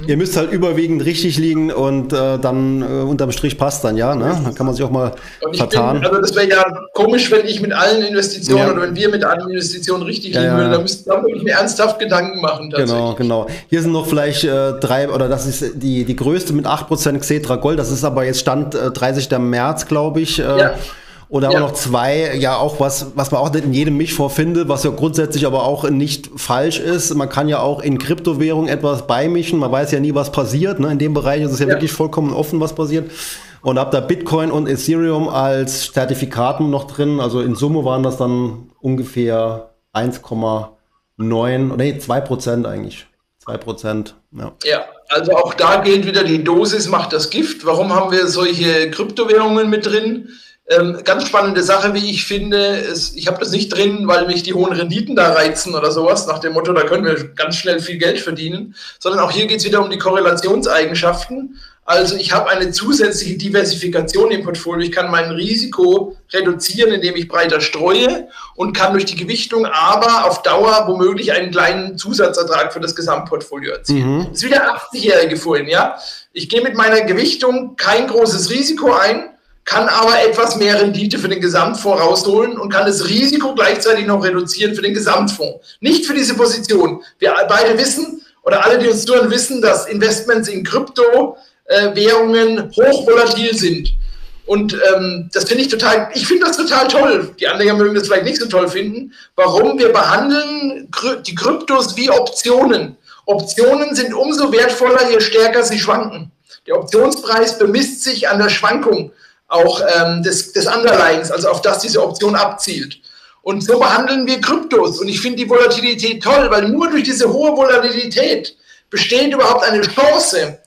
Ihr müsst halt überwiegend richtig liegen und äh, dann äh, unterm Strich passt dann, ja. Ne? Dann kann man sich auch mal vertan. Bin, also das wäre ja komisch, wenn ich mit allen Investitionen ja. oder wenn wir mit allen Investitionen richtig liegen würden. Da müssten wir wirklich ernsthaft Gedanken machen. Genau, genau. Hier sind noch vielleicht äh, drei, oder das ist die, die größte mit 8% Xetra Gold. Das ist aber jetzt Stand äh, 30. März, glaube ich. Äh, ja. Oder ja. auch noch zwei, ja auch was, was man auch nicht in jedem Mich vorfindet, was ja grundsätzlich aber auch nicht falsch ist. Man kann ja auch in Kryptowährungen etwas beimischen. Man weiß ja nie, was passiert. Ne? In dem Bereich ist es ja, ja. wirklich vollkommen offen, was passiert. Und hab da Bitcoin und Ethereum als Zertifikaten noch drin. Also in Summe waren das dann ungefähr 1,9, nee, 2 Prozent eigentlich. 2 Prozent, ja. Ja, also auch da gilt wieder, die Dosis macht das Gift. Warum haben wir solche Kryptowährungen mit drin? Ähm, ganz spannende Sache, wie ich finde. Ist, ich habe das nicht drin, weil mich die hohen Renditen da reizen oder sowas, nach dem Motto, da können wir ganz schnell viel Geld verdienen, sondern auch hier geht es wieder um die Korrelationseigenschaften. Also ich habe eine zusätzliche Diversifikation im Portfolio. Ich kann mein Risiko reduzieren, indem ich breiter streue und kann durch die Gewichtung aber auf Dauer womöglich einen kleinen Zusatzertrag für das Gesamtportfolio erzielen. Mhm. Das ist wieder 80-Jährige vorhin, ja. Ich gehe mit meiner Gewichtung kein großes Risiko ein, kann aber etwas mehr Rendite für den Gesamtfonds rausholen und kann das Risiko gleichzeitig noch reduzieren für den Gesamtfonds. Nicht für diese Position. Wir beide wissen, oder alle, die uns zuhören, wissen, dass Investments in Kryptowährungen hochvolatil sind. Und ähm, das finde ich total, ich finde das total toll. Die Anleger mögen das vielleicht nicht so toll finden. Warum? Wir behandeln die Kryptos wie Optionen. Optionen sind umso wertvoller, je stärker sie schwanken. Der Optionspreis bemisst sich an der Schwankung auch ähm, des, des Underlyings, also auf das diese Option abzielt. Und so behandeln wir Kryptos. Und ich finde die Volatilität toll, weil nur durch diese hohe Volatilität besteht überhaupt eine Chance,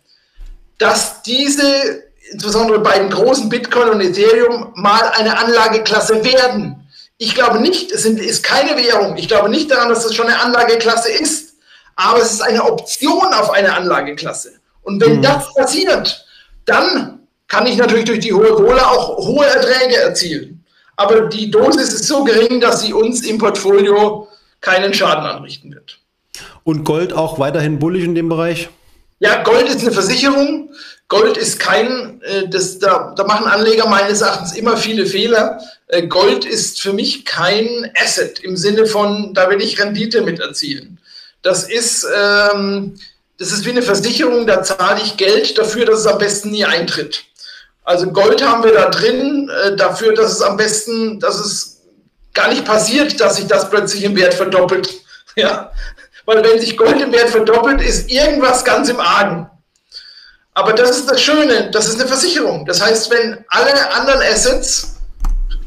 dass diese, insbesondere bei den großen Bitcoin und Ethereum, mal eine Anlageklasse werden. Ich glaube nicht, es ist keine Währung. Ich glaube nicht daran, dass das schon eine Anlageklasse ist. Aber es ist eine Option auf eine Anlageklasse. Und wenn mhm. das passiert, dann kann ich natürlich durch die hohe Kohle auch hohe Erträge erzielen. Aber die Dosis ist so gering, dass sie uns im Portfolio keinen Schaden anrichten wird. Und Gold auch weiterhin bullig in dem Bereich? Ja, Gold ist eine Versicherung. Gold ist kein, äh, das, da, da machen Anleger meines Erachtens immer viele Fehler. Äh, Gold ist für mich kein Asset im Sinne von, da will ich Rendite mit erzielen. Das ist, ähm, das ist wie eine Versicherung, da zahle ich Geld dafür, dass es am besten nie eintritt. Also Gold haben wir da drin, äh, dafür, dass es am besten, dass es gar nicht passiert, dass sich das plötzlich im Wert verdoppelt. Ja, weil wenn sich Gold im Wert verdoppelt, ist irgendwas ganz im Argen. Aber das ist das Schöne, das ist eine Versicherung. Das heißt, wenn alle anderen Assets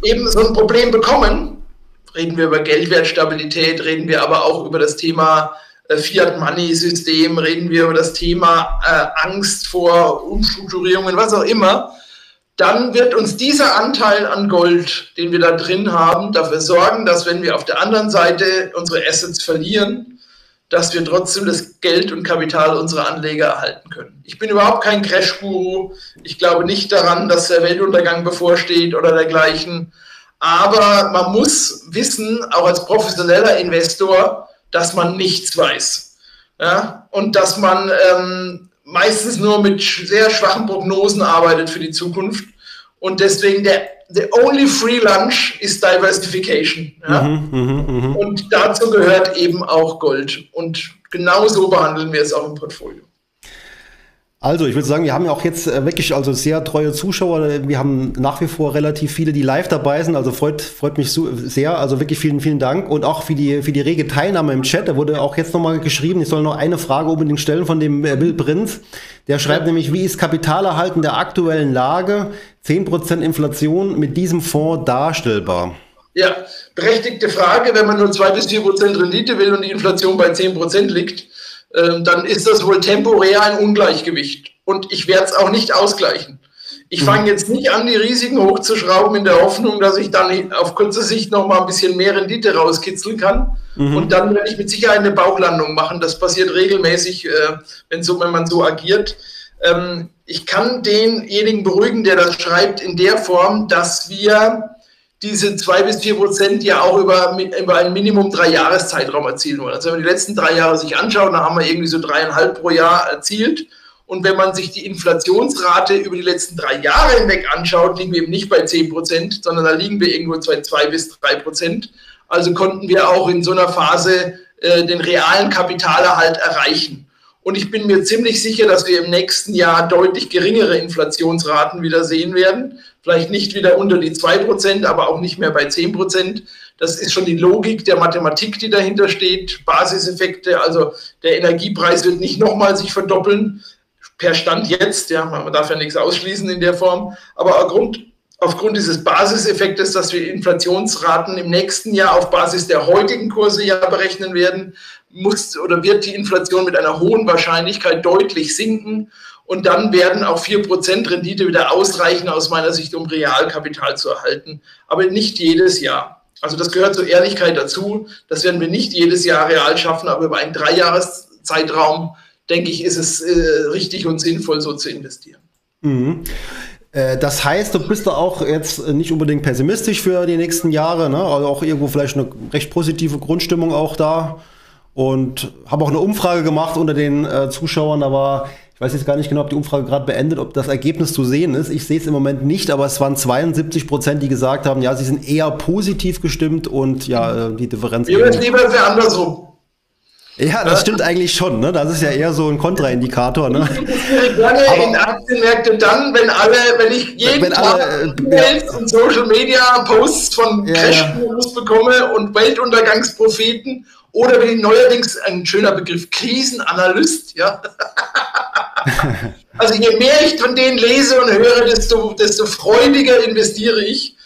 eben so ein Problem bekommen, reden wir über Geldwertstabilität, reden wir aber auch über das Thema äh, Fiat-Money-System, reden wir über das Thema äh, Angst vor Umstrukturierungen, was auch immer, dann wird uns dieser Anteil an Gold, den wir da drin haben, dafür sorgen, dass wenn wir auf der anderen Seite unsere Assets verlieren, dass wir trotzdem das Geld und Kapital unserer Anleger erhalten können. Ich bin überhaupt kein Crash-Guru. Ich glaube nicht daran, dass der Weltuntergang bevorsteht oder dergleichen. Aber man muss wissen, auch als professioneller Investor, dass man nichts weiß. Ja? Und dass man ähm, meistens nur mit sehr schwachen Prognosen arbeitet für die Zukunft. Und deswegen der the only free lunch ist Diversification. Ja? Mhm, mh, mh. Und dazu gehört eben auch Gold. Und genau so behandeln wir es auch im Portfolio. Also, ich würde sagen, wir haben ja auch jetzt äh, wirklich also sehr treue Zuschauer. Wir haben nach wie vor relativ viele, die live dabei sind. Also freut, freut mich so sehr. Also wirklich vielen, vielen Dank. Und auch für die, für die rege Teilnahme im Chat. Da wurde auch jetzt nochmal geschrieben, ich soll noch eine Frage unbedingt stellen von dem Bill äh, Prinz. Der schreibt ja. nämlich, wie ist Kapitalerhalten der aktuellen Lage 10% Inflation mit diesem Fonds darstellbar? Ja, berechtigte Frage. Wenn man nur 2 bis 4% Rendite will und die Inflation bei 10% liegt, ähm, dann ist das wohl temporär ein Ungleichgewicht. Und ich werde es auch nicht ausgleichen. Ich mhm. fange jetzt nicht an, die Risiken hochzuschrauben in der Hoffnung, dass ich dann auf kurze Sicht noch mal ein bisschen mehr Rendite rauskitzeln kann. Mhm. Und dann werde ich mit Sicherheit eine Bauchlandung machen. Das passiert regelmäßig, äh, wenn, so, wenn man so agiert. Ähm, ich kann denjenigen beruhigen, der das schreibt, in der Form, dass wir diese zwei bis vier Prozent ja auch über, über einen Minimum drei Jahreszeitraum erzielen wollen. Also wenn man die letzten drei Jahre sich anschaut, dann haben wir irgendwie so dreieinhalb pro Jahr erzielt. Und wenn man sich die Inflationsrate über die letzten drei Jahre hinweg anschaut, liegen wir eben nicht bei zehn Prozent, sondern da liegen wir irgendwo bei zwei bis drei Prozent. Also konnten wir auch in so einer Phase äh, den realen Kapitalerhalt erreichen. Und ich bin mir ziemlich sicher, dass wir im nächsten Jahr deutlich geringere Inflationsraten wieder sehen werden. Vielleicht nicht wieder unter die 2%, aber auch nicht mehr bei 10%. Das ist schon die Logik der Mathematik, die dahinter steht. Basiseffekte, also der Energiepreis wird nicht nochmal sich verdoppeln. Per Stand jetzt, ja, man darf ja nichts ausschließen in der Form. Aber aufgrund, aufgrund dieses Basiseffektes, dass wir Inflationsraten im nächsten Jahr auf Basis der heutigen Kurse ja berechnen werden, muss oder wird die Inflation mit einer hohen Wahrscheinlichkeit deutlich sinken. Und dann werden auch 4% Rendite wieder ausreichen, aus meiner Sicht, um Realkapital zu erhalten. Aber nicht jedes Jahr. Also das gehört zur Ehrlichkeit dazu. Das werden wir nicht jedes Jahr real schaffen, aber über einen Dreijahreszeitraum, denke ich, ist es äh, richtig und sinnvoll, so zu investieren. Mhm. Äh, das heißt, du bist da auch jetzt nicht unbedingt pessimistisch für die nächsten Jahre, ne? also auch irgendwo vielleicht eine recht positive Grundstimmung auch da. Und habe auch eine Umfrage gemacht unter den äh, Zuschauern. Da war, ich weiß jetzt gar nicht genau, ob die Umfrage gerade beendet, ob das Ergebnis zu sehen ist. Ich sehe es im Moment nicht, aber es waren 72 Prozent, die gesagt haben, ja, sie sind eher positiv gestimmt und ja, äh, die Differenz. Mir wäre lieber wäre andersrum. Ja, das stimmt eigentlich schon. Ne? Das ist ja eher so ein Kontraindikator. Ne? Ich lange Aber, in Aktienmärkte dann, wenn alle, wenn ich jeden wenn Tag alle, äh, ja. und Social Media Posts von ja, Crash-Gurus ja. bekomme und Weltuntergangspropheten oder wenn ich neuerdings ein schöner Begriff Krisenanalyst, ja. also je mehr ich von denen lese und höre, desto, desto freudiger investiere ich,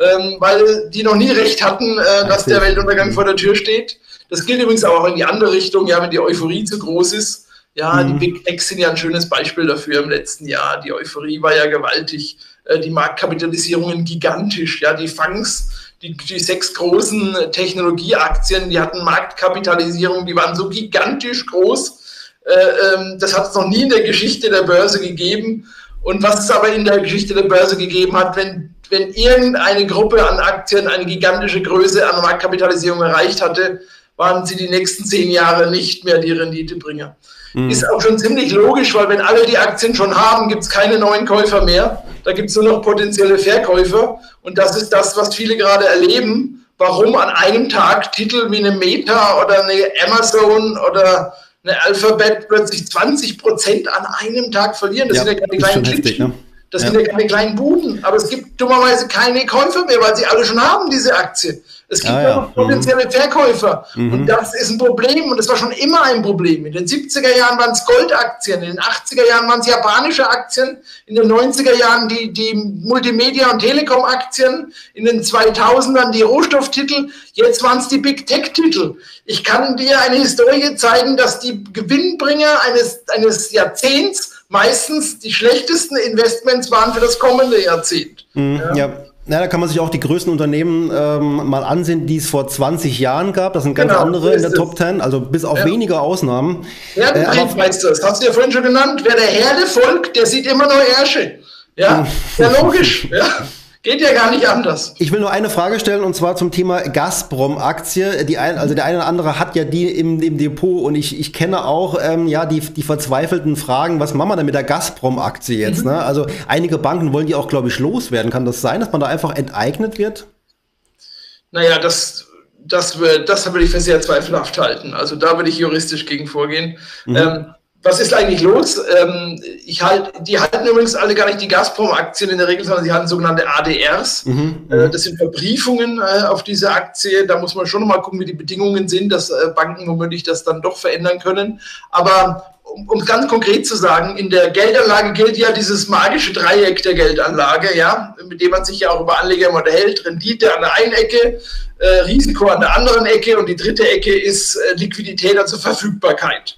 ähm, weil die noch nie recht hatten, äh, dass der Weltuntergang vor der Tür steht. Das gilt übrigens auch in die andere Richtung, ja, wenn die Euphorie zu groß ist. Ja, mhm. die Big Techs sind ja ein schönes Beispiel dafür im letzten Jahr. Die Euphorie war ja gewaltig, äh, die Marktkapitalisierungen gigantisch, ja, die Fangs, die, die sechs großen Technologieaktien, die hatten Marktkapitalisierung, die waren so gigantisch groß. Äh, ähm, das hat es noch nie in der Geschichte der Börse gegeben. Und was es aber in der Geschichte der Börse gegeben hat, wenn, wenn irgendeine Gruppe an Aktien eine gigantische Größe an Marktkapitalisierung erreicht hatte, waren sie die nächsten zehn Jahre nicht mehr die Renditebringer. Mhm. Ist auch schon ziemlich logisch, weil wenn alle die Aktien schon haben, gibt es keine neuen Käufer mehr. Da gibt es nur noch potenzielle Verkäufer. Und das ist das, was viele gerade erleben. Warum an einem Tag Titel wie eine Meta oder eine Amazon oder eine Alphabet plötzlich 20 Prozent an einem Tag verlieren. Das ja, sind ja keine kleinen heftig, ne? Das ja. sind ja keine kleinen Buden. Aber es gibt dummerweise keine Käufer mehr, weil sie alle schon haben, diese Aktie. Es gibt ah, ja. noch potenzielle mhm. Verkäufer. Mhm. Und das ist ein Problem. Und das war schon immer ein Problem. In den 70er Jahren waren es Goldaktien, in den 80er Jahren waren es japanische Aktien, in den 90er Jahren die, die Multimedia- und Telekom-Aktien, in den 2000ern die Rohstofftitel, jetzt waren es die Big Tech-Titel. Ich kann dir eine Historie zeigen, dass die Gewinnbringer eines, eines Jahrzehnts meistens die schlechtesten Investments waren für das kommende Jahrzehnt. Mhm, ja. ja. Ja, da kann man sich auch die größten Unternehmen ähm, mal ansehen, die es vor 20 Jahren gab. Das sind ganz genau, andere in der Top 10, also bis auf ja. wenige Ausnahmen. Herdentrieb äh, heißt das, hast du ja vorhin schon genannt. Wer der Herde folgt, der sieht immer nur Ärsche. Ja, ja logisch. Ja. Geht ja gar nicht anders. Ich will nur eine Frage stellen und zwar zum Thema Gazprom-Aktie. Die ein, also der eine oder andere hat ja die im, im Depot und ich, ich kenne auch ähm, ja die, die verzweifelten Fragen, was machen wir denn mit der Gazprom-Aktie jetzt? Mhm. Ne? Also einige Banken wollen die auch, glaube ich, loswerden. Kann das sein, dass man da einfach enteignet wird? Naja, das, das, das würde ich für sehr zweifelhaft halten. Also da würde ich juristisch gegen vorgehen. Mhm. Ähm, was ist eigentlich los? Ähm, ich halt, die halten übrigens alle gar nicht die Gazprom-Aktien in der Regel, sondern sie halten sogenannte ADRs. Mhm, äh, das sind Verbriefungen äh, auf diese Aktie. Da muss man schon mal gucken, wie die Bedingungen sind, dass äh, Banken womöglich das dann doch verändern können. Aber um, um ganz konkret zu sagen, in der Geldanlage gilt ja dieses magische Dreieck der Geldanlage, ja, mit dem man sich ja auch über Anleger unterhält. Rendite an der einen Ecke, äh, Risiko an der anderen Ecke und die dritte Ecke ist äh, Liquidität, also Verfügbarkeit.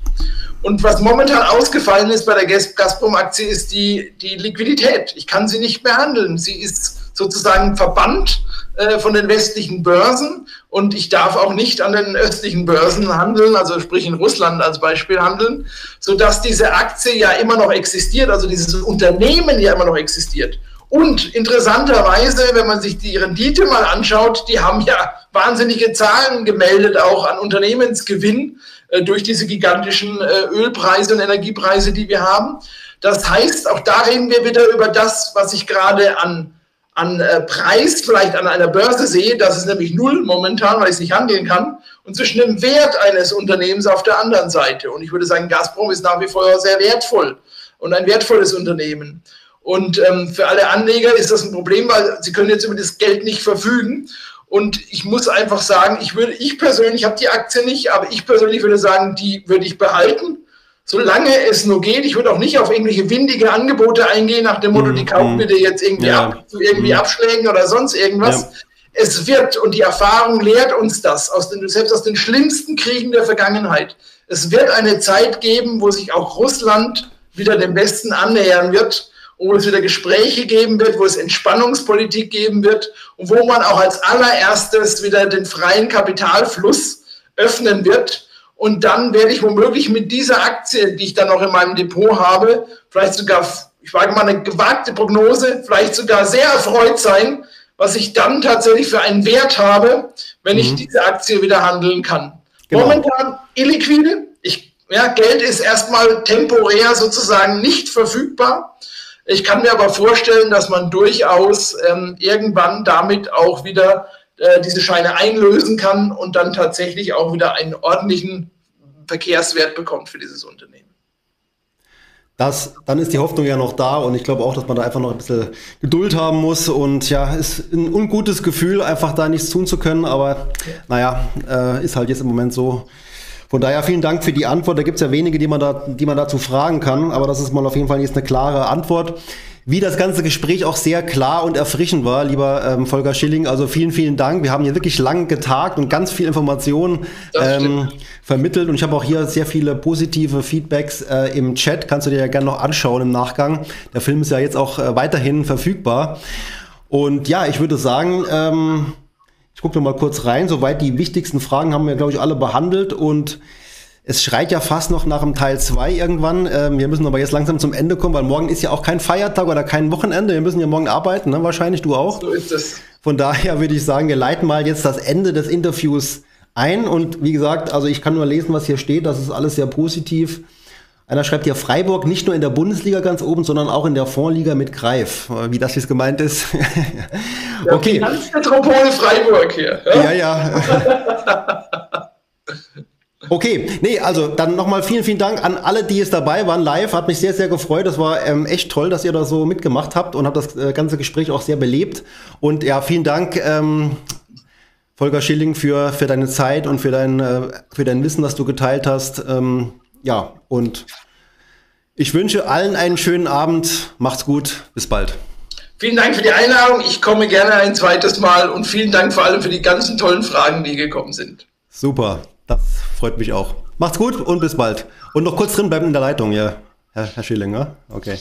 Und was momentan ausgefallen ist bei der Gazprom-Aktie, ist die, die Liquidität. Ich kann sie nicht mehr handeln. Sie ist sozusagen verbannt äh, von den westlichen Börsen und ich darf auch nicht an den östlichen Börsen handeln, also sprich in Russland als Beispiel handeln, sodass diese Aktie ja immer noch existiert, also dieses Unternehmen ja immer noch existiert. Und interessanterweise, wenn man sich die Rendite mal anschaut, die haben ja wahnsinnige Zahlen gemeldet, auch an Unternehmensgewinn. Äh, durch diese gigantischen äh, Ölpreise und Energiepreise, die wir haben. Das heißt, auch da reden wir wieder über das, was ich gerade an, an äh, Preis vielleicht an einer Börse sehe. Das ist nämlich null momentan, weil ich es nicht handeln kann. Und zwischen dem Wert eines Unternehmens auf der anderen Seite. Und ich würde sagen, Gazprom ist nach wie vor sehr wertvoll und ein wertvolles Unternehmen. Und ähm, für alle Anleger ist das ein Problem, weil sie können jetzt über das Geld nicht verfügen. Und ich muss einfach sagen, ich würde, ich persönlich habe die Aktie nicht, aber ich persönlich würde sagen, die würde ich behalten, solange es nur geht. Ich würde auch nicht auf irgendwelche windige Angebote eingehen, nach dem Motto, die mhm. kaufen bitte jetzt irgendwie ja. ab, irgendwie mhm. Abschlägen oder sonst irgendwas. Ja. Es wird, und die Erfahrung lehrt uns das, aus den, selbst aus den schlimmsten Kriegen der Vergangenheit. Es wird eine Zeit geben, wo sich auch Russland wieder dem Westen annähern wird wo es wieder Gespräche geben wird, wo es Entspannungspolitik geben wird und wo man auch als allererstes wieder den freien Kapitalfluss öffnen wird. Und dann werde ich womöglich mit dieser Aktie, die ich dann noch in meinem Depot habe, vielleicht sogar, ich wage mal eine gewagte Prognose, vielleicht sogar sehr erfreut sein, was ich dann tatsächlich für einen Wert habe, wenn mhm. ich diese Aktie wieder handeln kann. Genau. Momentan illiquide. Ich, ja, Geld ist erstmal temporär sozusagen nicht verfügbar. Ich kann mir aber vorstellen, dass man durchaus ähm, irgendwann damit auch wieder äh, diese Scheine einlösen kann und dann tatsächlich auch wieder einen ordentlichen Verkehrswert bekommt für dieses Unternehmen. Das, dann ist die Hoffnung ja noch da und ich glaube auch, dass man da einfach noch ein bisschen Geduld haben muss und ja, ist ein ungutes Gefühl, einfach da nichts tun zu können, aber naja, äh, ist halt jetzt im Moment so. Von daher vielen Dank für die Antwort. Da gibt es ja wenige, die man, da, die man dazu fragen kann, aber das ist mal auf jeden Fall jetzt eine klare Antwort wie das ganze Gespräch auch sehr klar und erfrischend war, lieber ähm, Volker Schilling. Also vielen, vielen Dank. Wir haben hier wirklich lang getagt und ganz viel Informationen ähm, vermittelt. Und ich habe auch hier sehr viele positive Feedbacks äh, im Chat. Kannst du dir ja gerne noch anschauen im Nachgang. Der Film ist ja jetzt auch äh, weiterhin verfügbar. Und ja, ich würde sagen, ähm, ich gucke noch mal kurz rein. Soweit die wichtigsten Fragen haben wir, glaube ich, alle behandelt. Und es schreit ja fast noch nach dem Teil 2 irgendwann. Ähm, wir müssen aber jetzt langsam zum Ende kommen, weil morgen ist ja auch kein Feiertag oder kein Wochenende. Wir müssen ja morgen arbeiten, ne? wahrscheinlich du auch. So ist es. Von daher würde ich sagen, wir leiten mal jetzt das Ende des Interviews ein. Und wie gesagt, also ich kann nur lesen, was hier steht. Das ist alles sehr positiv. Einer schreibt hier Freiburg nicht nur in der Bundesliga ganz oben, sondern auch in der Fondsliga mit Greif. Wie das jetzt gemeint ist. okay. Ja, Metropole Freiburg hier. Ja, ja. ja. Okay, nee, also dann nochmal vielen, vielen Dank an alle, die es dabei waren live. Hat mich sehr, sehr gefreut. Das war ähm, echt toll, dass ihr da so mitgemacht habt und habt das äh, ganze Gespräch auch sehr belebt. Und ja, vielen Dank, ähm, Volker Schilling, für, für deine Zeit und für dein, äh, für dein Wissen, das du geteilt hast. Ähm, ja, und ich wünsche allen einen schönen Abend. Macht's gut. Bis bald. Vielen Dank für die Einladung. Ich komme gerne ein zweites Mal und vielen Dank vor allem für die ganzen tollen Fragen, die gekommen sind. Super. Das freut mich auch. Macht's gut und bis bald. Und noch kurz drin bleiben in der Leitung, ja, Herr, Herr Schillinger. Okay.